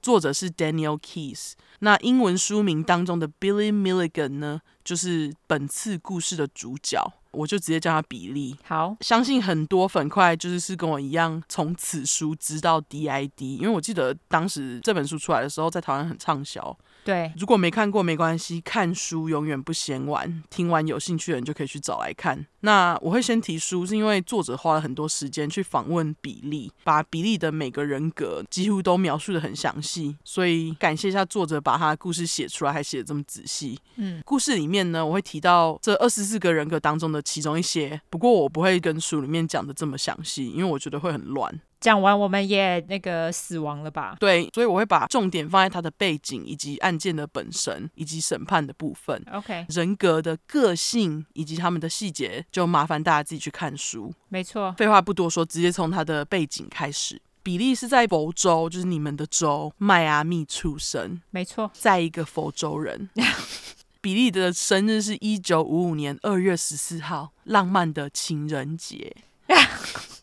作者是 Daniel Keyes。那英文书名当中的 Billy Milligan 呢，就是本次故事的主角。我就直接叫他比利。好，相信很多粉块就是是跟我一样从此书知道 DID，因为我记得当时这本书出来的时候在台湾很畅销。对，如果没看过没关系，看书永远不嫌晚。听完有兴趣的人就可以去找来看。那我会先提书，是因为作者花了很多时间去访问比利，把比利的每个人格几乎都描述的很详细，所以感谢一下作者把他的故事写出来，还写得这么仔细。嗯，故事里面呢，我会提到这二十四个人格当中的其中一些，不过我不会跟书里面讲的这么详细，因为我觉得会很乱。讲完我们也那个死亡了吧？对，所以我会把重点放在他的背景，以及案件的本身，以及审判的部分。OK，人格的个性以及他们的细节，就麻烦大家自己去看书。没错，废话不多说，直接从他的背景开始。比利是在佛州，就是你们的州迈阿密出生。没错，在一个佛州人。比利的生日是一九五五年二月十四号，浪漫的情人节。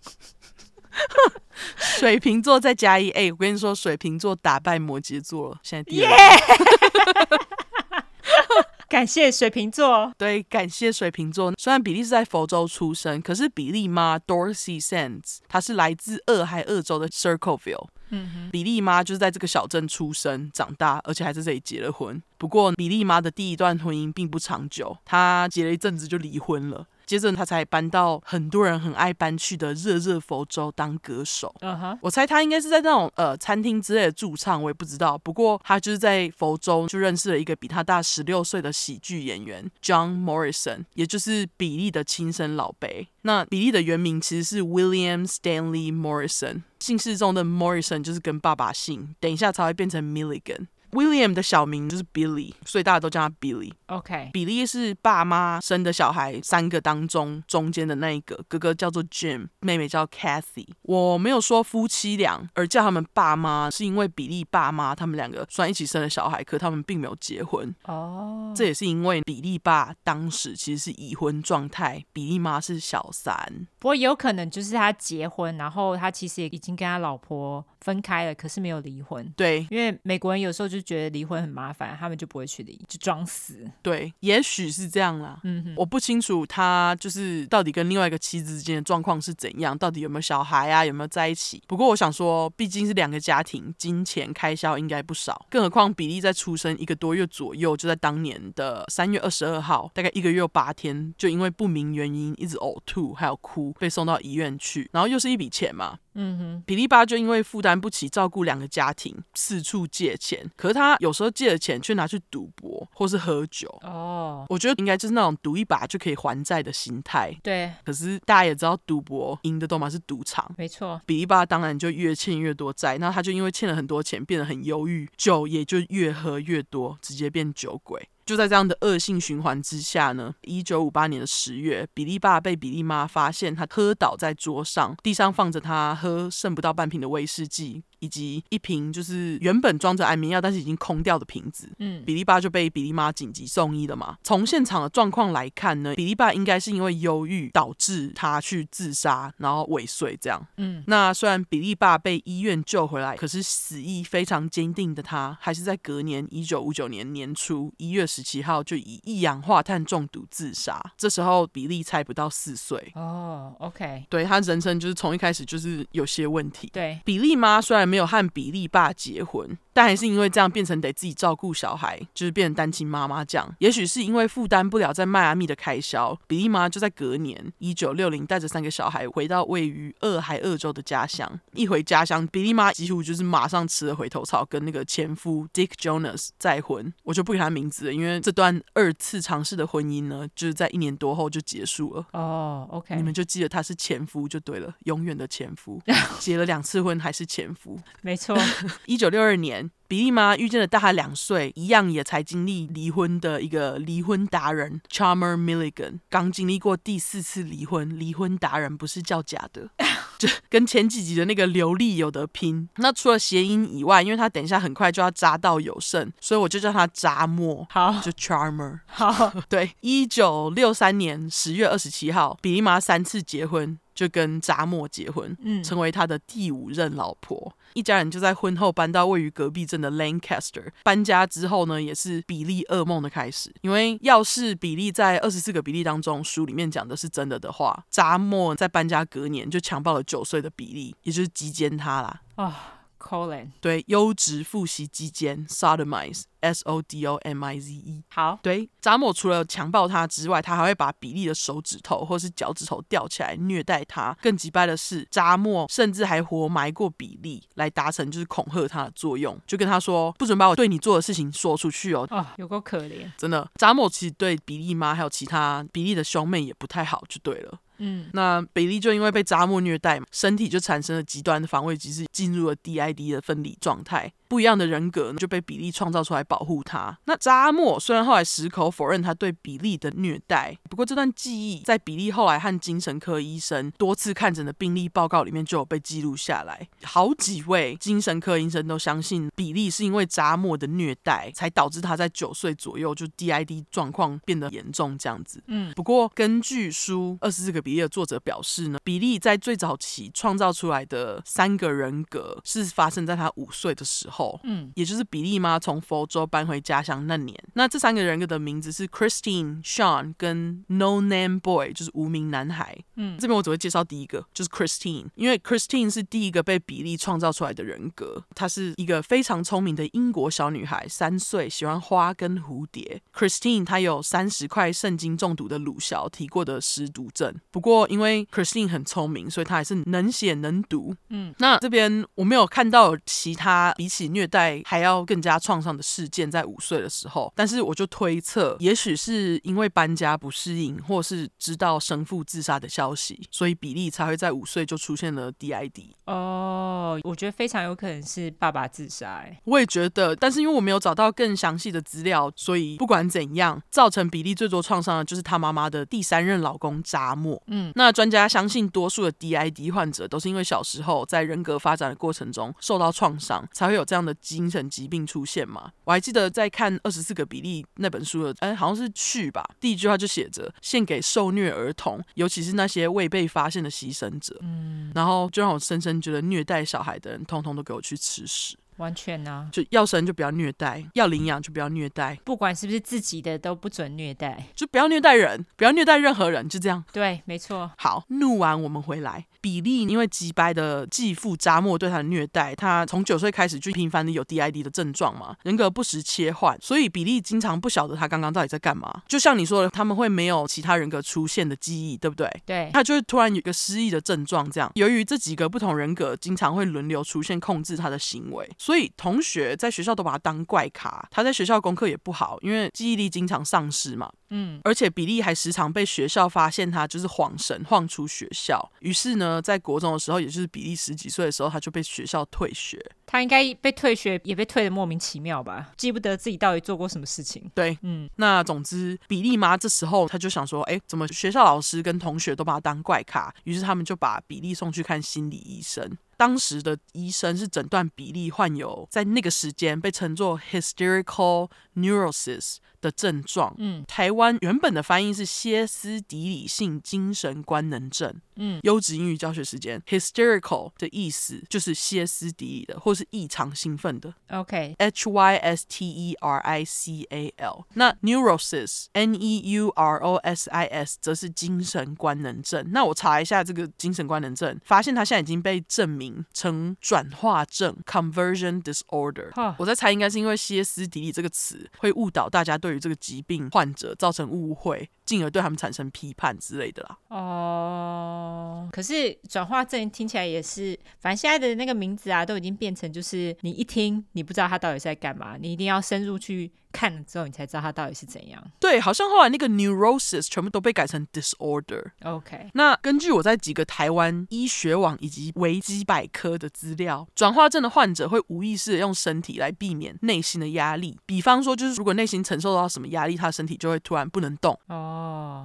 水瓶座再加一 A，我跟你说，水瓶座打败摩羯座了。现在第二，Yeah! 感谢水瓶座。对，感谢水瓶座。虽然比利是在佛州出生，可是比利妈 Dorsey Sands，她是来自俄亥俄州的 Circleville。嗯哼，比利妈就是在这个小镇出生长大，而且还在这里结了婚。不过，比利妈的第一段婚姻并不长久，她结了一阵子就离婚了。接着他才搬到很多人很爱搬去的热热佛州当歌手。Uh huh. 我猜他应该是在那种呃餐厅之类的驻唱，我也不知道。不过他就是在佛州就认识了一个比他大十六岁的喜剧演员 John Morrison，也就是比利的亲生老辈。那比利的原名其实是 William Stanley Morrison，姓氏中的 Morrison 就是跟爸爸姓，等一下才会变成 Milligan。William 的小名就是 Billy，所以大家都叫他 Billy。OK，比利是爸妈生的小孩三个当中中间的那一个，哥哥叫做 Jim，妹妹叫 Kathy。我没有说夫妻俩，而叫他们爸妈，是因为比利爸妈他们两个虽然一起生了小孩，可他们并没有结婚。哦，oh. 这也是因为比利爸当时其实是已婚状态，比利妈是小三。不过有可能就是他结婚，然后他其实也已经跟他老婆分开了，可是没有离婚。对，因为美国人有时候就。就觉得离婚很麻烦，他们就不会去离，就装死。对，也许是这样啦。嗯哼，我不清楚他就是到底跟另外一个妻子之间的状况是怎样，到底有没有小孩啊，有没有在一起。不过我想说，毕竟是两个家庭，金钱开销应该不少。更何况比利在出生一个多月左右，就在当年的三月二十二号，大概一个月八天，就因为不明原因一直呕吐还有哭，被送到医院去。然后又是一笔钱嘛。嗯哼，比利爸就因为负担不起照顾两个家庭，四处借钱。可是他有时候借了钱，却拿去赌博或是喝酒。哦，我觉得应该就是那种赌一把就可以还债的心态。对。可是大家也知道，赌博赢的都嘛是赌场。没错。比利爸当然就越欠越多债，那他就因为欠了很多钱，变得很忧郁，酒也就越喝越多，直接变酒鬼。就在这样的恶性循环之下呢，一九五八年的十月，比利爸被比利妈发现他喝倒在桌上，地上放着他喝剩不到半瓶的威士忌。以及一瓶就是原本装着安眠药，但是已经空掉的瓶子。嗯，比利爸就被比利妈紧急送医了嘛。从现场的状况来看呢，比利爸应该是因为忧郁导致他去自杀，然后尾随这样。嗯，那虽然比利爸被医院救回来，可是死意非常坚定的他，还是在隔年一九五九年年初一月十七号就以一氧化碳中毒自杀。这时候比利才不到四岁。哦，OK，对，他人生就是从一开始就是有些问题。对，比利妈虽然没有和比利爸结婚，但还是因为这样变成得自己照顾小孩，就是变成单亲妈妈这样。也许是因为负担不了在迈阿密的开销，比利妈就在隔年一九六零带着三个小孩回到位于俄亥俄州的家乡。一回家乡，比利妈几乎就是马上吃了回头草，跟那个前夫 Dick Jonas 再婚。我就不给他名字了，因为这段二次尝试的婚姻呢，就是在一年多后就结束了。哦、oh，OK，你们就记得他是前夫就对了，永远的前夫，结了两次婚还是前夫。没错，一九六二年，比利妈遇见了大他两岁，一样也才经历离婚的一个离婚达人 Charmer Milligan。刚经历过第四次离婚，离婚达人不是叫假的，就跟前几集的那个刘丽有得拼。那除了谐音以外，因为他等一下很快就要扎到有剩，所以我就叫他扎莫，好，就 Charmer。好，对，一九六三年十月二十七号，比利妈三次结婚。就跟扎莫结婚，嗯，成为他的第五任老婆。一家人就在婚后搬到位于隔壁镇的 Lancaster。搬家之后呢，也是比利噩梦的开始。因为要是比利在二十四个比利当中，书里面讲的是真的的话，扎莫在搬家隔年就强暴了九岁的比利，也就是鸡奸他啦。啊。Colin 对，优质复习基间 Sodomize，S O D O M I Z E。好，对，扎莫除了强暴他之外，他还会把比利的手指头或是脚趾头吊起来虐待他。更鸡掰的是，扎莫甚至还活埋过比利，来达成就是恐吓他的作用，就跟他说不准把我对你做的事情说出去哦。哦，有够可怜，真的。扎莫其实对比利妈还有其他比利的兄妹也不太好，就对了。嗯，那比利就因为被扎莫虐待嘛，身体就产生了极端的防卫机制，进入了 DID 的分离状态。不一样的人格呢就被比利创造出来保护他。那扎莫虽然后来矢口否认他对比利的虐待，不过这段记忆在比利后来和精神科医生多次看诊的病历报告里面就有被记录下来。好几位精神科医生都相信比利是因为扎莫的虐待，才导致他在九岁左右就 DID 状况变得严重这样子。嗯，不过根据书《二十四个比利》的作者表示呢，比利在最早期创造出来的三个人格是发生在他五岁的时候。嗯，也就是比利妈从佛州搬回家乡那年，那这三个人格的名字是 Christine、Sean 跟 No Name Boy，就是无名男孩。嗯，这边我只会介绍第一个，就是 Christine，因为 Christine 是第一个被比利创造出来的人格，她是一个非常聪明的英国小女孩，三岁，喜欢花跟蝴蝶。Christine 她有三十块圣经中毒的鲁小提过的失毒症，不过因为 Christine 很聪明，所以她还是能写能读。嗯，那这边我没有看到有其他比起虐待还要更加创伤的事件，在五岁的时候，但是我就推测，也许是因为搬家不适应，或是知道生父自杀的消息，所以比利才会在五岁就出现了 DID。哦，我觉得非常有可能是爸爸自杀。哎，我也觉得，但是因为我没有找到更详细的资料，所以不管怎样，造成比利最多创伤的就是他妈妈的第三任老公扎莫。嗯，那专家相信，多数的 DID 患者都是因为小时候在人格发展的过程中受到创伤，才会有这样的精神疾病出现嘛？我还记得在看《二十四个比例》那本书的，哎，好像是序吧。第一句话就写着：“献给受虐儿童，尤其是那些未被发现的牺牲者。”嗯，然后就让我深深觉得，虐待小孩的人，通通都给我去吃屎。完全呢、啊，就要生就不要虐待，要领养就不要虐待，不管是不是自己的都不准虐待，就不要虐待人，不要虐待任何人，就这样。对，没错。好，怒完我们回来，比利因为击败的继父扎莫对他的虐待，他从九岁开始就频繁的有 DID 的症状嘛，人格不时切换，所以比利经常不晓得他刚刚到底在干嘛。就像你说的，他们会没有其他人格出现的记忆，对不对？对，他就会突然有一个失忆的症状，这样。由于这几个不同人格经常会轮流出现，控制他的行为，所以同学在学校都把他当怪咖。他在学校功课也不好，因为记忆力经常丧失嘛。嗯，而且比利还时常被学校发现他就是晃神晃出学校。于是呢，在国中的时候，也就是比利十几岁的时候，他就被学校退学。他应该被退学，也被退的莫名其妙吧？记不得自己到底做过什么事情。对，嗯，那总之，比利妈这时候他就想说，哎，怎么学校老师跟同学都把他当怪咖？于是他们就把比利送去看心理医生。当时的医生是诊断比利患有在那个时间被称作 hysterical neurosis 的症状。嗯，台湾原本的翻译是歇斯底里性精神官能症。嗯，优质英语教学时间，hysterical 的意思就是歇斯底里的，或是异常兴奋的。OK，H y s t e r i c a l。那 neurosis，n e u r o s i s，则是精神官能症。那我查一下这个精神官能症，发现它现在已经被证明成转化症 （conversion disorder）。我在猜，应该是因为歇斯底里这个词会误导大家对这个疾病患者造成误会，进而对他们产生批判之类的啦。哦，可是转化症听起来也是，反正现在的那个名字啊，都已经变成就是你一听你不知道他到底是在干嘛，你一定要深入去看了之后，你才知道他到底是怎样。对，好像后来那个 neurosis 全部都被改成 disorder。OK，那根据我在几个台湾医学网以及维基百科的资料，转化症的患者会无意识的用身体来避免内心的压力，比方说就是如果内心承受到什么压力，他的身体就会突然不能动。哦，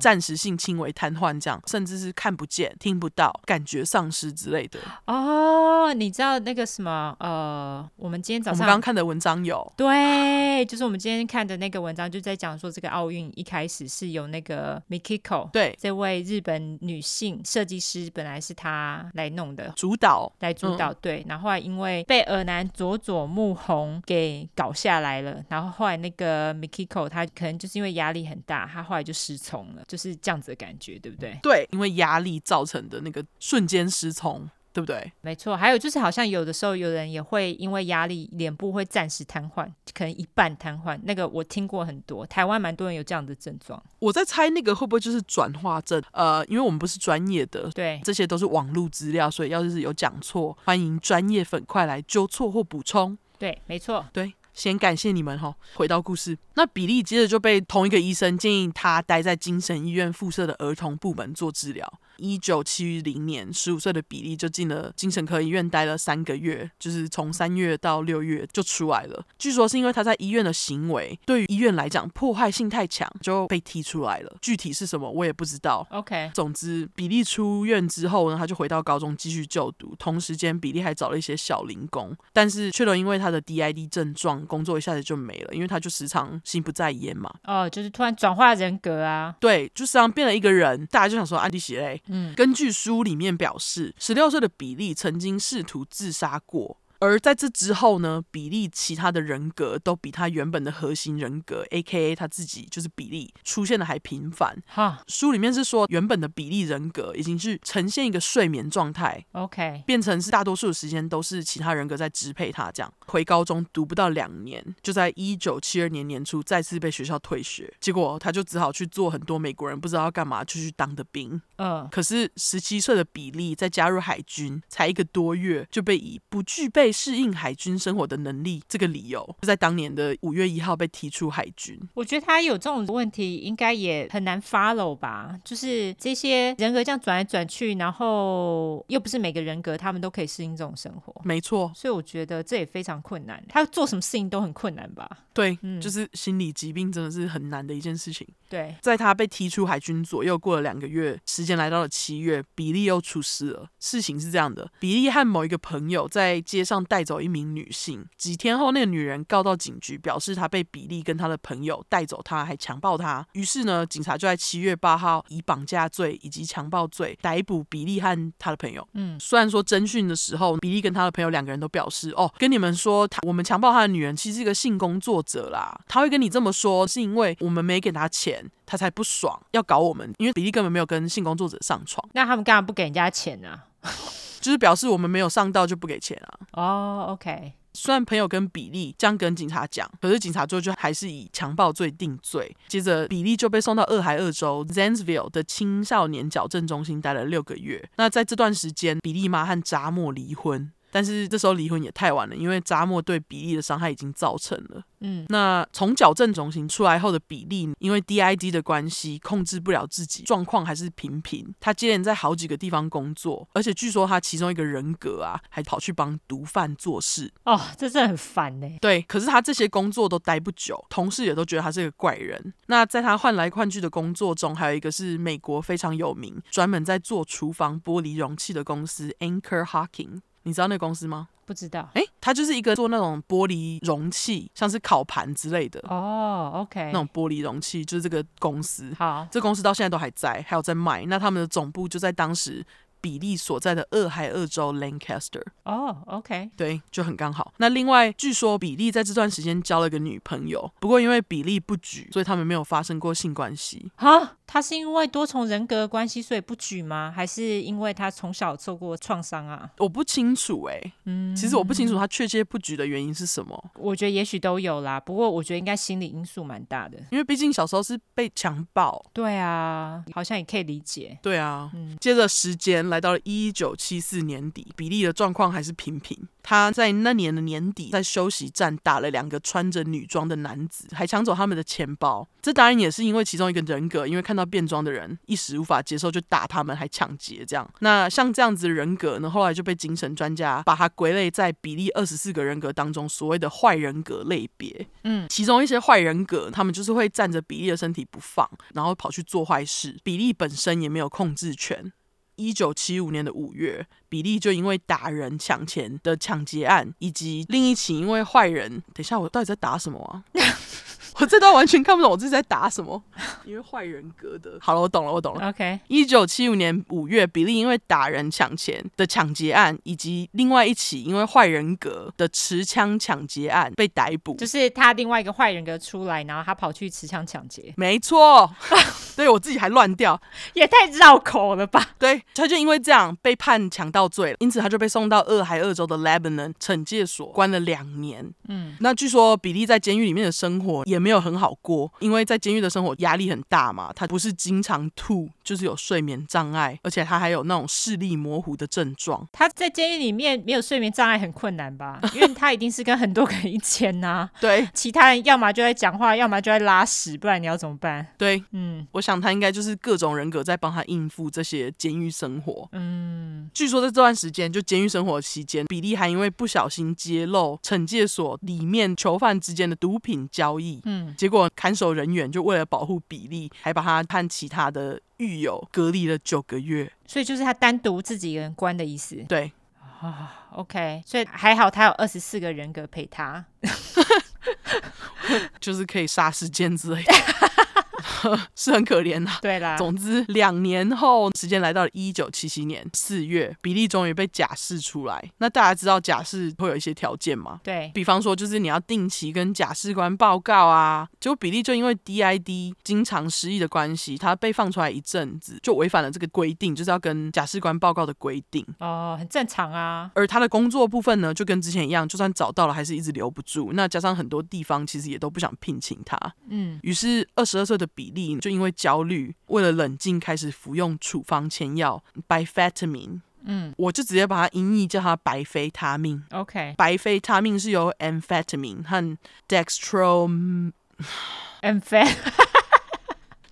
暂时性轻微瘫痪这样，甚至是看不见、听不到、感觉丧失之类的。哦，你知道那个什么？呃，我们今天早上我们刚刚看的文章有，对，就是我们今天看的那个文章，就在讲说这个奥运一开始是由那个 Mikiko 对。这位日本女性设计师，本来是她来弄的。主导。来主导，嗯、对，然后后来因为被尔男佐佐木宏给搞下来了，然后后来那个 Mikiko 她可能就是因为压力很大，她后来就失聪了，就是这样子的感觉，对不对？对，因为压力造成的那个瞬间失聪。对不对？没错，还有就是，好像有的时候有人也会因为压力，脸部会暂时瘫痪，可能一半瘫痪。那个我听过很多，台湾蛮多人有这样的症状。我在猜那个会不会就是转化症？呃，因为我们不是专业的，对，这些都是网络资料，所以要是有讲错，欢迎专业粉快来纠错或补充。对，没错，对。先感谢你们哈。回到故事，那比利接着就被同一个医生建议他待在精神医院附设的儿童部门做治疗。一九七零年，十五岁的比利就进了精神科医院待了三个月，就是从三月到六月就出来了。据说是因为他在医院的行为对于医院来讲破坏性太强，就被踢出来了。具体是什么我也不知道。OK，总之比利出院之后呢，他就回到高中继续就读。同时间，比利还找了一些小零工，但是却都因为他的 DID 症状。工作一下子就没了，因为他就时常心不在焉嘛。哦，就是突然转化人格啊。对，就时常变了一个人，大家就想说安迪血泪。嗯，根据书里面表示，十六岁的比利曾经试图自杀过。而在这之后呢，比利其他的人格都比他原本的核心人格，A.K.A. 他自己就是比利，出现的还频繁。哈，书里面是说，原本的比利人格已经是呈现一个睡眠状态，OK，变成是大多数的时间都是其他人格在支配他。这样回高中读不到两年，就在一九七二年年初再次被学校退学，结果他就只好去做很多美国人不知道要干嘛就去当的兵。嗯，可是十七岁的比利在加入海军才一个多月，就被以不具备适应海军生活的能力这个理由，就在当年的五月一号被提出海军。我觉得他有这种问题，应该也很难 follow 吧？就是这些人格这样转来转去，然后又不是每个人格他们都可以适应这种生活。没错，所以我觉得这也非常困难。他做什么事情都很困难吧？对，嗯，就是心理疾病真的是很难的一件事情。对，在他被踢出海军左右过了两个月，时间来到了七月，比利又出事了。事情是这样的，比利和某一个朋友在街上带走一名女性，几天后，那个女人告到警局，表示她被比利跟他的朋友带走她，还强暴她。于是呢，警察就在七月八号以绑架罪以及强暴罪逮捕比利和他的朋友。嗯，虽然说侦讯的时候，比利跟他的朋友两个人都表示，哦，跟你们说，他我们强暴他的女人其实是一个性工作者啦，他会跟你这么说，是因为我们没给他钱，他才不爽，要搞我们，因为比利根本没有跟性工作者上床。那他们干嘛不给人家钱呢？啊？就是表示我们没有上到就不给钱啊。哦，OK。虽然朋友跟比利这样跟警察讲，可是警察最后就还是以强暴罪定罪。接着，比利就被送到俄亥俄州 Zanesville 的青少年矫正中心待了六个月。那在这段时间，比利妈和扎莫离婚。但是这时候离婚也太晚了，因为扎莫对比利的伤害已经造成了。嗯，那从矫正中心出来后的比利，因为 DID 的关系，控制不了自己，状况还是频频。他接连在好几个地方工作，而且据说他其中一个人格啊，还跑去帮毒贩做事。哦，这真的很烦呢。对，可是他这些工作都待不久，同事也都觉得他是个怪人。那在他换来换去的工作中，还有一个是美国非常有名、专门在做厨房玻璃容器的公司 Anchor Hocking。你知道那个公司吗？不知道。哎，它就是一个做那种玻璃容器，像是烤盘之类的。哦，OK。那种玻璃容器就是这个公司。好，这公司到现在都还在，还有在卖。那他们的总部就在当时比利所在的俄亥俄州 Lancaster。哦，OK。对，就很刚好。那另外，据说比利在这段时间交了个女朋友，不过因为比利不举，所以他们没有发生过性关系。哈？他是因为多重人格关系所以不举吗？还是因为他从小受过创伤啊？我不清楚哎、欸，嗯，其实我不清楚他确切不举的原因是什么。我觉得也许都有啦，不过我觉得应该心理因素蛮大的，因为毕竟小时候是被强暴。对啊，好像也可以理解。对啊，嗯，接着时间来到了一九七四年底，比利的状况还是平平。他在那年的年底在休息站打了两个穿着女装的男子，还抢走他们的钱包。这当然也是因为其中一个人格，因为看到。变装的人一时无法接受，就打他们，还抢劫这样。那像这样子的人格呢，后来就被精神专家把它归类在比利二十四个人格当中，所谓的坏人格类别。嗯，其中一些坏人格，他们就是会占着比利的身体不放，然后跑去做坏事。比利本身也没有控制权。一九七五年的五月，比利就因为打人抢钱的抢劫案，以及另一起因为坏人，等一下我到底在打什么啊？我这段完全看不懂，我自己在打什么？因为坏人格的。好了，我懂了，我懂了。OK。一九七五年五月，比利因为打人抢钱的抢劫案，以及另外一起因为坏人格的持枪抢劫案被逮捕。就是他另外一个坏人格出来，然后他跑去持枪抢劫。没错。对，我自己还乱掉，也太绕口了吧？对，他就因为这样被判强盗罪，因此他就被送到俄亥俄州的 Lebanon 惩戒所关了两年。嗯，那据说比利在监狱里面的生活也没有很好过，因为在监狱的生活压力很大嘛，他不是经常吐，就是有睡眠障碍，而且他还有那种视力模糊的症状。他在监狱里面没有睡眠障碍很困难吧？因为他一定是跟很多个人一间呐、啊。对，其他人要么就在讲话，要么就在拉屎，不然你要怎么办？对，嗯，我想他应该就是各种人格在帮他应付这些监狱生活。嗯，据说在这段时间，就监狱生活期间，比利还因为不小心揭露惩戒所里面囚犯之间的毒品交易。嗯。结果看守人员就为了保护比利，还把他和其他的狱友隔离了九个月。所以就是他单独自己一个人关的意思。对啊，OK，所以还好他有二十四个人格陪他，就是可以杀时间之类的。是很可怜啦、啊。对啦，总之两年后，时间来到了一九七七年四月，比利终于被假释出来。那大家知道假释会有一些条件吗？对，比方说就是你要定期跟假释官报告啊。结果比利就因为 DID 经常失忆的关系，他被放出来一阵子，就违反了这个规定，就是要跟假释官报告的规定。哦，很正常啊。而他的工作部分呢，就跟之前一样，就算找到了，还是一直留不住。那加上很多地方其实也都不想聘请他。嗯，于是二十二岁的比例就因为焦虑，为了冷静，开始服用处方前药 Bifetamine。嗯，我就直接把它音译叫它白非他命。OK，白非他命是由 amphetamine 和 dextro，amphet。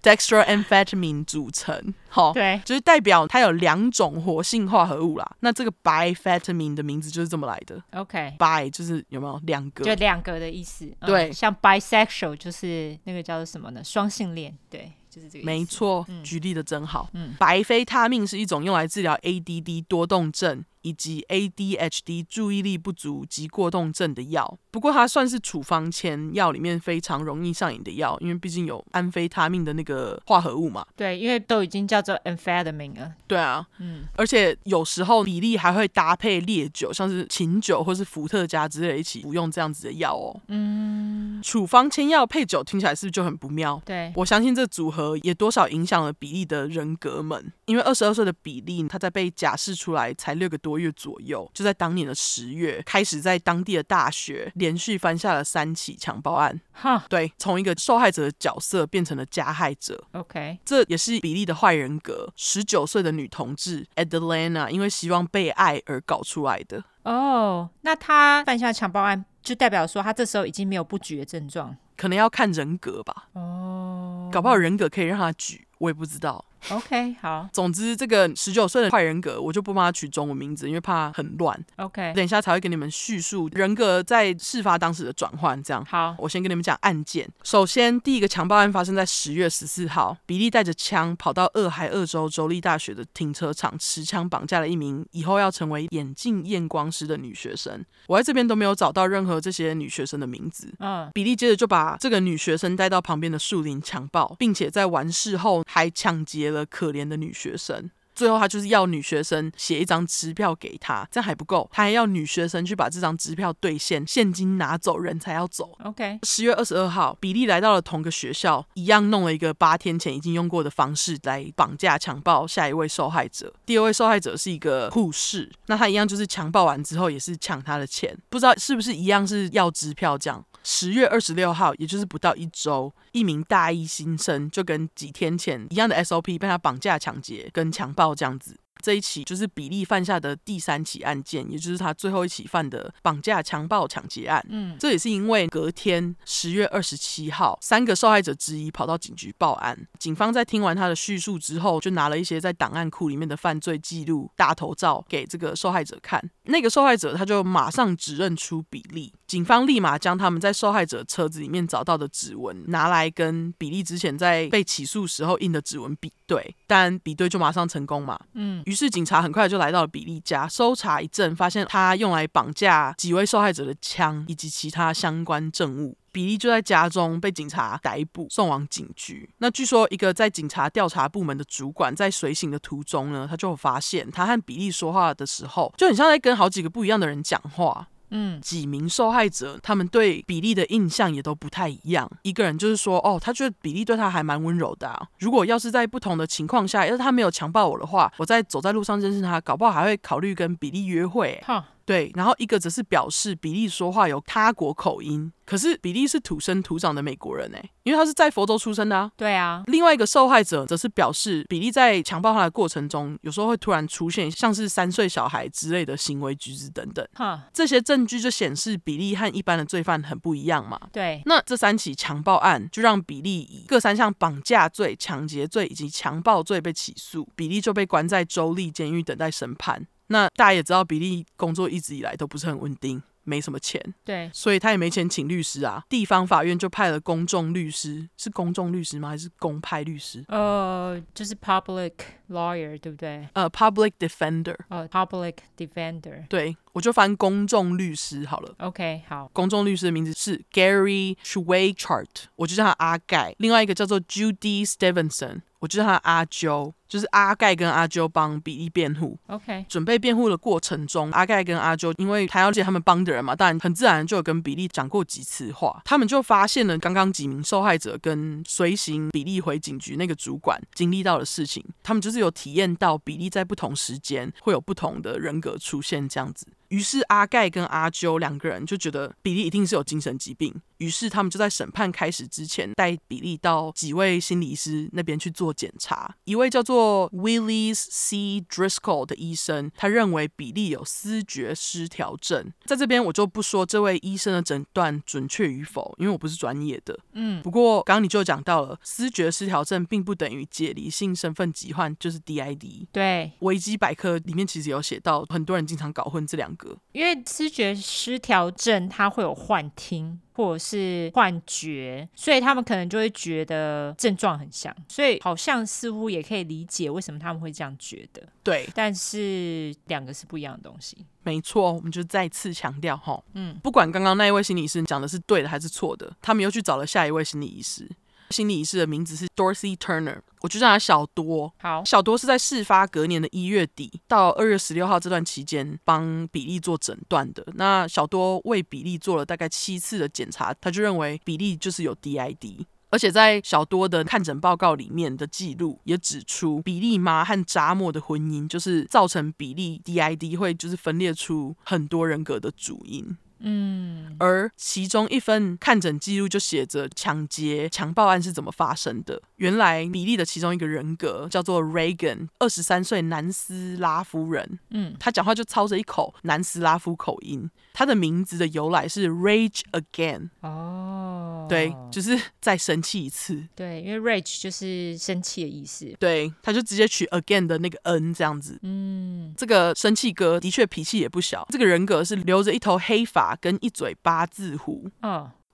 dextroamphetamine 组成。好，对，就是代表它有两种活性化合物啦。那这个 biphetamine 的名字就是这么来的。OK，bi 就是有没有两个？就两个的意思。对，嗯、像 bisexual 就是那个叫做什么呢？双性恋。对。就是这个没错，举例的真好。嗯，白非他命是一种用来治疗 ADD 多动症以及 ADHD 注意力不足及过动症的药。不过它算是处方前药里面非常容易上瘾的药，因为毕竟有安非他命的那个化合物嘛。对，因为都已经叫做 amphetamine 了。对啊，嗯，而且有时候比利还会搭配烈酒，像是琴酒或是伏特加之类一起服用这样子的药哦。嗯，处方前药配酒听起来是不是就很不妙？对，我相信这组合。也多少影响了比利的人格们，因为二十二岁的比利，他在被假释出来才六个多月左右，就在当年的十月，开始在当地的大学连续翻下了三起强暴案。哈，对，从一个受害者的角色变成了加害者。OK，这也是比利的坏人格。十九岁的女同志 Adelina 因为希望被爱而搞出来的。哦，oh, 那她犯下强暴案，就代表说她这时候已经没有不举的症状？可能要看人格吧。哦，oh. 搞不好人格可以让他举，我也不知道。OK，好。总之，这个十九岁的坏人格，我就不帮他取中文名字，因为怕很乱。OK，等一下才会给你们叙述人格在事发当时的转换。这样，好，我先跟你们讲案件。首先，第一个强暴案发生在十月十四号，比利带着枪跑到俄亥俄州州立大学的停车场，持枪绑架了一名以后要成为眼镜验光师的女学生。我在这边都没有找到任何这些女学生的名字。嗯，比利接着就把这个女学生带到旁边的树林强暴，并且在完事后还抢劫了可怜的女学生。最后，他就是要女学生写一张支票给他，这样还不够，他还要女学生去把这张支票兑现，现金拿走，人才要走。OK。十月二十二号，比利来到了同个学校，一样弄了一个八天前已经用过的方式来绑架、强暴下一位受害者。第二位受害者是一个护士，那他一样就是强暴完之后也是抢他的钱，不知道是不是一样是要支票这样。十月二十六号，也就是不到一周，一名大一新生就跟几天前一样的 SOP 被他绑架、抢劫跟强暴这样子。这一起就是比利犯下的第三起案件，也就是他最后一起犯的绑架、强暴、抢劫案。嗯，这也是因为隔天十月二十七号，三个受害者之一跑到警局报案。警方在听完他的叙述之后，就拿了一些在档案库里面的犯罪记录大头照给这个受害者看。那个受害者他就马上指认出比利，警方立马将他们在受害者车子里面找到的指纹拿来跟比利之前在被起诉时候印的指纹比对，但比对就马上成功嘛。嗯。于是警察很快就来到了比利家，搜查一阵，发现他用来绑架几位受害者的枪以及其他相关证物。比利就在家中被警察逮捕，送往警局。那据说一个在警察调查部门的主管在随行的途中呢，他就发现他和比利说话的时候，就很像在跟好几个不一样的人讲话。嗯，几名受害者，他们对比利的印象也都不太一样。一个人就是说，哦，他觉得比利对他还蛮温柔的啊。如果要是在不同的情况下，要是他没有强暴我的话，我在走在路上认识他，搞不好还会考虑跟比利约会。哈。对，然后一个则是表示比利说话有他国口音，可是比利是土生土长的美国人哎，因为他是在佛州出生的啊。对啊。另外一个受害者则是表示，比利在强暴他的过程中，有时候会突然出现像是三岁小孩之类的行为举止等等。哈，这些证据就显示比利和一般的罪犯很不一样嘛。对。那这三起强暴案就让比利以各三项绑架罪、抢劫罪以及强暴罪被起诉，比利就被关在州立监狱等待审判。那大家也知道，比利工作一直以来都不是很稳定，没什么钱，对，所以他也没钱请律师啊。地方法院就派了公众律师，是公众律师吗？还是公派律师？呃，就是 public lawyer，对不对？呃，public defender。呃，public defender。对，我就翻公众律师好了。OK，好。公众律师的名字是 Gary Schweichart，我就叫他阿盖。另外一个叫做 Judy Stevenson。我就叫他阿啾，就是阿盖跟阿啾帮比利辩护。OK，准备辩护的过程中，阿盖跟阿啾因为他要见他们帮的人嘛，当然很自然就有跟比利讲过几次话。他们就发现了刚刚几名受害者跟随行比利回警局那个主管经历到的事情。他们就是有体验到比利在不同时间会有不同的人格出现这样子。于是阿盖跟阿啾两个人就觉得比利一定是有精神疾病，于是他们就在审判开始之前，带比利到几位心理师那边去做检查。一位叫做 Willis C. Driscoll 的医生，他认为比利有思觉失调症。在这边我就不说这位医生的诊断准确与否，因为我不是专业的。嗯，不过刚刚你就讲到了，思觉失调症并不等于解离性身份疾患，就是 DID。对，维基百科里面其实有写到，很多人经常搞混这两个，因为思觉失调症它会有幻听。或者是幻觉，所以他们可能就会觉得症状很像，所以好像似乎也可以理解为什么他们会这样觉得。对，但是两个是不一样的东西。没错，我们就再次强调哈，嗯，不管刚刚那一位心理医师讲的是对的还是错的，他们又去找了下一位心理医师。心理医师的名字是 Dorothy Turner，我就叫他小多。好，小多是在事发隔年的一月底到二月十六号这段期间帮比利做诊断的。那小多为比利做了大概七次的检查，他就认为比利就是有 DID，而且在小多的看诊报告里面的记录也指出，比利妈和扎莫的婚姻就是造成比利 DID 会就是分裂出很多人格的主因。嗯，而其中一份看诊记录就写着抢劫、强暴案是怎么发生的。原来比利的其中一个人格叫做 Reagan，二十三岁南斯拉夫人。嗯，他讲话就操着一口南斯拉夫口音。他的名字的由来是 Rage Again。哦，对，就是再生气一次。对，因为 Rage 就是生气的意思。对，他就直接取 Again 的那个 N 这样子。嗯，这个生气哥的确脾气也不小。这个人格是留着一头黑发。跟一嘴八字胡。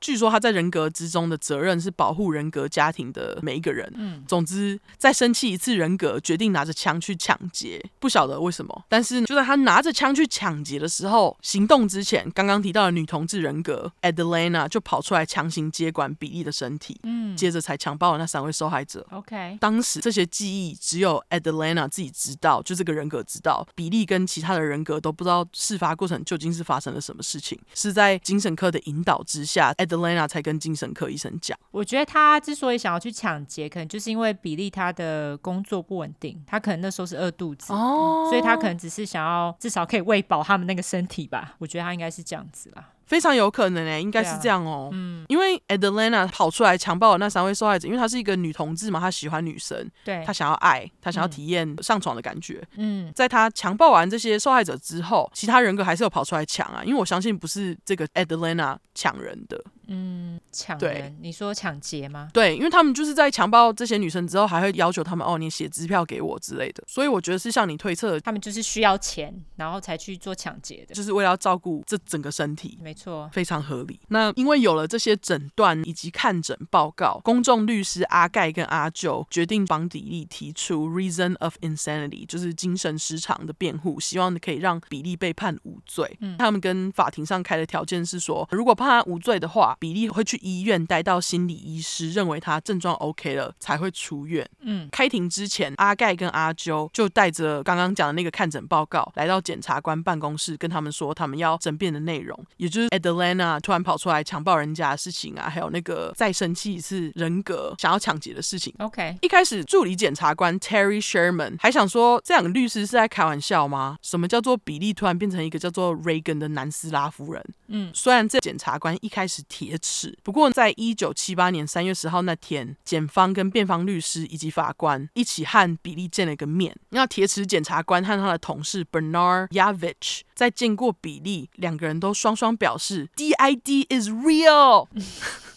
据说他在人格之中的责任是保护人格家庭的每一个人。嗯，总之，再生气一次，人格决定拿着枪去抢劫，不晓得为什么。但是就在他拿着枪去抢劫的时候，行动之前，刚刚提到的女同志人格 Adelina 就跑出来强行接管比利的身体，嗯，接着才强暴了那三位受害者。OK，当时这些记忆只有 Adelina 自己知道，就这个人格知道，比利跟其他的人格都不知道事发过程究竟是发生了什么事情。是在精神科的引导之下，Adelina 才跟精神科医生讲。我觉得他之所以想要去抢劫，可能就是因为比利他的工作不稳定，他可能那时候是饿肚子，哦，所以他可能只是想要至少可以喂饱他们那个身体吧。我觉得他应该是这样子啦。非常有可能诶、欸，应该是这样哦、喔。嗯，因为 Adelina 跑出来强暴了那三位受害者，因为她是一个女同志嘛，她喜欢女生，对，她想要爱，她想要体验上床的感觉。嗯，在她强暴完这些受害者之后，其他人格还是有跑出来抢啊，因为我相信不是这个 Adelina 抢人的。嗯，抢人？对你说抢劫吗？对，因为他们就是在强暴这些女生之后，还会要求他们哦，你写支票给我之类的。所以我觉得是像你推测的，他们就是需要钱，然后才去做抢劫的，就是为了要照顾这整个身体。没错，非常合理。那因为有了这些诊断以及看诊报告，公众律师阿盖跟阿舅决定帮比利提出 reason of insanity，就是精神失常的辩护，希望可以让比利被判无罪。嗯，他们跟法庭上开的条件是说，如果判他无罪的话，比利会去医院待到心理医师认为他症状 OK 了才会出院。嗯，开庭之前，阿盖跟阿舅就带着刚刚讲的那个看诊报告来到检察官办公室，跟他们说他们要争辩的内容，也就是 Adelina 突然跑出来强暴人家的事情啊，还有那个再生气一次人格想要抢劫的事情。OK，一开始助理检察官 Terry Sherman 还想说，这两个律师是在开玩笑吗？什么叫做比利突然变成一个叫做 Reagan 的南斯拉夫人？嗯，虽然这检察官一开始铁齿，不过在一九七八年三月十号那天，检方跟辩方律师以及法官一起和比利见了一个面。那铁齿检察官和他的同事 Bernard Yavich 在见过比利，两个人都双双表示 DID is real。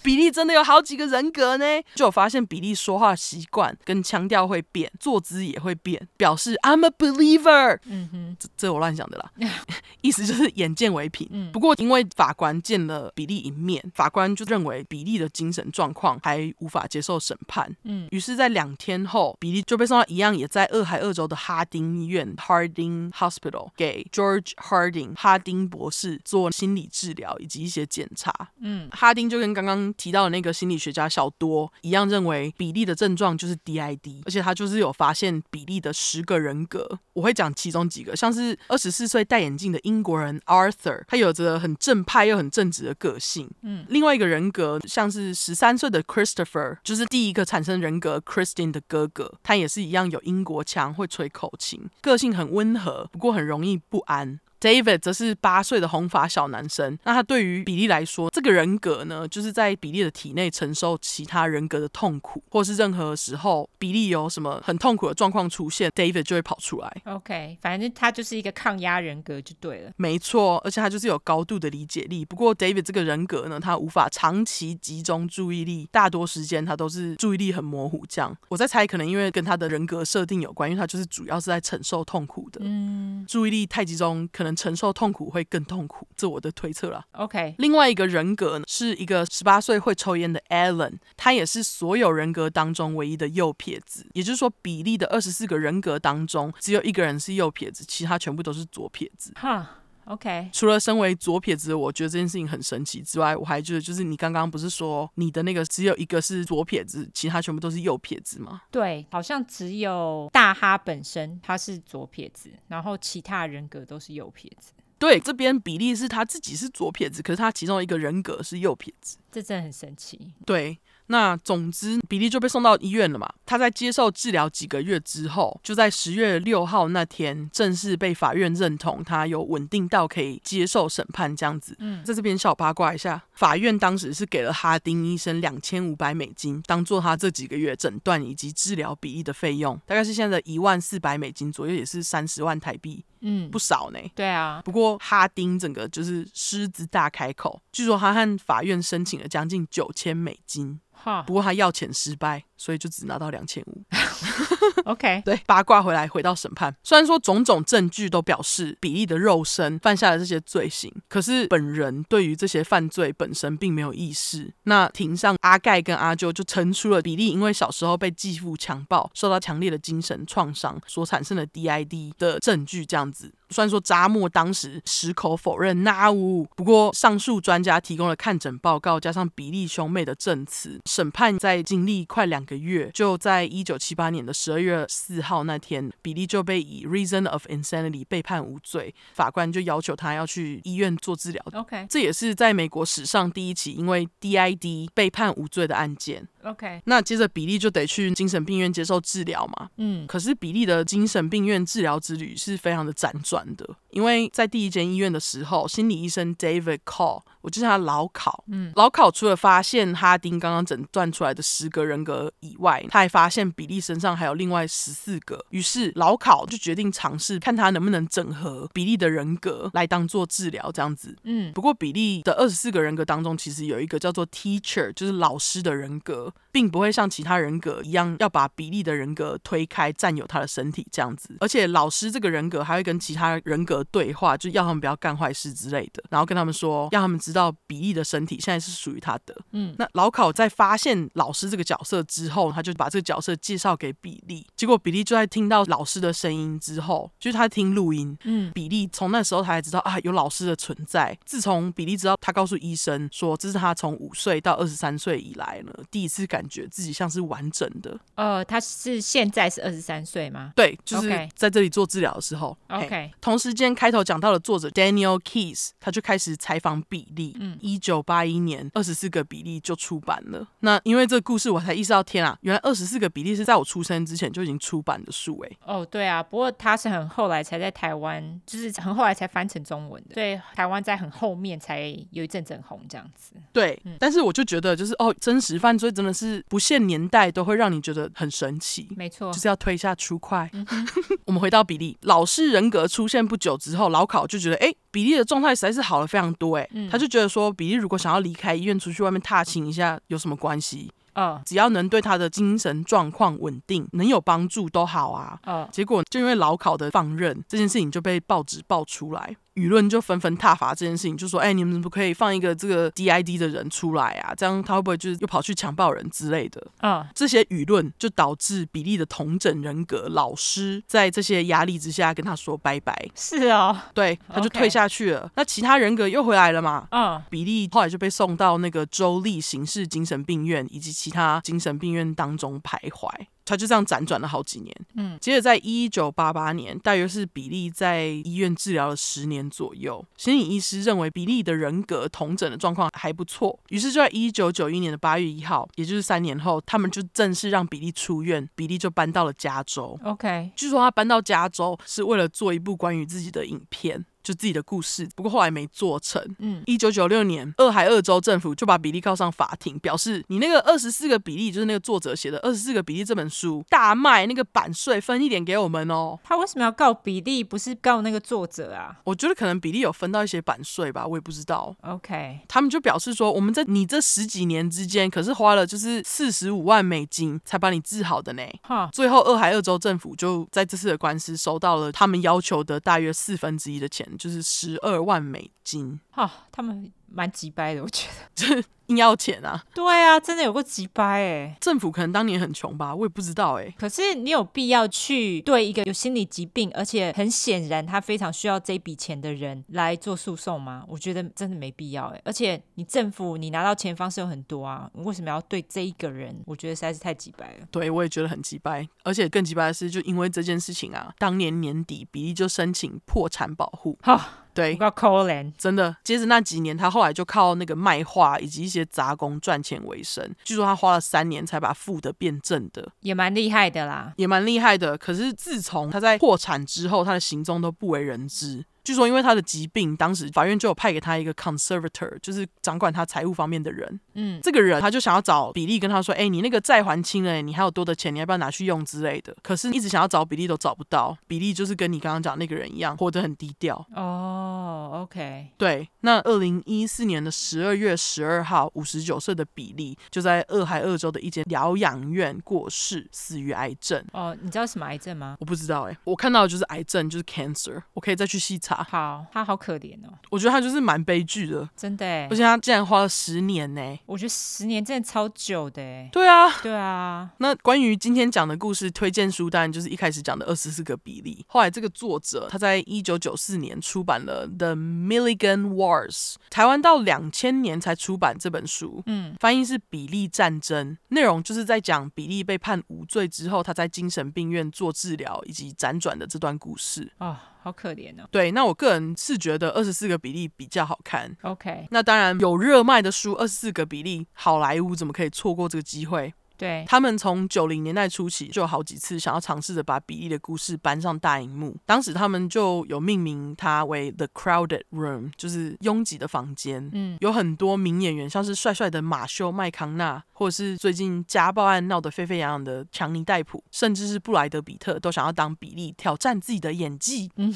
比利真的有好几个人格呢，就有发现比利说话习惯跟腔调会变，坐姿也会变，表示 I'm a believer。嗯哼，这这我乱想的啦，意思就是眼见为凭。嗯，不过因为法官见了比利一面，法官就认为比利的精神状况还无法接受审判。嗯，于是，在两天后，比利就被送到一样也在俄亥俄州的哈丁医院 （Harding Hospital） 给 George Harding 哈丁博士做心理治疗以及一些检查。嗯，哈丁就跟刚刚。提到的那个心理学家小多一样认为比利的症状就是 DID，而且他就是有发现比利的十个人格。我会讲其中几个，像是二十四岁戴眼镜的英国人 Arthur，他有着很正派又很正直的个性。嗯，另外一个人格像是十三岁的 Christopher，就是第一个产生人格 Christine 的哥哥，他也是一样有英国腔，会吹口琴，个性很温和，不过很容易不安。David 则是八岁的红发小男生。那他对于比利来说，这个人格呢，就是在比利的体内承受其他人格的痛苦，或是任何时候比利有什么很痛苦的状况出现，David 就会跑出来。OK，反正他就是一个抗压人格就对了。没错，而且他就是有高度的理解力。不过 David 这个人格呢，他无法长期集中注意力，大多时间他都是注意力很模糊。这样，我在猜，可能因为跟他的人格设定有关，因为他就是主要是在承受痛苦的。嗯，注意力太集中，可能承受痛苦会更痛苦，这我的推测啦。OK，另外一个人格呢，是一个十八岁会抽烟的 Alan，他也是所有人格当中唯一的右撇子。也就是说，比利的二十四个人格当中，只有一个人是右撇子，其他全部都是左撇子。哈。OK，除了身为左撇子，我觉得这件事情很神奇之外，我还觉得就是你刚刚不是说你的那个只有一个是左撇子，其他全部都是右撇子吗？对，好像只有大哈本身他是左撇子，然后其他人格都是右撇子。对，这边比利是他自己是左撇子，可是他其中一个人格是右撇子，这真的很神奇。对。那总之，比利就被送到医院了嘛。他在接受治疗几个月之后，就在十月六号那天正式被法院认同，他有稳定到可以接受审判这样子。嗯，在这边小八卦一下，法院当时是给了哈丁医生两千五百美金，当做他这几个月诊断以及治疗鼻翼的费用，大概是现在的一万四百美金左右，也是三十万台币。嗯，不少呢。对啊，不过哈丁整个就是狮子大开口，据说他和法院申请了将近九千美金。哈，不过他要钱失败，所以就只拿到两千五。OK，对，八卦回来，回到审判。虽然说种种证据都表示比利的肉身犯下了这些罪行，可是本人对于这些犯罪本身并没有意识。那庭上阿盖跟阿啾就陈出了比利因为小时候被继父强暴，受到强烈的精神创伤所产生的 DID 的证据，这样子。虽然说扎莫当时矢口否认那呜，不过上述专家提供了看诊报告，加上比利兄妹的证词，审判在经历快两个月，就在一九七八年的十二月四号那天，比利就被以 reason of insanity 被判无罪，法官就要求他要去医院做治疗。OK，这也是在美国史上第一起因为 DID 被判无罪的案件。OK，那接着比利就得去精神病院接受治疗嘛。嗯，可是比利的精神病院治疗之旅是非常的辗转的，因为在第一间医院的时候，心理医生 David Call，我就叫他老考。嗯，老考除了发现哈丁刚刚诊断出来的十个人格以外，他还发现比利身上还有另外十四个。于是老考就决定尝试看他能不能整合比利的人格来当做治疗这样子。嗯，不过比利的二十四个人格当中，其实有一个叫做 Teacher，就是老师的人格。并不会像其他人格一样要把比利的人格推开，占有他的身体这样子。而且老师这个人格还会跟其他人格对话，就要他们不要干坏事之类的，然后跟他们说，让他们知道比利的身体现在是属于他的。嗯，那老考在发现老师这个角色之后，他就把这个角色介绍给比利。结果比利就在听到老师的声音之后，就是他听录音。嗯，比利从那时候他才知道啊，有老师的存在。自从比利知道，他告诉医生说，这是他从五岁到二十三岁以来呢第一次感觉。自己像是完整的。呃，他是现在是二十三岁吗？对，就是在这里做治疗的时候。OK。同时间开头讲到的作者 Daniel Keyes，他就开始采访比利。嗯，一九八一年，二十四个比利就出版了。那因为这个故事，我才意识到，天啊，原来二十四个比利是在我出生之前就已经出版的书哎。哦，对啊，不过他是很后来才在台湾，就是很后来才翻成中文的。对，台湾在很后面才有一阵阵红这样子。对，嗯，但是我就觉得，就是哦，真实犯罪真的是。不限年代都会让你觉得很神奇，没错，就是要推下出快。嗯、我们回到比利老师人格出现不久之后，老考就觉得，哎，比利的状态实在是好了非常多，哎、嗯，他就觉得说，比利如果想要离开医院出去外面踏青一下，有什么关系？嗯，只要能对他的精神状况稳定能有帮助都好啊。嗯，结果就因为老考的放任，这件事情就被报纸爆出来。舆论就纷纷挞伐这件事情，就说：“哎、欸，你们怎么不可以放一个这个 DID 的人出来啊？这样他会不会就是又跑去强暴人之类的？”啊、嗯，这些舆论就导致比利的同整人格老师在这些压力之下跟他说拜拜。是哦，对，他就退下去了。那其他人格又回来了嘛？嗯，比利后来就被送到那个州立刑事精神病院以及其他精神病院当中徘徊。他就这样辗转了好几年，嗯，接着在一九八八年，大约是比利在医院治疗了十年左右，心理医师认为比利的人格同诊的状况还不错，于是就在一九九一年的八月一号，也就是三年后，他们就正式让比利出院，比利就搬到了加州。OK，据说他搬到加州是为了做一部关于自己的影片。就自己的故事，不过后来没做成。嗯，一九九六年，俄亥俄州政府就把比利告上法庭，表示你那个二十四个比利，就是那个作者写的《二十四个比利》这本书大卖，那个版税分一点给我们哦。他为什么要告比利，不是告那个作者啊？我觉得可能比利有分到一些版税吧，我也不知道。OK，他们就表示说，我们在你这十几年之间，可是花了就是四十五万美金才把你治好的呢。哈，最后俄亥俄州政府就在这次的官司收到了他们要求的大约四分之一的钱，就是十二万美金。哈，他们。蛮急掰的，我觉得 硬要钱啊！对啊，真的有个急掰哎！政府可能当年很穷吧，我也不知道哎。可是你有必要去对一个有心理疾病，而且很显然他非常需要这笔钱的人来做诉讼吗？我觉得真的没必要哎。而且你政府你拿到钱方式有很多啊，你为什么要对这一个人？我觉得实在是太急掰了。对，我也觉得很急掰。而且更急掰的是，就因为这件事情啊，当年年底比利就申请破产保护。哈。对，可怜，真的。接着那几年，他后来就靠那个卖画以及一些杂工赚钱为生。据说他花了三年才把负的变正的，也蛮厉害的啦，也蛮厉害的。可是自从他在破产之后，他的行踪都不为人知。据说因为他的疾病，当时法院就有派给他一个 conservator，就是掌管他财务方面的人。嗯，这个人他就想要找比利跟他说：“哎，你那个债还清了，你还有多的钱，你要不要拿去用之类的？”可是一直想要找比利都找不到。比利就是跟你刚刚讲那个人一样，活得很低调。哦，OK，对。那二零一四年的十二月十二号，五十九岁的比利就在俄亥俄州的一间疗养院过世，死于癌症。哦，你知道什么癌症吗？我不知道哎，我看到的就是癌症，就是 cancer。我可以再去细查。好，他好可怜哦。我觉得他就是蛮悲剧的，真的。而且他竟然花了十年呢。我觉得十年真的超久的。对啊，对啊。那关于今天讲的故事推荐书，当然就是一开始讲的二十四个比例。后来这个作者他在一九九四年出版了《The Milligan Wars》，台湾到两千年才出版这本书。嗯，翻译是《比利战争》，内容就是在讲比利被判无罪之后，他在精神病院做治疗以及辗转的这段故事。啊、哦。好可怜哦。对，那我个人是觉得二十四个比例比较好看。OK，那当然有热卖的书，二十四个比例，好莱坞怎么可以错过这个机会？对，他们从九零年代初期就有好几次想要尝试着把比利的故事搬上大荧幕，当时他们就有命名它为 The Crowded Room，就是拥挤的房间。嗯，有很多名演员，像是帅帅的马修麦康纳，或者是最近家暴案闹得沸沸扬扬的强尼戴普，甚至是布莱德比特，都想要当比利挑战自己的演技。嗯。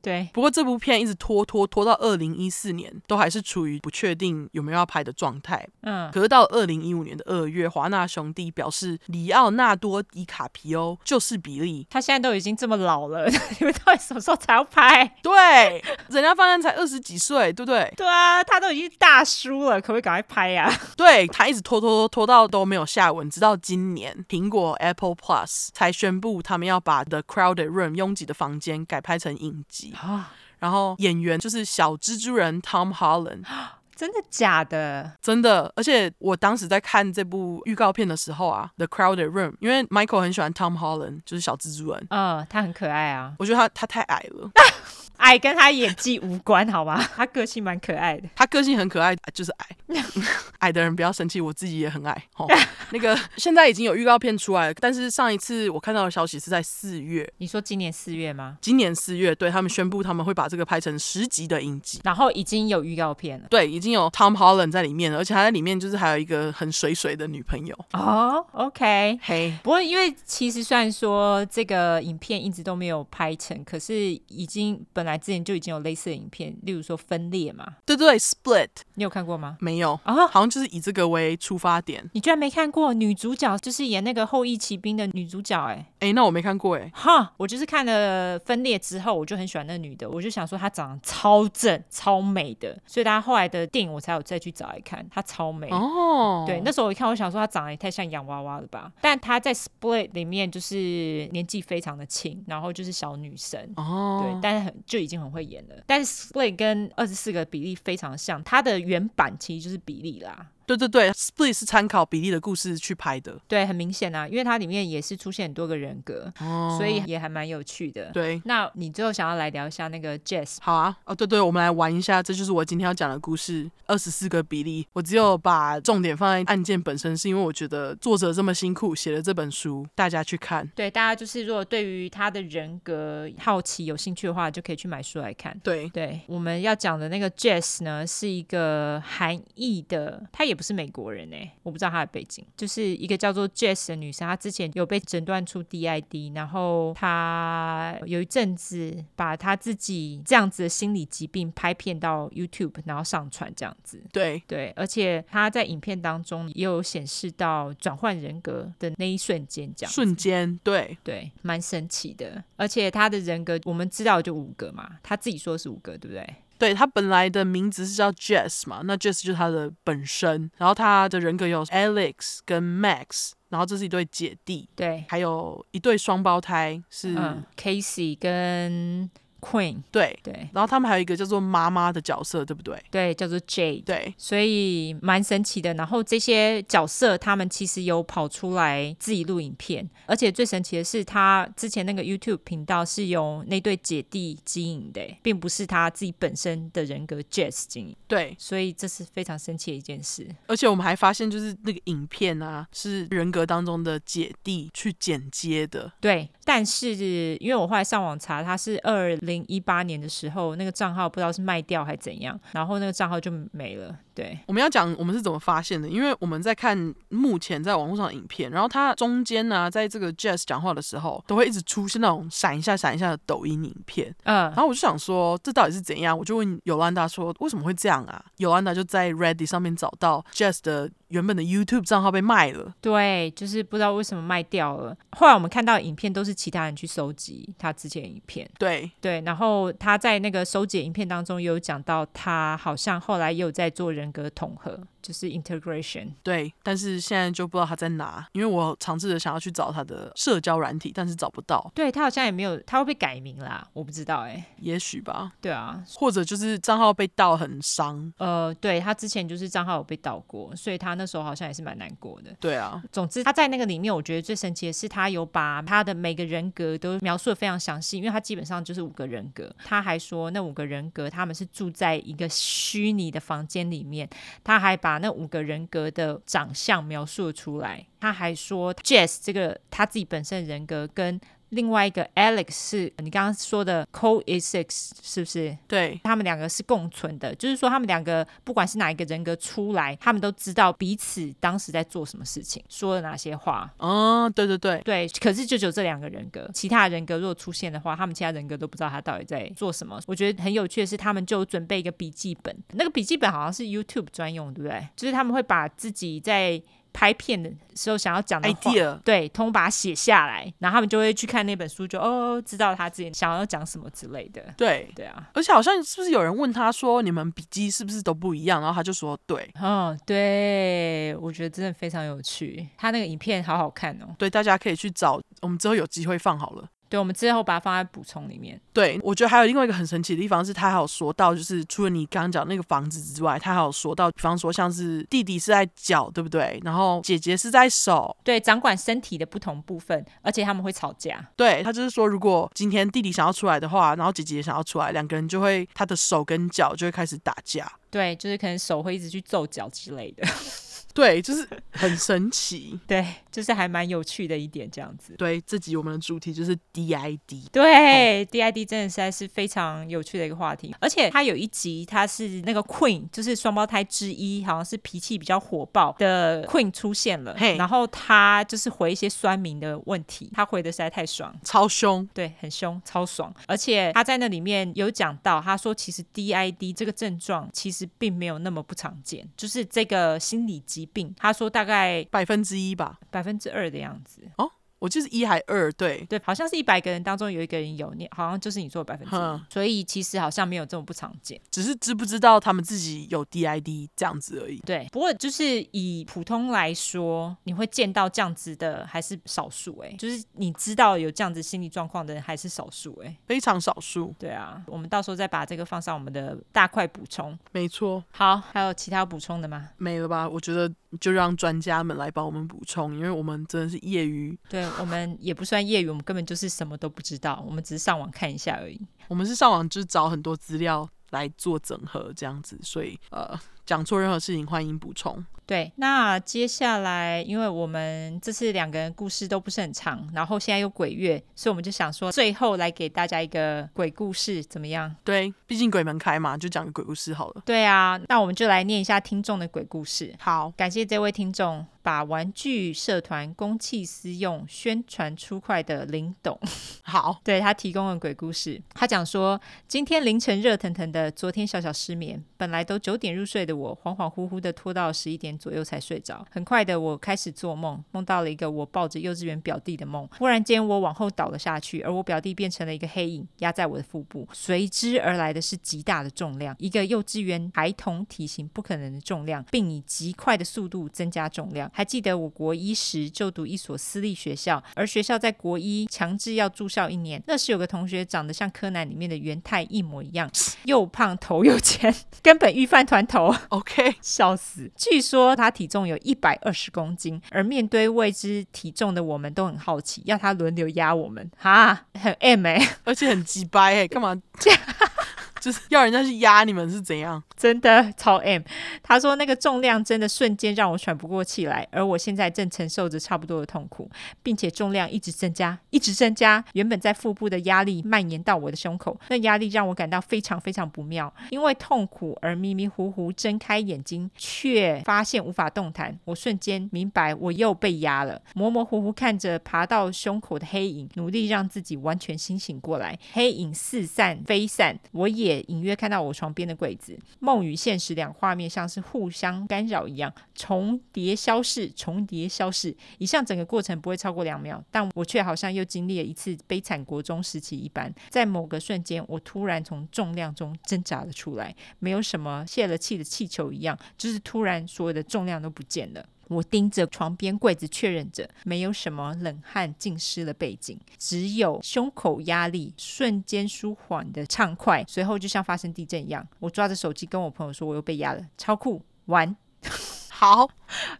对，不过这部片一直拖拖拖到二零一四年，都还是处于不确定有没有要拍的状态。嗯，可是到二零一五年的二月，华纳兄弟表示，里奥纳多·迪卡皮欧就是比利。他现在都已经这么老了，你们到底什么时候才要拍？对，人家犯人才二十几岁，对不对？对啊，他都已经大叔了，可不可以赶快拍呀、啊？对，他一直拖拖拖拖到都没有下文，直到今年苹果 Apple Plus 才宣布他们要把 The Crowded Room 拥挤的房间改拍成影集。啊，然后演员就是小蜘蛛人 Tom Holland，真的假的？真的，而且我当时在看这部预告片的时候啊，The Crowded Room，因为 Michael 很喜欢 Tom Holland，就是小蜘蛛人，嗯，他很可爱啊，我觉得他他太矮了。矮跟他演技无关，好吗？他个性蛮可爱的。他个性很可爱，就是矮。矮的人不要生气，我自己也很矮。哦，那个现在已经有预告片出来了，但是上一次我看到的消息是在四月。你说今年四月吗？今年四月，对，他们宣布他们会把这个拍成十集的影集，然后已经有预告片了。对，已经有 Tom Holland 在里面了，而且他在里面就是还有一个很水水的女朋友。哦，OK，嘿。不过因为其实虽然说这个影片一直都没有拍成，可是已经本来。之前就已经有类似的影片，例如说分裂嘛，对对，Split，你有看过吗？没有啊，好像就是以这个为出发点。你居然没看过？女主角就是演那个后翼骑兵的女主角，欸，哎哎，那我没看过哎，哈，我就是看了分裂之后，我就很喜欢那女的，我就想说她长得超正、超美的，所以大家后来的电影我才有再去找来看，她超美哦。对，那时候我一看，我想说她长得也太像洋娃娃了吧？但她在 Split 里面就是年纪非常的轻，然后就是小女生哦，对，但是很就。已经很会演了，但是 Split 跟二十四个比例非常像，它的原版其实就是比例啦。对对对，Split 是参考比利的故事去拍的。对，很明显啊，因为它里面也是出现很多个人格，哦、所以也还蛮有趣的。对，那你最后想要来聊一下那个 Jazz？好啊，哦对对，我们来玩一下，这就是我今天要讲的故事，二十四个比利。我只有把重点放在案件本身，是因为我觉得作者这么辛苦写了这本书，大家去看。对，大家就是如果对于他的人格好奇、有兴趣的话，就可以去买书来看。对对，我们要讲的那个 Jazz 呢，是一个韩裔的，他也不是美国人哎，我不知道他的背景，就是一个叫做 Jess 的女生，她之前有被诊断出 DID，然后她有一阵子把她自己这样子的心理疾病拍片到 YouTube，然后上传这样子。对对，而且她在影片当中也有显示到转换人格的那一瞬间，这样瞬间，对对，蛮神奇的。而且她的人格我们知道就五个嘛，她自己说是五个，对不对？对，他本来的名字是叫 Jess 嘛，那 Jess 就是他的本身，然后他的人格有 Alex 跟 Max，然后这是一对姐弟，对，还有一对双胞胎是、嗯、Casey 跟。Queen 对对，然后他们还有一个叫做妈妈的角色，对不对？对，叫做 Jade。对，所以蛮神奇的。然后这些角色他们其实有跑出来自己录影片，而且最神奇的是，他之前那个 YouTube 频道是由那对姐弟经营的，并不是他自己本身的人格 Jazz 经营。对，所以这是非常神奇的一件事。而且我们还发现，就是那个影片啊，是人格当中的姐弟去剪接的。对，但是因为我后来上网查，他是二。零一八年的时候，那个账号不知道是卖掉还怎样，然后那个账号就没了。对，我们要讲我们是怎么发现的，因为我们在看目前在网络上的影片，然后它中间呢、啊，在这个 Jazz 讲话的时候，都会一直出现那种闪一下、闪一下的抖音影片。嗯，然后我就想说，这到底是怎样？我就问尤兰达说，为什么会这样啊？尤兰达就在 Reddit 上面找到 Jazz 的原本的 YouTube 账号被卖了。对，就是不知道为什么卖掉了。后来我们看到影片都是其他人去收集他之前影片。对对，然后他在那个收集影片当中，也有讲到他好像后来也有在做人。人格统合。就是 integration，对，但是现在就不知道他在哪，因为我尝试着想要去找他的社交软体，但是找不到。对，他好像也没有，他会不会改名啦？我不知道哎、欸，也许吧。对啊，或者就是账号被盗很伤。呃，对，他之前就是账号有被盗过，所以他那时候好像也是蛮难过的。对啊，总之他在那个里面，我觉得最神奇的是他有把他的每个人格都描述的非常详细，因为他基本上就是五个人格。他还说那五个人格他们是住在一个虚拟的房间里面。他还把那五个人格的长相描述出来。他还说，Jess 这个他自己本身人格跟。另外一个 Alex 是你刚刚说的 coexist 是不是？对，他们两个是共存的，就是说他们两个不管是哪一个人格出来，他们都知道彼此当时在做什么事情，说了哪些话。哦，对对对，对。可是就只有这两个人格，其他人格如果出现的话，他们其他人格都不知道他到底在做什么。我觉得很有趣的是，他们就准备一个笔记本，那个笔记本好像是 YouTube 专用，对不对？就是他们会把自己在。拍片的时候想要讲的话，idea，对，通把它写下来，然后他们就会去看那本书就，就哦，知道他自己想要讲什么之类的。对，对啊，而且好像是不是有人问他说，你们笔记是不是都不一样？然后他就说，对，嗯，对，我觉得真的非常有趣，他那个影片好好看哦。对，大家可以去找，我们之后有机会放好了。对，我们之后把它放在补充里面。对，我觉得还有另外一个很神奇的地方是，他还有说到，就是除了你刚刚讲那个房子之外，他还有说到，比方说像是弟弟是在脚，对不对？然后姐姐是在手，对，掌管身体的不同部分，而且他们会吵架。对，他就是说，如果今天弟弟想要出来的话，然后姐姐也想要出来，两个人就会他的手跟脚就会开始打架。对，就是可能手会一直去揍脚之类的。对，就是很神奇。对，就是还蛮有趣的一点，这样子。对，这集我们的主题就是 DID。对、哦、DID 真的实在是非常有趣的一个话题。而且他有一集，他是那个 Queen，就是双胞胎之一，好像是脾气比较火爆的 Queen 出现了。嘿，然后他就是回一些酸民的问题，他回的实在太爽，超凶。对，很凶，超爽。而且他在那里面有讲到，他说其实 DID 这个症状其实并没有那么不常见，就是这个心理疾病。病，他说大概百分之一吧，百分分之二的样子。哦，我就是一还二，对对，好像是一百个人当中有一个人有，你好像就是你做百分之一，所以其实好像没有这么不常见，只是知不知道他们自己有 DID 这样子而已。对，不过就是以普通来说，你会见到这样子的还是少数哎，就是你知道有这样子心理状况的人还是少数哎，非常少数。对啊，我们到时候再把这个放上我们的大块补充。没错。好，还有其他补充的吗？没了吧？我觉得就让专家们来帮我们补充，因为我们真的是业余。对。我们也不算业余，我们根本就是什么都不知道，我们只是上网看一下而已。我们是上网就是找很多资料来做整合，这样子，所以呃，讲错任何事情欢迎补充。对，那接下来，因为我们这次两个人故事都不是很长，然后现在又鬼月，所以我们就想说，最后来给大家一个鬼故事，怎么样？对，毕竟鬼门开嘛，就讲个鬼故事好了。对啊，那我们就来念一下听众的鬼故事。好，感谢这位听众把玩具社团公器私用宣传出快的林董。好，对，他提供了鬼故事，他讲说，今天凌晨热腾腾的，昨天小小失眠，本来都九点入睡的我，恍恍惚惚的拖到十一点。左右才睡着，很快的，我开始做梦，梦到了一个我抱着幼稚园表弟的梦。忽然间，我往后倒了下去，而我表弟变成了一个黑影，压在我的腹部。随之而来的是极大的重量，一个幼稚园孩童体型不可能的重量，并以极快的速度增加重量。还记得我国一时就读一所私立学校，而学校在国一强制要住校一年。那时有个同学长得像柯南里面的元太一模一样，又胖头又尖，根本御饭团头。OK，笑死。据说。说他体重有一百二十公斤，而面对未知体重的我们都很好奇，要他轮流压我们，哈，很 M 哎、欸，而且很鸡掰哎，干嘛？就是要人家去压你们是怎样？真的超 M。他说那个重量真的瞬间让我喘不过气来，而我现在正承受着差不多的痛苦，并且重量一直增加，一直增加。原本在腹部的压力蔓延到我的胸口，那压力让我感到非常非常不妙，因为痛苦而迷迷糊糊睁开眼睛，却发现无法动弹。我瞬间明白我又被压了，模模糊糊看着爬到胸口的黑影，努力让自己完全清醒过来。黑影四散飞散，我也。也隐约看到我床边的柜子，梦与现实两画面像是互相干扰一样，重叠消逝，重叠消逝。以上整个过程不会超过两秒，但我却好像又经历了一次悲惨国中时期一般。在某个瞬间，我突然从重量中挣扎了出来，没有什么泄了气的气球一样，就是突然所有的重量都不见了。我盯着床边柜子，确认着没有什么冷汗浸湿了背景，只有胸口压力瞬间舒缓的畅快。随后就像发生地震一样，我抓着手机跟我朋友说：“我又被压了，超酷！”玩，好，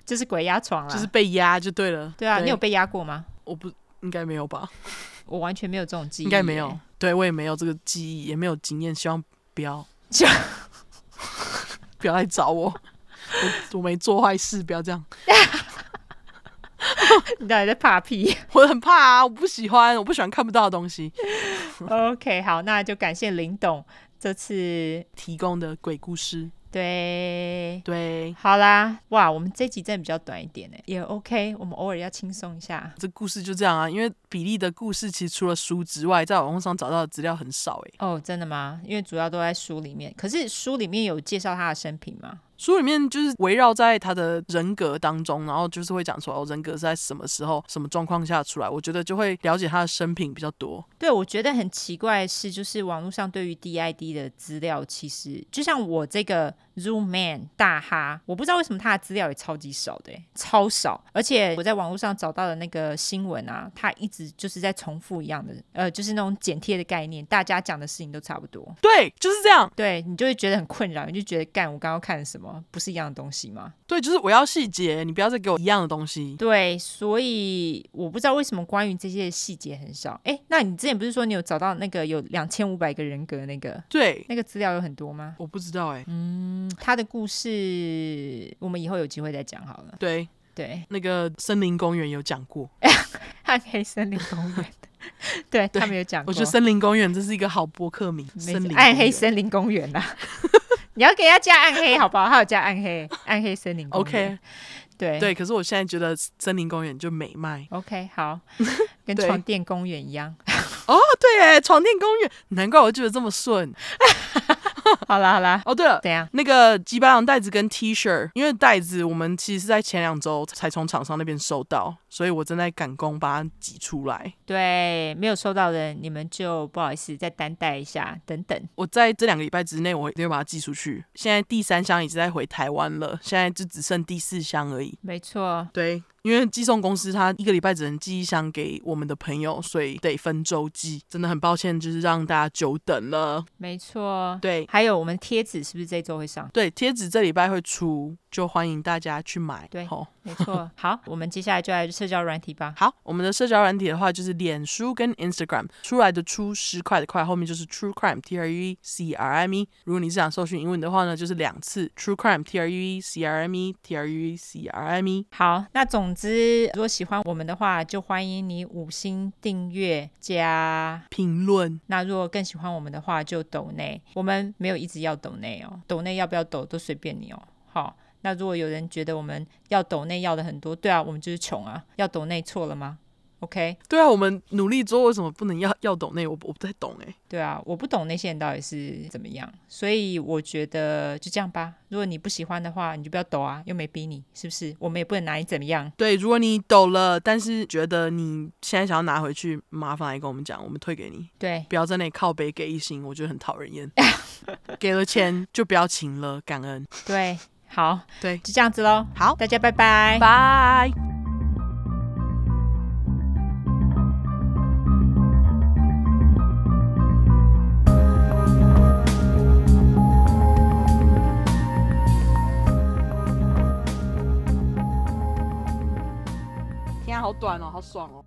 这是鬼压床了，就是被压就对了。对啊，对你有被压过吗？我不应该没有吧？我完全没有这种记忆，应该没有。对，我也没有这个记忆，也没有经验，希望不要，不要来找我。我 我没做坏事，不要这样。你到底在怕屁？我很怕啊，我不喜欢，我不喜欢看不到的东西。OK，好，那就感谢林董这次提供的鬼故事。对对，好啦，哇，我们这集真的比较短一点呢，也 OK，我们偶尔要轻松一下。这故事就这样啊，因为比利的故事其实除了书之外，在网络上找到的资料很少哎。哦，真的吗？因为主要都在书里面，可是书里面有介绍他的生平吗？书里面就是围绕在他的人格当中，然后就是会讲说哦，人格是在什么时候、什么状况下出来。我觉得就会了解他的生平比较多。对，我觉得很奇怪的是，就是网络上对于 DID 的资料，其实就像我这个 Zoom Man 大哈，我不知道为什么他的资料也超级少的，超少。而且我在网络上找到的那个新闻啊，他一直就是在重复一样的，呃，就是那种剪贴的概念，大家讲的事情都差不多。对，就是这样。对，你就会觉得很困扰，你就觉得干，我刚刚看了什么？不是一样的东西吗？对，就是我要细节，你不要再给我一样的东西。对，所以我不知道为什么关于这些细节很少。哎，那你之前不是说你有找到那个有两千五百个人格那个？对，那个资料有很多吗？我不知道哎。嗯，他的故事我们以后有机会再讲好了。对对，那个森林公园有讲过，暗黑森林公园。对，对他们有讲过。我觉得森林公园这是一个好博客名，森林暗黑森林公园呐。你要给他加暗黑，好不好？还有加暗黑，暗黑森林公园。OK，对对。可是我现在觉得森林公园就美迈。OK，好，跟床垫公园一样。哦，对，哎，床垫公园，难怪我觉得这么顺。好啦好啦，哦对了，怎样？那个吉白狼袋子跟 T 恤，因为袋子我们其实是在前两周才从厂商那边收到，所以我正在赶工把它挤出来。对，没有收到的，你们就不好意思再担待一下，等等。我在这两个礼拜之内，我一定会把它寄出去。现在第三箱已经在回台湾了，现在就只剩第四箱而已。没错，对。因为寄送公司他一个礼拜只能寄一箱给我们的朋友，所以得分周寄。真的很抱歉，就是让大家久等了。没错，对。还有我们贴纸是不是这周会上？对，贴纸这礼拜会出，就欢迎大家去买。对，好，没错。好，我们接下来就来社交软体吧。好，我们的社交软体的话就是脸书跟 Instagram 出来的出十块的块，后面就是 True Crime T R U E C R I M E。如果你是想搜寻英文的话呢，就是两次 True Crime T R U E C R I M E T R U E C R I M E。好，那总之，如果喜欢我们的话，就欢迎你五星订阅加评论。那如果更喜欢我们的话，就抖内。我们没有一直要抖内哦，抖内要不要抖都随便你哦。好，那如果有人觉得我们要抖内要的很多，对啊，我们就是穷啊，要抖内错了吗？OK，对啊，我们努力做，为什么不能要要抖内？我我不太懂哎。对啊，我不懂那些人到底是怎么样，所以我觉得就这样吧。如果你不喜欢的话，你就不要抖啊，又没逼你，是不是？我们也不能拿你怎么样。对，如果你抖了，但是觉得你现在想要拿回去，麻烦来跟我们讲，我们退给你。对，不要在那里靠北给一星，我觉得很讨人厌。给了钱就不要请了，感恩。对，好，对，就这样子喽。好，大家拜拜，拜。好短哦，好爽哦。